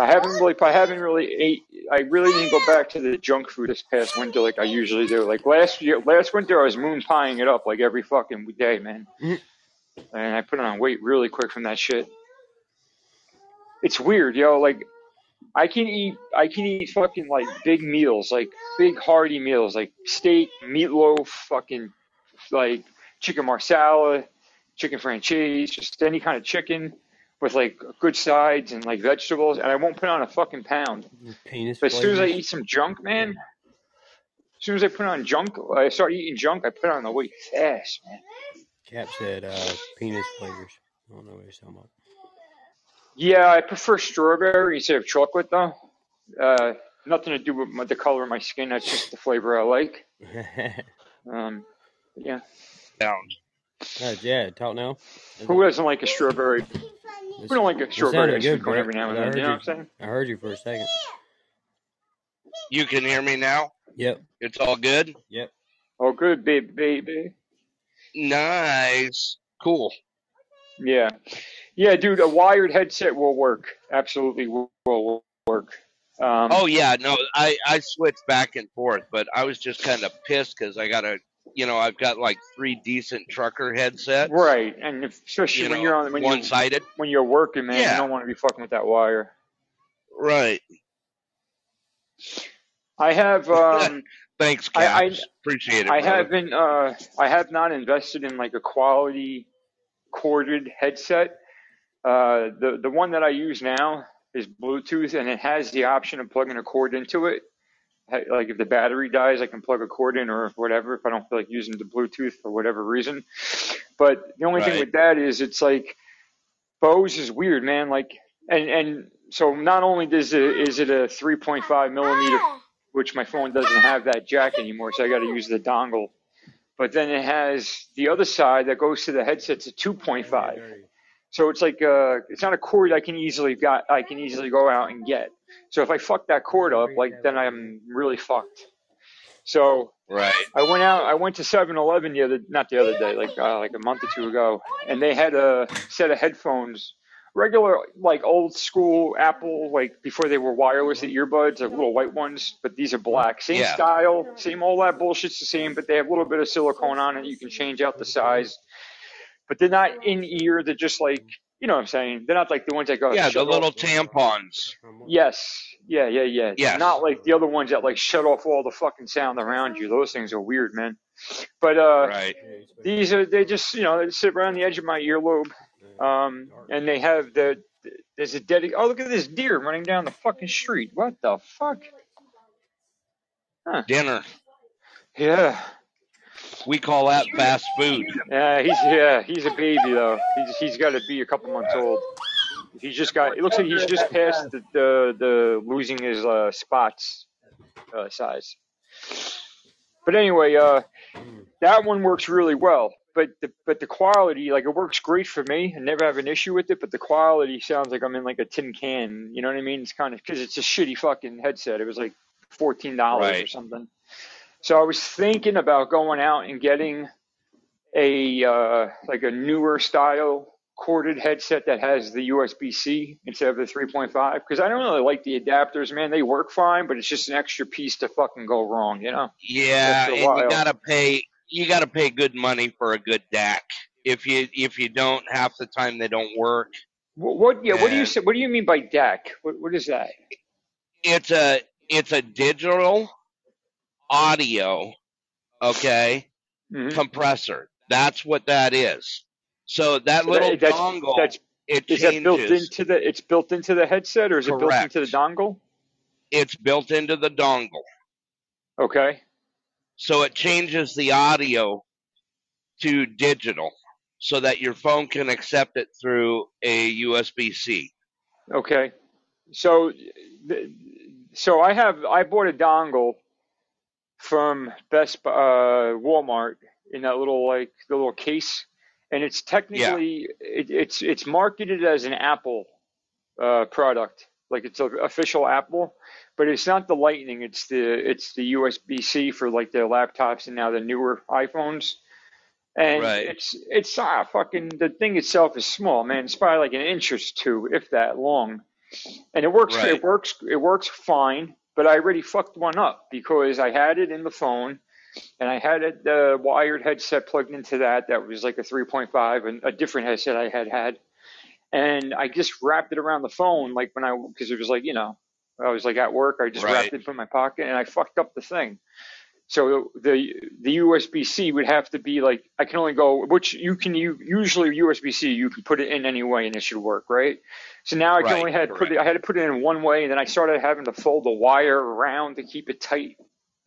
I haven't really, I haven't really ate. I really didn't go back to the junk food this past winter like I usually do. Like last year, last winter I was moon pieing it up like every fucking day, man. And I put on weight really quick from that shit. It's weird, yo. Like I can eat, I can eat fucking like big meals, like big hearty meals, like steak, meatloaf, fucking like chicken marsala, chicken francese, just any kind of chicken with like good sides and like vegetables, and I won't put on a fucking pound. Penis But as soon as I eat some junk, man, as soon as I put on junk, I start eating junk, I put on the weight fast, man. Cap said uh, penis flavors. I don't know what he's talking about. Yeah, I prefer strawberry instead of chocolate though. Uh, nothing to do with my, the color of my skin. That's just the flavor I like. Um, yeah. Down. Uh, yeah, talk now. Is Who it- doesn't like a strawberry? it's- Who don't like a strawberry sounded ice cream good, cone Brett. every now and I then? heard You know what I'm saying? I heard you for a second. You can hear me now? Yep. It's all good? Yep. Oh, good, baby, baby. Nice. Cool. Yeah, yeah, dude. A wired headset will work. Absolutely will, work. Um, Oh yeah, no, I I switched back and forth, but I was just kind of pissed because I got a you know, I've got like three decent trucker headsets. Right, and if, especially You when know, you're on when you one-sided. when you're working, man, Yeah. you don't want to be fucking with that wire. Right. I have um Thanks, I- I- Appreciate it. I brother. haven't uh I have not invested in like a quality corded headset. Uh the the one that I use now is Bluetooth and it has the option of plugging a cord into it. Like if the battery dies, I can plug a cord in or whatever if I don't feel like using the Bluetooth for whatever reason. But the only thing with that is it's like Bose is weird, man. Like and and so not only does it is it a 3.5 millimeter which my phone doesn't have that jack anymore, so I got to use the dongle. But then it has the other side that goes to the headset's a 2.5. So it's like uh, it's not a cord I can easily got I can easily go out and get. So if I fuck that cord up, like then I'm really fucked. So Right. I went out. I went to 7-Eleven the other, not the other day, like uh, like a month or two ago, and they had a set of headphones, regular like old school Apple, like before they were wireless, the earbuds, like little white ones, but these are black. Same Yeah. style, same all that bullshit's the same, but they have a little bit of silicone on it. You can change out the size, but they're not in ear. They're just like you know what I'm saying. They're not like the ones that go Yeah, the little off. tampons. Yes. Yeah, yeah, yeah. Yes. Not like the other ones that like shut off all the fucking sound around you. Those things are weird, man. But uh Right. these are they just you know they sit around the edge of my earlobe. Um and they have the there's a dead. oh look at this deer running down the fucking street. What the fuck? Huh. Dinner. Yeah. We call that fast food. Yeah, he's yeah, he's a baby though. He's he's got to be a couple months old. He's just got. It looks like he's just past the the, the losing his uh, spots uh, size. But anyway, uh, that one works really well. But the but the quality, like it works great for me. I never have an issue with it. But the quality sounds like I'm in like a tin can. You know what I mean? It's kind of because it's a shitty fucking headset. It was like fourteen dollars or something. So I was thinking about going out and getting a uh, like a newer style corded headset that has the USB-C instead of the 3.5 because I don't really like the adapters, man. They work fine, but it's just an extra piece to fucking go wrong, you know? Yeah, and you gotta pay. You gotta pay good money for a good DAC. If you if you don't, half the time they don't work. What? what yeah. What do you say? What do you mean by DAC? What, what is that? It's a it's a digital audio, okay, Mhm. compressor. That's what that is. So that So little that- that's, dongle, that's it is that built into the? It's built into the headset, or is it built into the dongle? It's built into the dongle, Okay. So it changes the audio to digital, so that your phone can accept it through a USB-C. Okay. So, so I have I bought a dongle from Best uh, Walmart in that little like the little case, and it's technically it, it's it's marketed as an Apple uh, product, like it's an official Apple, but it's not the Lightning. It's the it's the USB C for like their laptops and now the newer iPhones. And Right. it's it's ah fucking the thing itself is small, man. It's probably like an inch or two, if that long. And it works Right. it works it works fine, but I already fucked one up because I had it in the phone and I had a the wired headset plugged into that that was like a 3.5 and a different headset I had had. And I just wrapped it around the phone like when I because it was like, you know, I was like at work, I just Right. wrapped it in my pocket and I fucked up the thing. So the the USB C would have to be like I can only go which you can you usually USB C you can put it in any way and it should work right. So now I can Right, only had put it I had to put it in one way and then I started having to fold the wire around to keep it tight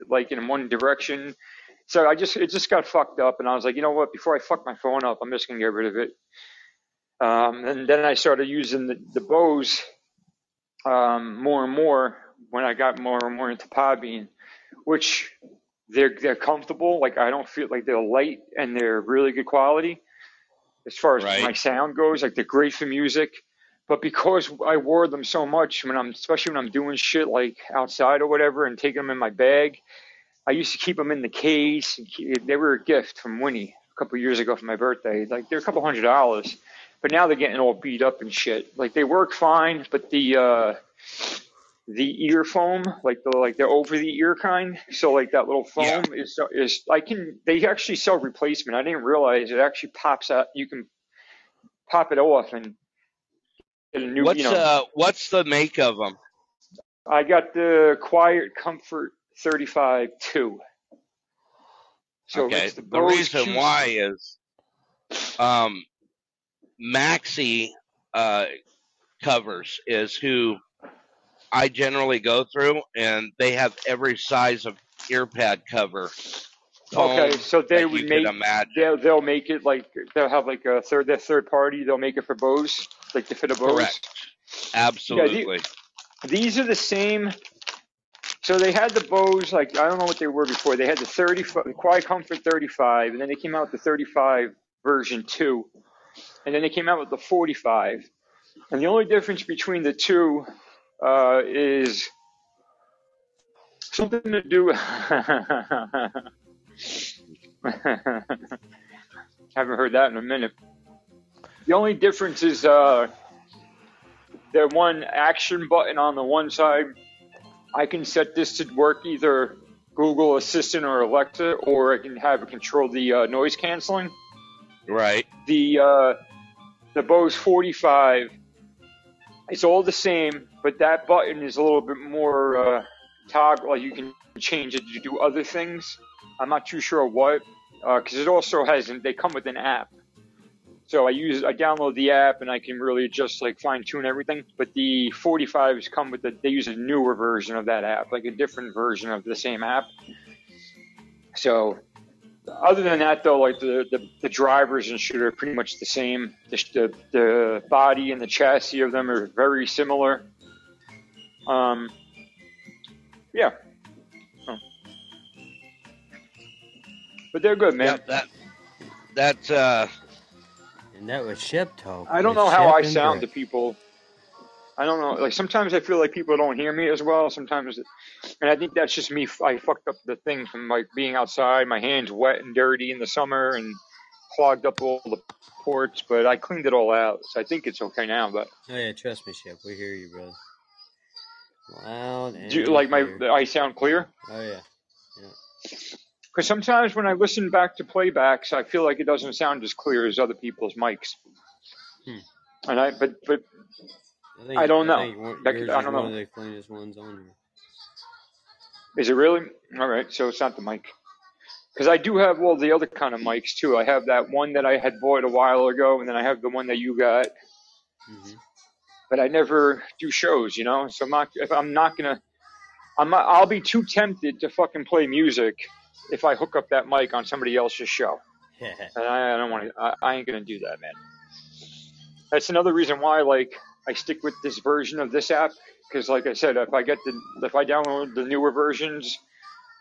like in one direction. So I just it just got fucked up and I was like you know what before I fuck my phone up I'm just gonna get rid of it. Um, and then I started using the, the Bose um, more and more when I got more and more into Podbean, which they're they're comfortable. Like I don't feel like they're light and they're really good quality as far as Right. my sound goes. Like they're great for music, but because I wore them so much when I'm especially when I'm doing shit like outside or whatever and taking them in my bag, I used to keep them in the case. And keep, they were a gift from Winnie a couple years ago for my birthday. Like they're a couple hundred dollars, but now they're getting all beat up and shit. Like they work fine, but the uh, the ear foam, like the like the over the ear kind. So like that little Yeah. foam is is I can they actually sell replacement. I didn't realize it actually pops out. You can pop it off and get a new. What's you know, uh what's the make of them? I got the Quiet Comfort 35 2. So okay. the The reason Q- why is um Maxi uh covers is who I generally go through and they have every size of ear pad cover. Okay, so they would make they'll, they'll make it like they'll have like a third their third party. They'll make it for Bose, like to fit a Bose. Correct. Absolutely. These are the same. So they had the Bose, like I don't know what they were before. They had the 30, the Quiet Comfort 35, and then they came out with the 35 version two, and then they came out with the 45. And the only difference between the two uh, is something to do. Haven't heard that in a minute. The only difference is uh, the one action button on the one side. I can set this to work either Google Assistant or Alexa, or I can have it control the uh, noise canceling. Right. The uh, the Bose 45, it's all the same, but that button is a little bit more uh, toggle. You can change it to do other things. I'm not too sure what, because it also has. They come with an app. So I use I download the app and I can really just like fine tune everything. But the 45s come with the they use a newer version of that app, like a different version of the same app. So other than that though, like the the, the drivers and shooter are pretty much the same. The, the the body and the chassis of them are very similar. Um, yeah. Oh. But they're good, man. Yep, that that uh And that was Shep talk. I don't know how I and sound to people. I don't know. Like sometimes I feel like people don't hear me as well. Sometimes, and I think that's just me. I fucked up the thing from like being outside. My hands wet and dirty in the summer and clogged up all the ports. But I cleaned it all out, so I think it's okay now. But Oh yeah, trust me, Shep. We hear you, brother. Loud and do you, like my. I sound clear? Oh yeah. Because sometimes when I listen back to playbacks, I feel like it doesn't sound as clear as other people's mics. Hmm. And I, but but I, think, I don't know. think That I don't one know. of the cleanest ones on here. Is it really? All right, so it's not the mic. Because I do have all the other kind of mics too. I have that one that I had bought a while ago, and then I have the one that you got. hmm But I never do shows, you know. So I'm not. If I'm not gonna, I'm not. I'll be too tempted to fucking play music if I hook up that mic on somebody else's show. And I, I don't want to. I, I ain't gonna do that, man. That's another reason why, like, I stick with this version of this app. Because, like I said, if I get the, if I download the newer versions,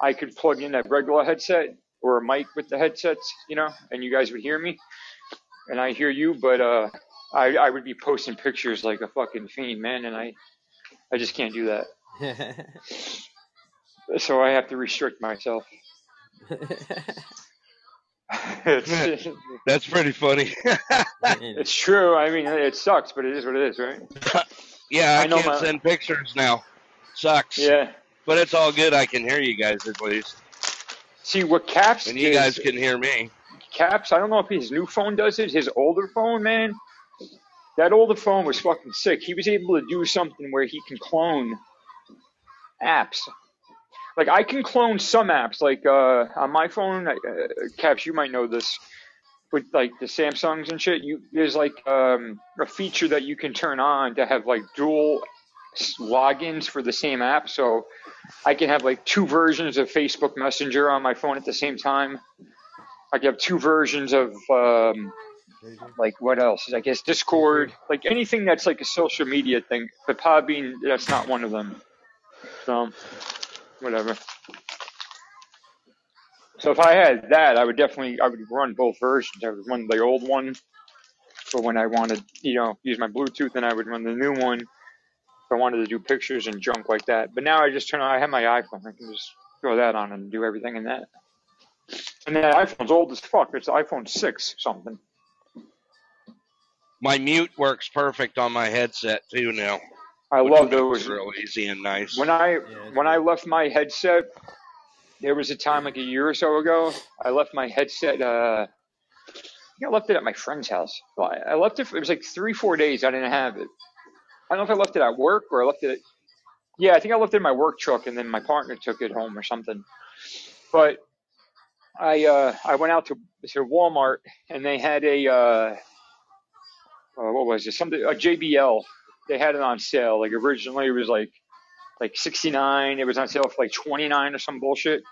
I could plug in a regular headset or a mic with the headsets, you know, and you guys would hear me, and I hear you. But uh, I, I would be posting pictures like a fucking fiend, man, and I, I just can't do that. So I have to restrict myself. that's pretty funny. it's true. I mean, it sucks, but it is what it is, right? Yeah, I, I know can't my- send pictures now. Sucks. Yeah. But it's all good. I can hear you guys at least. See what Caps And you is- guys can hear me. Caps, I don't know if his new phone does it. His older phone, man, that older phone was fucking sick. He was able to do something where he can clone apps. Like I can clone some apps, like uh, on my phone. Uh, Caps, you might know this, with like the Samsungs and shit. You there's like um, a feature that you can turn on to have like dual logins for the same app. So I can have like two versions of Facebook Messenger on my phone at the same time. I can have two versions of um, like what else? I guess Discord, like anything that's like a social media thing. But Podbean, that's not one of them. So whatever. So if I had that, I would definitely I would run both versions. I would run the old one for when I wanted, you know, use my Bluetooth, and I would run the new one if I wanted to do pictures and junk like that. But now I just turn on. I have my iPhone. I can just throw that on and do everything in that. And that iPhone's old as fuck. It's iPhone six something. My mute works perfect on my headset too now. I love makes those. it real easy and nice. When I Yeah, it's when I left my headset, there was a time like a year or so ago. I left my headset. Uh, I think I left it at my friend's house. Well, I left it. For, it was like three, four days. I didn't have it. I don't know if I left it at work or I left it. At, yeah, I think I left it in my work truck, and then my partner took it home or something. But I uh, I went out to to Walmart, and they had a uh, uh, what was it? Something a JBL. They had it on sale. Like originally, it was like like 69. It was on sale for like 29 or some bullshit.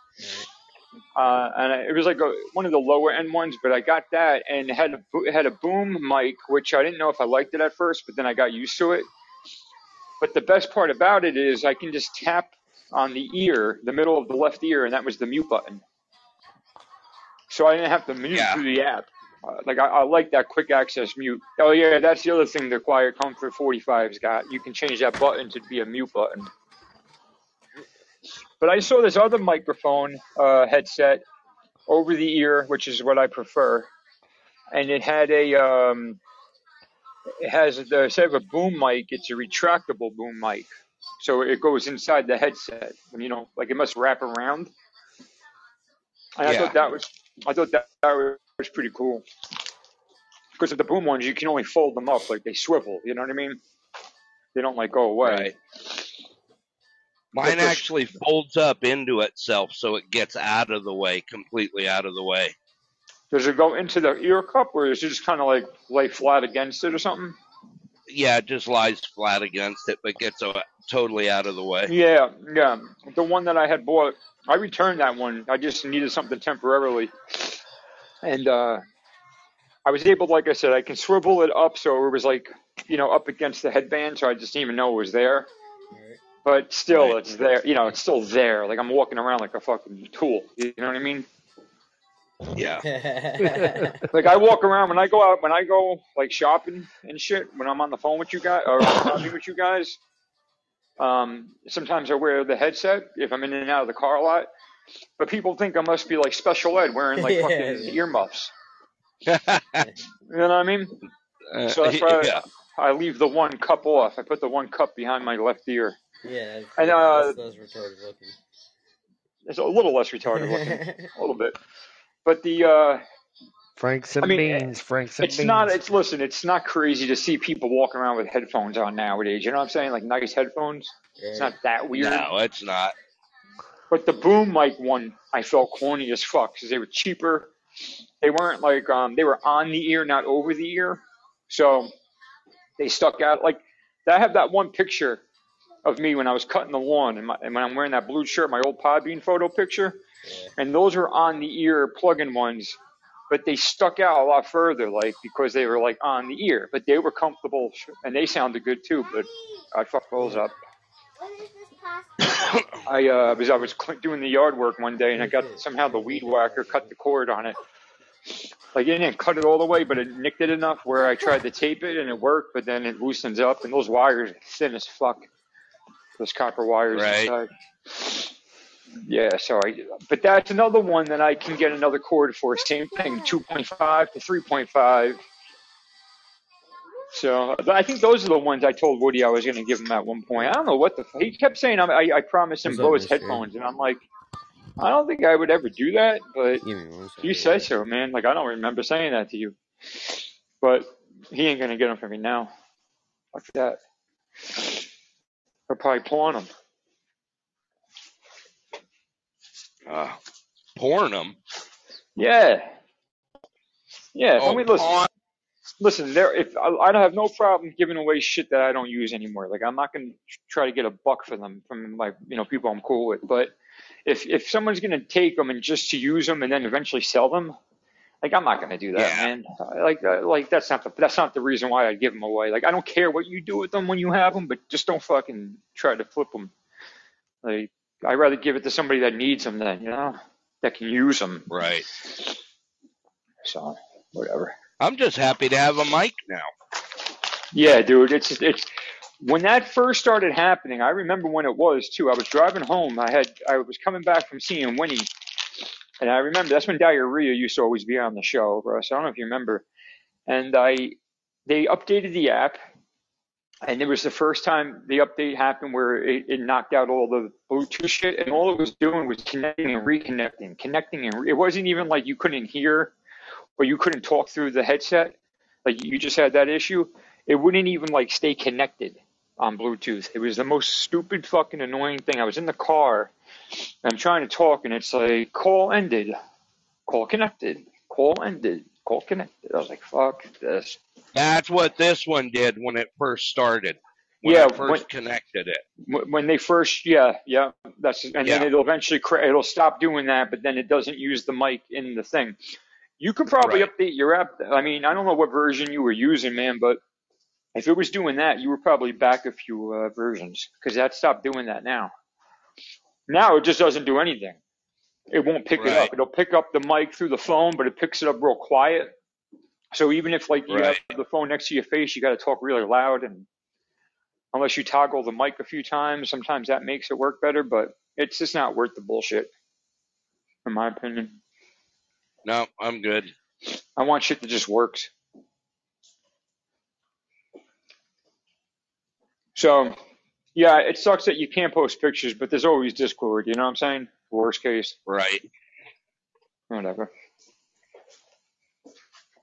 Uh, and I- it was like a, one of the lower end ones, but I got that and it had a, bo- had a boom mic, which I didn't know if I liked it at first, but then I got used to it. But the best part about it is I can just tap on the ear, the middle of the left ear, and that was the mute button. So I didn't have to mute Yeah. through the app. Uh, like I, I like that quick access mute. Oh yeah, that's the other thing the Quiet Comfort 45's got. You can change that button to be a mute button. But I saw this other microphone uh, headset over the ear, which is what I prefer, and it had a um, it has the instead of a boom mic, it's a retractable boom mic, so it goes inside the headset. You know, like it must wrap around. And I thought that was I thought that, that was pretty cool. Because of the boom ones, you can only fold them up, like they swivel. You know what I mean? They don't like go away. Right. Mine the- actually folds up into itself so it gets out of the way, completely out of the way. Does it go into the ear cup, or is it just kind of like lay flat against it or something? Yeah, it just lies flat against it, but gets uh, totally out of the way. Yeah, yeah. The one that I had bought, I returned that one. I just needed something temporarily, and uh, I was able, like I said, I can swivel it up so it was like, you know, up against the headband, so I just didn't even know it was there. But still, Right. it's there. You know, it's still there. Like I'm walking around like a fucking tool. You know what I mean? Yeah. Like I walk around when I go out, when I go like shopping and shit. When I'm on the phone with you guys or talking with you guys, um, sometimes I wear the headset if I'm in and out of the car a lot. But people think I must be like special ed wearing like Yeah. fucking earmuffs. You know what I mean? Uh, So that's why yeah. I, I leave the one cup off. I put the one cup behind my left ear. Yeah, that's, And, uh, that's, that's retarded looking. It's a little less retarded looking, a little bit. But the uh, Franks and I mean, beans, Franks and it's beans. not. It's listen. It's not crazy to see people walking around with headphones on nowadays. You know what I'm saying? Like nice headphones. It's not that weird. No, it's not. But the boom mic one, I felt corny as fuck because they were cheaper. They weren't like um, they were on the ear, not over the ear. So they stuck out. Like I have that one picture of me when I was cutting the lawn, and, my, and when I'm wearing that blue shirt, my old Podbean photo picture. And those are on the ear plug-in ones, but they stuck out a lot further, like because they were like on the ear, but they were comfortable and they sounded good too. But I fucked those up. I uh, was I was cl- doing the yard work one day and I got somehow the weed whacker cut the cord on it. Like it didn't cut it all the way, but it nicked it enough where I tried to tape it and it worked, but then it loosens up and those wires are thin as fuck. Those copper wires Right. inside. Yeah, so I, but that's another one that I can get another cord for. Same thing, 2.5 to 3.5. So I think those are the ones I told Woody I was going to give him at one point. I don't know what the f- he kept saying. I, I, I promised him What's up, Bose headphones, and I'm like, I don't think I would ever do that. But Give me one second. you say so, man. Like I don't remember saying that to you. But he ain't going to get them for me now. Fuck that. I'll probably pawn them. Uh, pouring them. Yeah. Yeah. Oh, I mean, listen. pawn- Listen, there. If I, I don't have no problem giving away shit that I don't use anymore. Like I'm not gonna try to get a buck for them from like you know people I'm cool with. But if if someone's gonna take them and just to use them and then eventually sell them, like I'm not gonna do that, Yeah. man. Like uh, like that's not the that's not the reason why I give them away. Like I don't care what you do with them when you have them, but just don't fucking try to flip them. Like I'd rather give it to somebody that needs them than you know that can use them. Right. So whatever. I'm just happy to have a mic now. Yeah, dude, it's it's when that first started happening. I remember when it was too. I was driving home. I had I was coming back from seeing Winnie, and I remember that's when diarrhea used to always be on the show, Russ. I don't know if you remember. And I they updated the app, and it was the first time the update happened where it, it knocked out all the Bluetooth shit, and all it was doing was connecting and reconnecting, connecting and re- it wasn't even like you couldn't hear or you couldn't talk through the headset, like you just had that issue. It wouldn't even like stay connected on Bluetooth. It was the most stupid fucking annoying thing. I was in the car, I'm trying to talk, and it's like call ended, call connected, call ended, call connected. I was like, fuck this. That's what this one did when it first started. When Yeah, I when first connected it. When they first yeah yeah that's and then it'll eventually cra- it'll stop doing that but then it doesn't use the mic in the thing you could probably Right. update your app i mean i don't know what version you were using man but if it was doing that you were probably back a few uh, versions because that stopped doing that now now it just doesn't do anything it won't pick it up it'll pick up the mic through the phone but it picks it up real quiet so even if like you Right. have the phone next to your face you got to talk really loud and unless you toggle the mic a few times. Sometimes that makes it work better, but it's just not worth the bullshit, in my opinion. No, I'm good. I want shit that just works. So, yeah, it sucks that you can't post pictures, but there's always Discord. You know what I'm saying? Worst case, Right. whatever.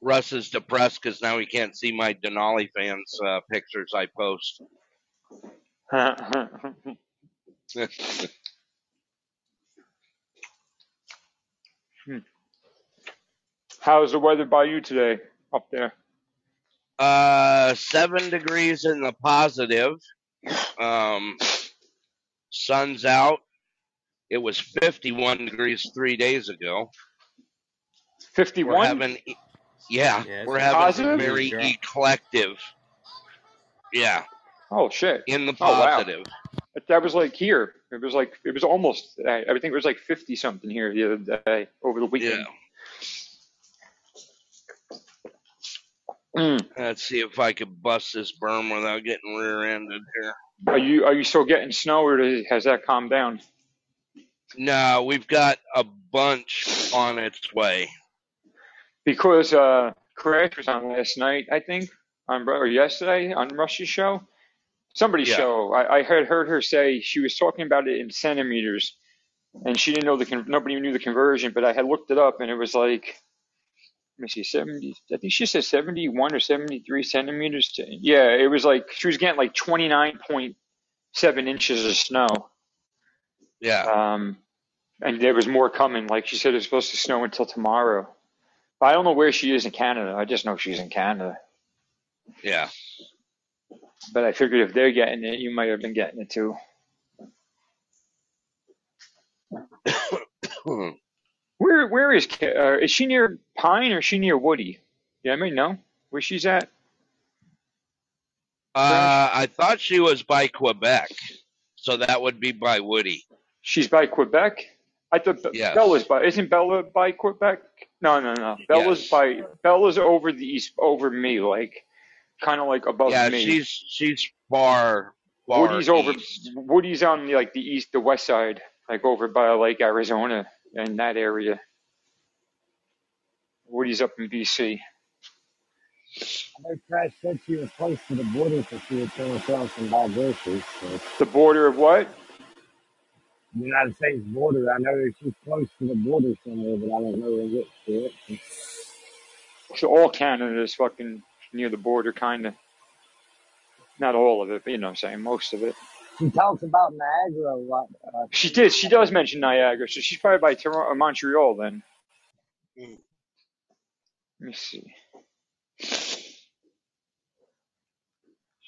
Russ is depressed because now he can't see my Denali fans uh, pictures I post. How's the weather by you today up there? uh, seven degrees in the positive. Um, sun's out. It was 51 degrees three days ago. We're 51? having, yeah, Yeah, we're having Positive? very drop. eclectic. Yeah, Oh shit! in the Oh wow! positive. That was like here. It was like it was almost. I I think it was like 50 something here the other day over the weekend. Mm. Let's see if I could bust this berm without getting rear-ended here. Are you are you still getting snow or has that calmed down? No, we've got a bunch on its way. Because uh, Crash was on last night, I think, on or yesterday on Russ's show. Somebody's Yeah. show. I, I had heard her say she was talking about it in centimeters, and she didn't know the con- nobody knew the conversion. But I had looked it up, and it was like let me see, 70, I think she said 71 or 73 centimeters. To, yeah, it was like, she was getting like 29.7 inches of snow. Yeah. Um, and there was more coming. Like she said, it's supposed to snow until tomorrow. But I don't know where she is in Canada. I just know she's in Canada. Yeah. But I figured if they're getting it, you might have been getting it too. Where, where is, Ca- uh, is she near Pine or is she near Woody? Yeah, I mean, know where she's at. Uh, I thought she was by Quebec, so that would be by Woody. She's by Quebec. I thought Be- Yes. Bella's by. Isn't Bella by Quebec? No, no, no. Bella's Yes. by. Bella's over the east, over me, like kind of like above Yeah, me. she's she's far far Woody's over. east. Woody's on the, like the east, the west side, like over by like Arizona and that area. Woody's up in BC. I know Crash said she was close to the border so she would turn herself and buy groceries. So The border of what? the United States border, I know she's close to the border somewhere, but I don't know where it is. So all Canada is fucking near the border, kind of. Not all of it, but you know what I'm saying, most of it. She talks about Niagara a lot. Uh, She did. She does mention Niagara, so she's probably by Toronto, Montreal then. Mm. Let me see.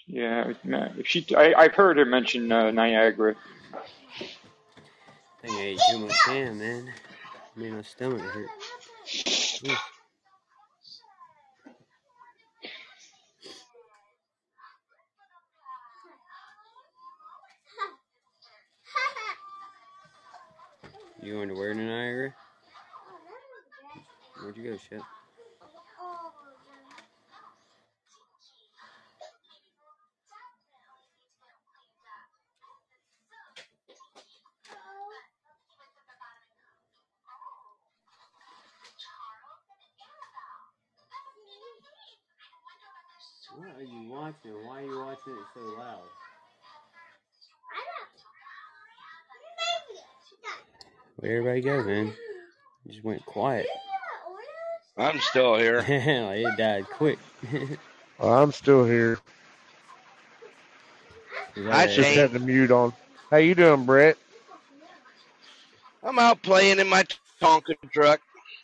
Yeah, if she, I, I've heard her mention uh, Niagara. I think I ate too much ham, man. Made my stomach hurt. Ooh. You going to where to Niagara? Where'd you go, Shep? What are you watching? Why are you watching it so loud? Where'd everybody go, man? Just went quiet. I'm still here. like it died quick. I'm still here. I Just it? had the mute on. How you doing, Brett? I'm out playing in my Tonka truck,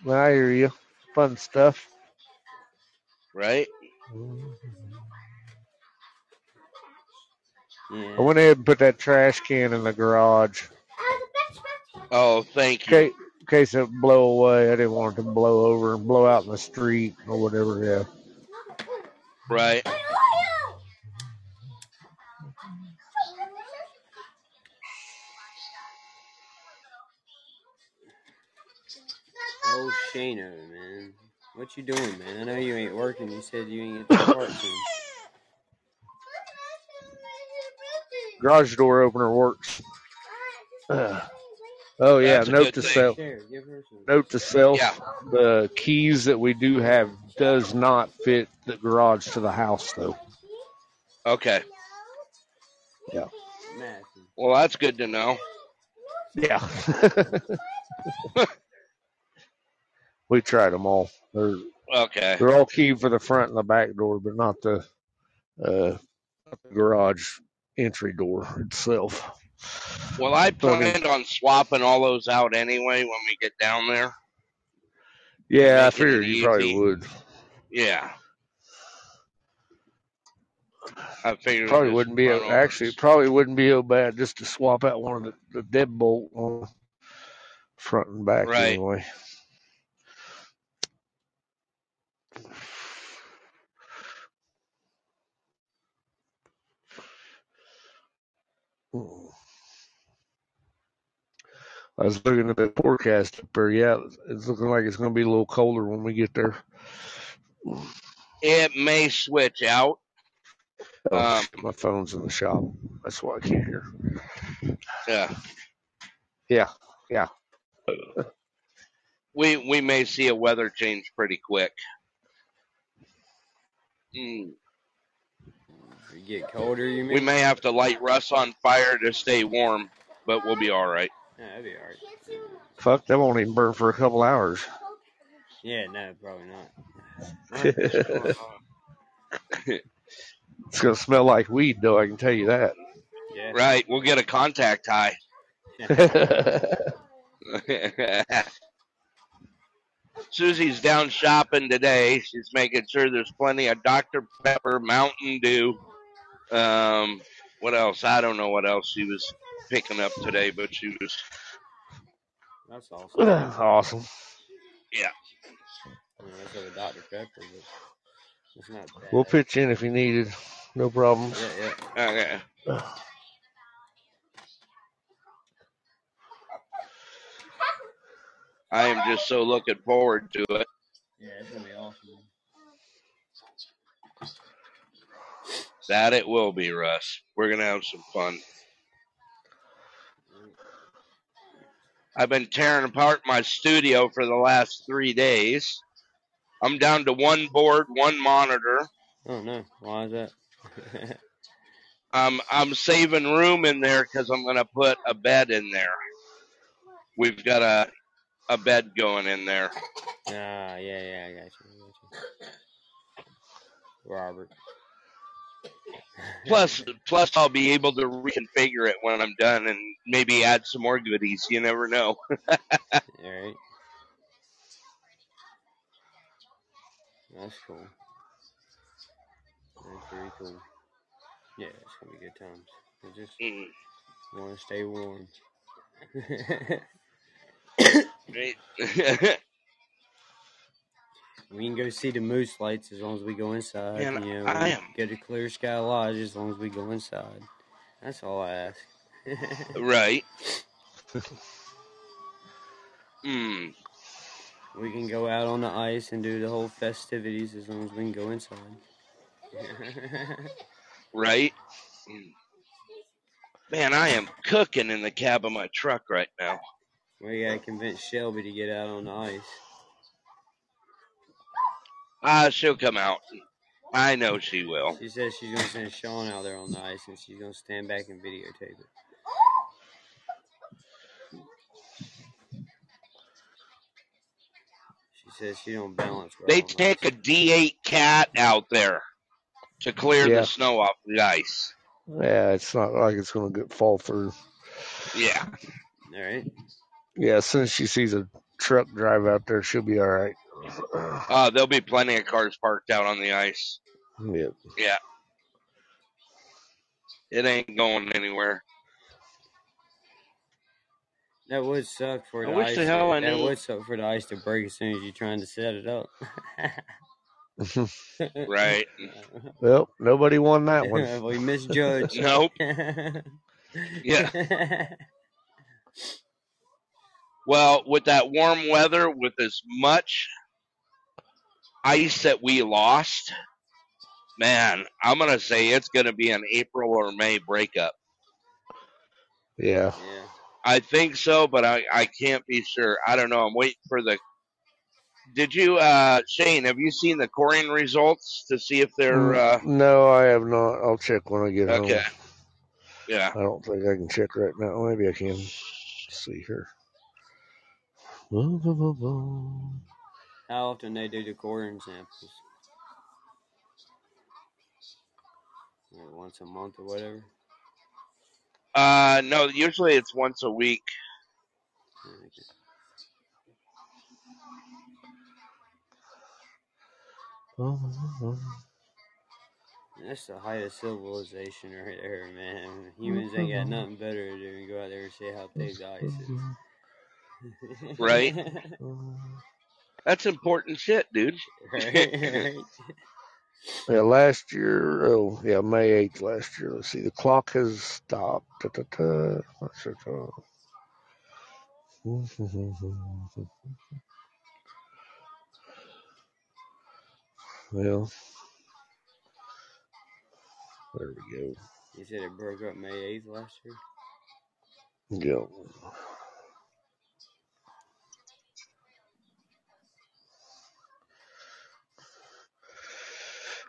I hear you. Fun stuff. right? Mm-hmm. I went ahead and put that trash can in the garage. Oh, thank you. In case, in case it blow away. I didn't want it to blow over and blow out in the street or whatever. Yeah. Right. Oh, Shano, man. What you doing, man? I know you ain't working. You said you ain't get to start soon. Garage door opener works. Uh, oh yeah. That's Note to thing. self. There, give her. Note to self. Yeah. The keys that we do have does not fit the garage to the house though. Okay. Yeah. Well, that's good to know. Yeah. we tried them all. They're Okay. they're all keyed for the front and the back door, but not the uh not the garage entry door itself. Well, I So, I mean- planned on swapping all those out anyway when we get down there. Yeah, I figured you probably would. Yeah. I figured Probably wouldn't be over actually probably wouldn't be so bad just to swap out one of the, the deadbolt on front and back Right. anyway. Hmm. I was looking at the forecast up there. Yeah, it's looking like it's going to be a little colder when we get there. It may switch out. Oh, Um, my phone's in the shop. That's why I can't hear. Yeah. Yeah, yeah. We we may see a weather change pretty quick. Mm. You get colder, you mean? We may have to light Russ on fire to stay warm, but we'll be all right. Yeah, that'd be alright. Fuck, that won't even burn for a couple hours. Yeah, no, probably not. It's gonna smell like weed, though. I can tell you that. Yeah. Right, we'll get a contact high. Susie's down shopping today. She's making sure there's plenty of Dr. Pepper, Mountain Dew. Um, what else? I don't know what else she was picking up today, but she was, That's awesome. That's awesome. yeah. I mean, that's like a Dr. Pepper, but it's not bad. We'll pitch in if you needed. No problems. Yeah, yeah. Okay. I am just so looking forward to it. Yeah, it's gonna be awesome. That it will be, Russ. We're gonna have some fun. I've been tearing apart my studio for the last three days. I'm down to one board, one monitor. Oh no, why is that? Um, I'm saving room in there because I'm gonna put a bed in there. We've got a a bed going in there. ah, yeah, yeah, I got you. I got you. Robert. Plus, plus I'll be able to reconfigure it when I'm done and maybe add some more goodies. You never know. Alright. That's cool. That's very cool. Yeah, it's gonna be good times. We just Mm. want to stay warm. Great. we can go see the moose lights as long as we go inside. Man, you know, I am- go to Clear Sky Lodge as long as we go inside. That's all I ask. right. Hmm. We can go out on the ice and do the whole festivities as long as we can go inside. Right. Mm. Man, I am cooking in the cab of my truck right now. we gotta convince Shelby to get out on the ice. Ah, she'll come out. I know she will. She says she's gonna send Sean out there on the ice, and she's gonna stand back and videotape it. She says she don't balance well. They on take a D8 cat out there to clear Yeah. the snow off the ice. Yeah, it's not like it's going to get fall through. Yeah. All right. Yeah, as soon as she sees a truck drive out there, she'll be all right. Uh, there'll be plenty of cars parked out on the ice. Yep. Yeah. It ain't going anywhere. That would suck for I the wish ice. the hell I that knew. would suck for the ice to break as soon as you're trying to set it up. Right. well, nobody won that one. we misjudged. Nope. Yeah. Well, with that warm weather, with as much ice that we lost, man, I'm gonna say it's gonna be an April or May breakup. Yeah. yeah. I think so, but I, I can't be sure. I don't know. I'm waiting for the. Did you, uh, Shane? Have you seen the coring results to see if they're? Uh, no, I have not. I'll check when I get okay. home. Yeah. I don't think I can check right now. Maybe I can. Let's see here. How often they do the coring samples? Like once a month or whatever. Uh, no. Usually it's once a week. Okay. That's the height of civilization right there, man. Humans ain't got nothing better to do than go out there and see how thick the ice is. Right. That's important shit, dude. right, right. Yeah, last year, oh, yeah, May 8th last year. Let's see, the clock has stopped. Ta, ta, ta. What's it called? Well, there we go. You said it broke up May 8th last year? Go.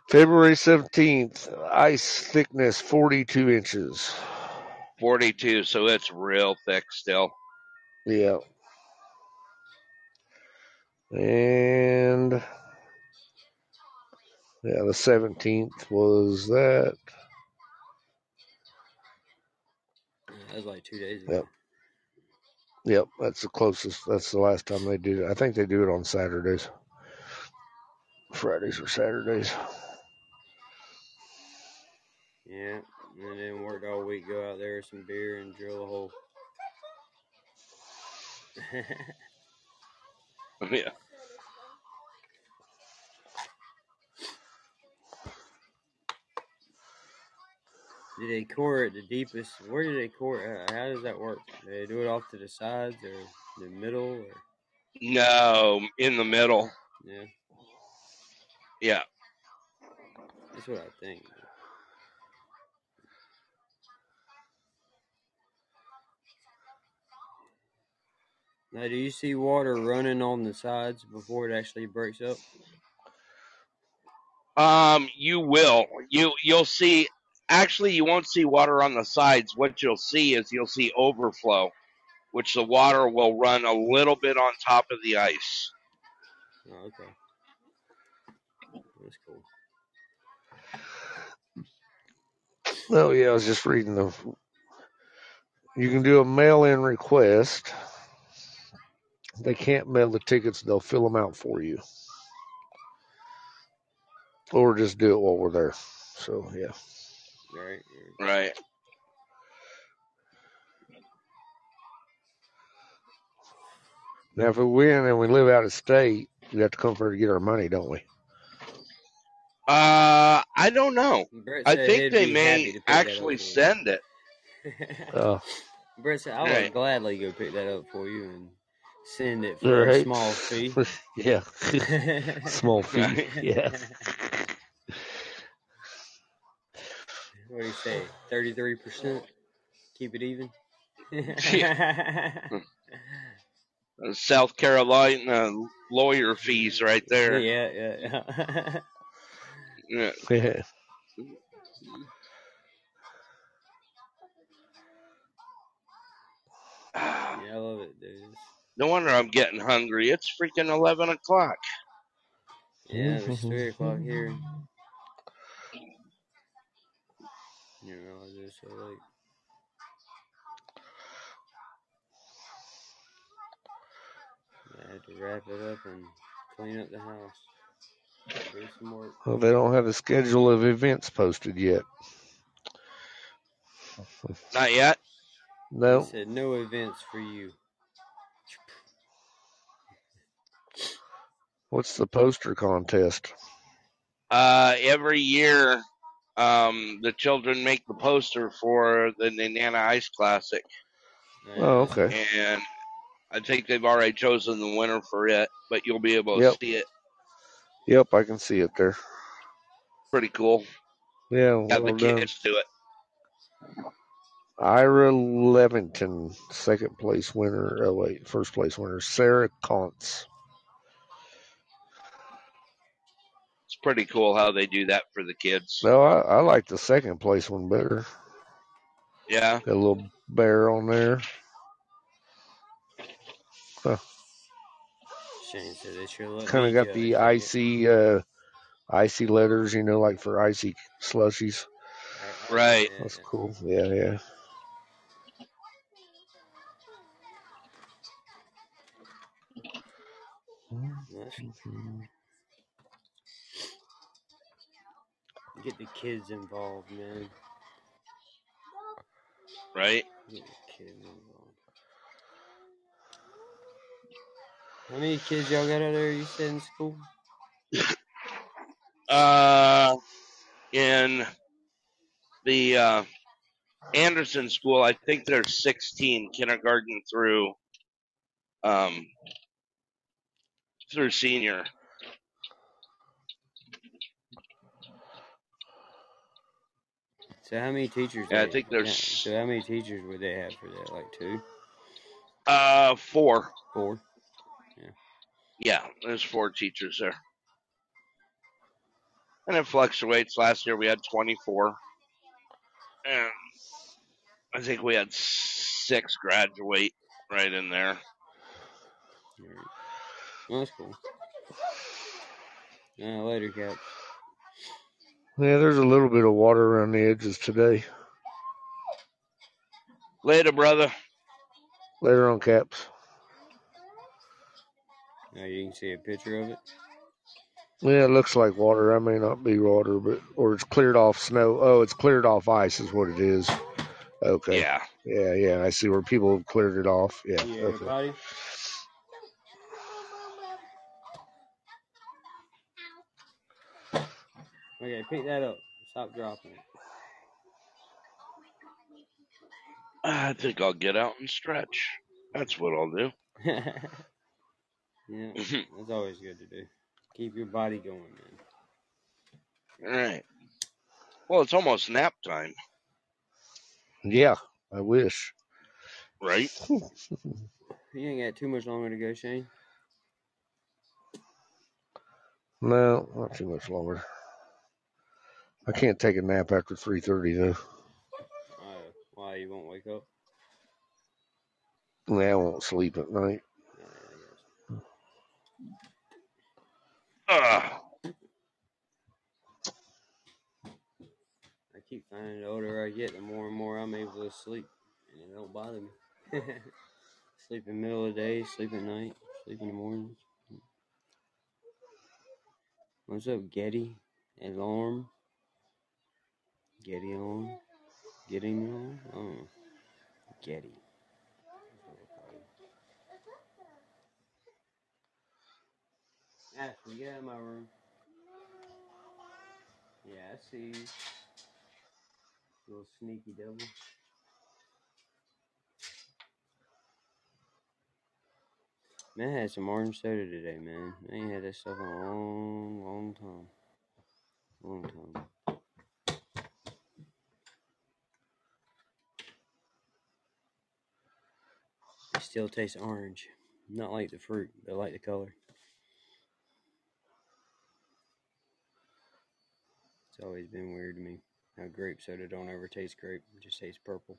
February 17th, ice thickness 42 inches. 42, so it's real thick still. Yeah. And yeah, the 17th was that. That was like two days ago. Yep. Yep, that's the closest. That's the last time they do it. I think they do it on Saturdays. Fridays or Saturdays. Yeah, and then worked all week, go out there, some beer, and drill a hole. yeah. Do they core at the deepest? Where do they core? Uh, how does that work? Do they do it off to the sides or the middle? Or No, in the middle. yeah, Yeah. that's what I think. Now, do you see water running on the sides before it actually breaks up? Um, you will. You you'll see. Actually, you won't see water on the sides. What you'll see is you'll see overflow, which the water will run a little bit on top of the ice. Oh, okay. That's cool. Oh yeah, I was just reading the. You can do a mail-in request. They can't mail the tickets; they'll fill them out for you, or just do it while we're there. So yeah. Right. Right. Now, if we win and we live out of state, we have to come for to get our money, don't we? Uh, I don't know. I think they may happy to pick that up actually send it. Uh, Brett said, I would Right. gladly go pick that up for you and send it for a small fee. yeah. Small fee. Right. Yeah. What do you say? Thirty-three percent. Keep it even. Uh, South Carolina lawyer fees right there. yeah, yeah, yeah. Yeah. Yeah. Yeah, I love it, dude. No wonder I'm getting hungry. It's freaking eleven o'clock. Yeah, it's three o'clock here. Didn't realize it so late. I had to wrap it up and clean up the house. Do some work. Well, they don't have a schedule of events posted yet. Not yet. He No. said no events for you. What's the poster contest? Uh, every year, um, the children make the poster for the Nenana Ice Classic, Oh, okay. and I think they've already chosen the winner for it. But you'll be able to Yep. see it. Yep, I can see it there. Pretty cool. Yeah, Got well the done. kids do it. Ira Levington, second place winner. Oh wait, first place winner. Sarah Contz. Pretty cool how they do that for the kids. No, I, I like the second place one better. Yeah. Got a little bear on there. Huh. Shane said they sure let Kind of got the icy, uh, icy letters, you know, like for icy slushies. I- I Right. That's cool. Yeah, yeah. That's- Get the kids involved, man. Right. Get the kids involved. How many kids y'all got out there? You said in school? Uh, in the uh, Anderson School, I think there's 16 kindergarten through um through senior. So how many teachers? Yeah, I think there's- So how many teachers would they have for that? Like two, Uh, four. four? Yeah, Yeah, there's four teachers there. And it fluctuates. Last year we had 24. And I think we had six graduate right in there. Well, that's cool. Uh, later, Cap. Yeah, there's a little bit of water around the edges today. Later, brother. Later on, caps. Now you can see a picture of it. Yeah, it looks like water. I may not be water, but or it's cleared off snow. Oh, it's cleared off ice, is what it is. Okay. Yeah. Yeah, yeah. I see where people have cleared it off. Yeah. Yeah, Okay. buddy. Okay, pick that up. Stop dropping it. I think I'll get out and stretch. That's what I'll do. yeah, that's always good to do. Keep your body going, man. All right. Well, it's almost nap time, Yeah, I wish. right? You ain't got too much longer to go, Shane. No, not too much longer. I can't take a nap after three thirty though. Uh, why you won't wake up? Yeah, I won't sleep at night. Ugh. I keep finding the older I get, the more and more I'm able to sleep, and it don't bother me. sleep in the middle of the day, sleep at night, sleep in the mornings. What's up, Getty? Alarm? Getty on? On? Oh, Getty. Ashley, get out of my room. Yeah, I see. Little sneaky devil. Man, I had some orange soda today, man. I ain't had that stuff in a long, long time. Long time. Still tastes orange. Not like the fruit, but like the color. It's always been weird to me how grape soda don't ever taste grape. It just tastes purple.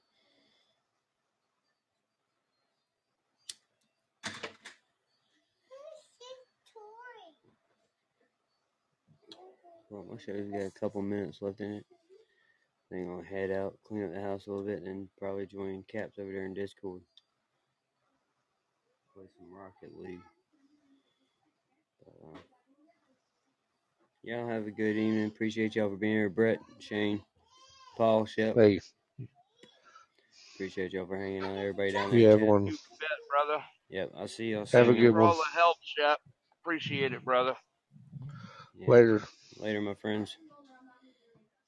Well, my show's got a couple minutes left in it. Then gonna head out, clean up the house a little bit, and probably join Caps over there in Discord. Play some Rocket League. But, uh, y'all have a good evening. Appreciate y'all for being here. Brett, Shane, Paul, Shep. Hey, Appreciate y'all for hanging out. Everybody down there. yeah, in chat. everyone. Bet, brother. Yep, I'll see y'all Have soon. a good For one. all the help, Shep. Appreciate it, brother. Yeah. Later. Later, my friends.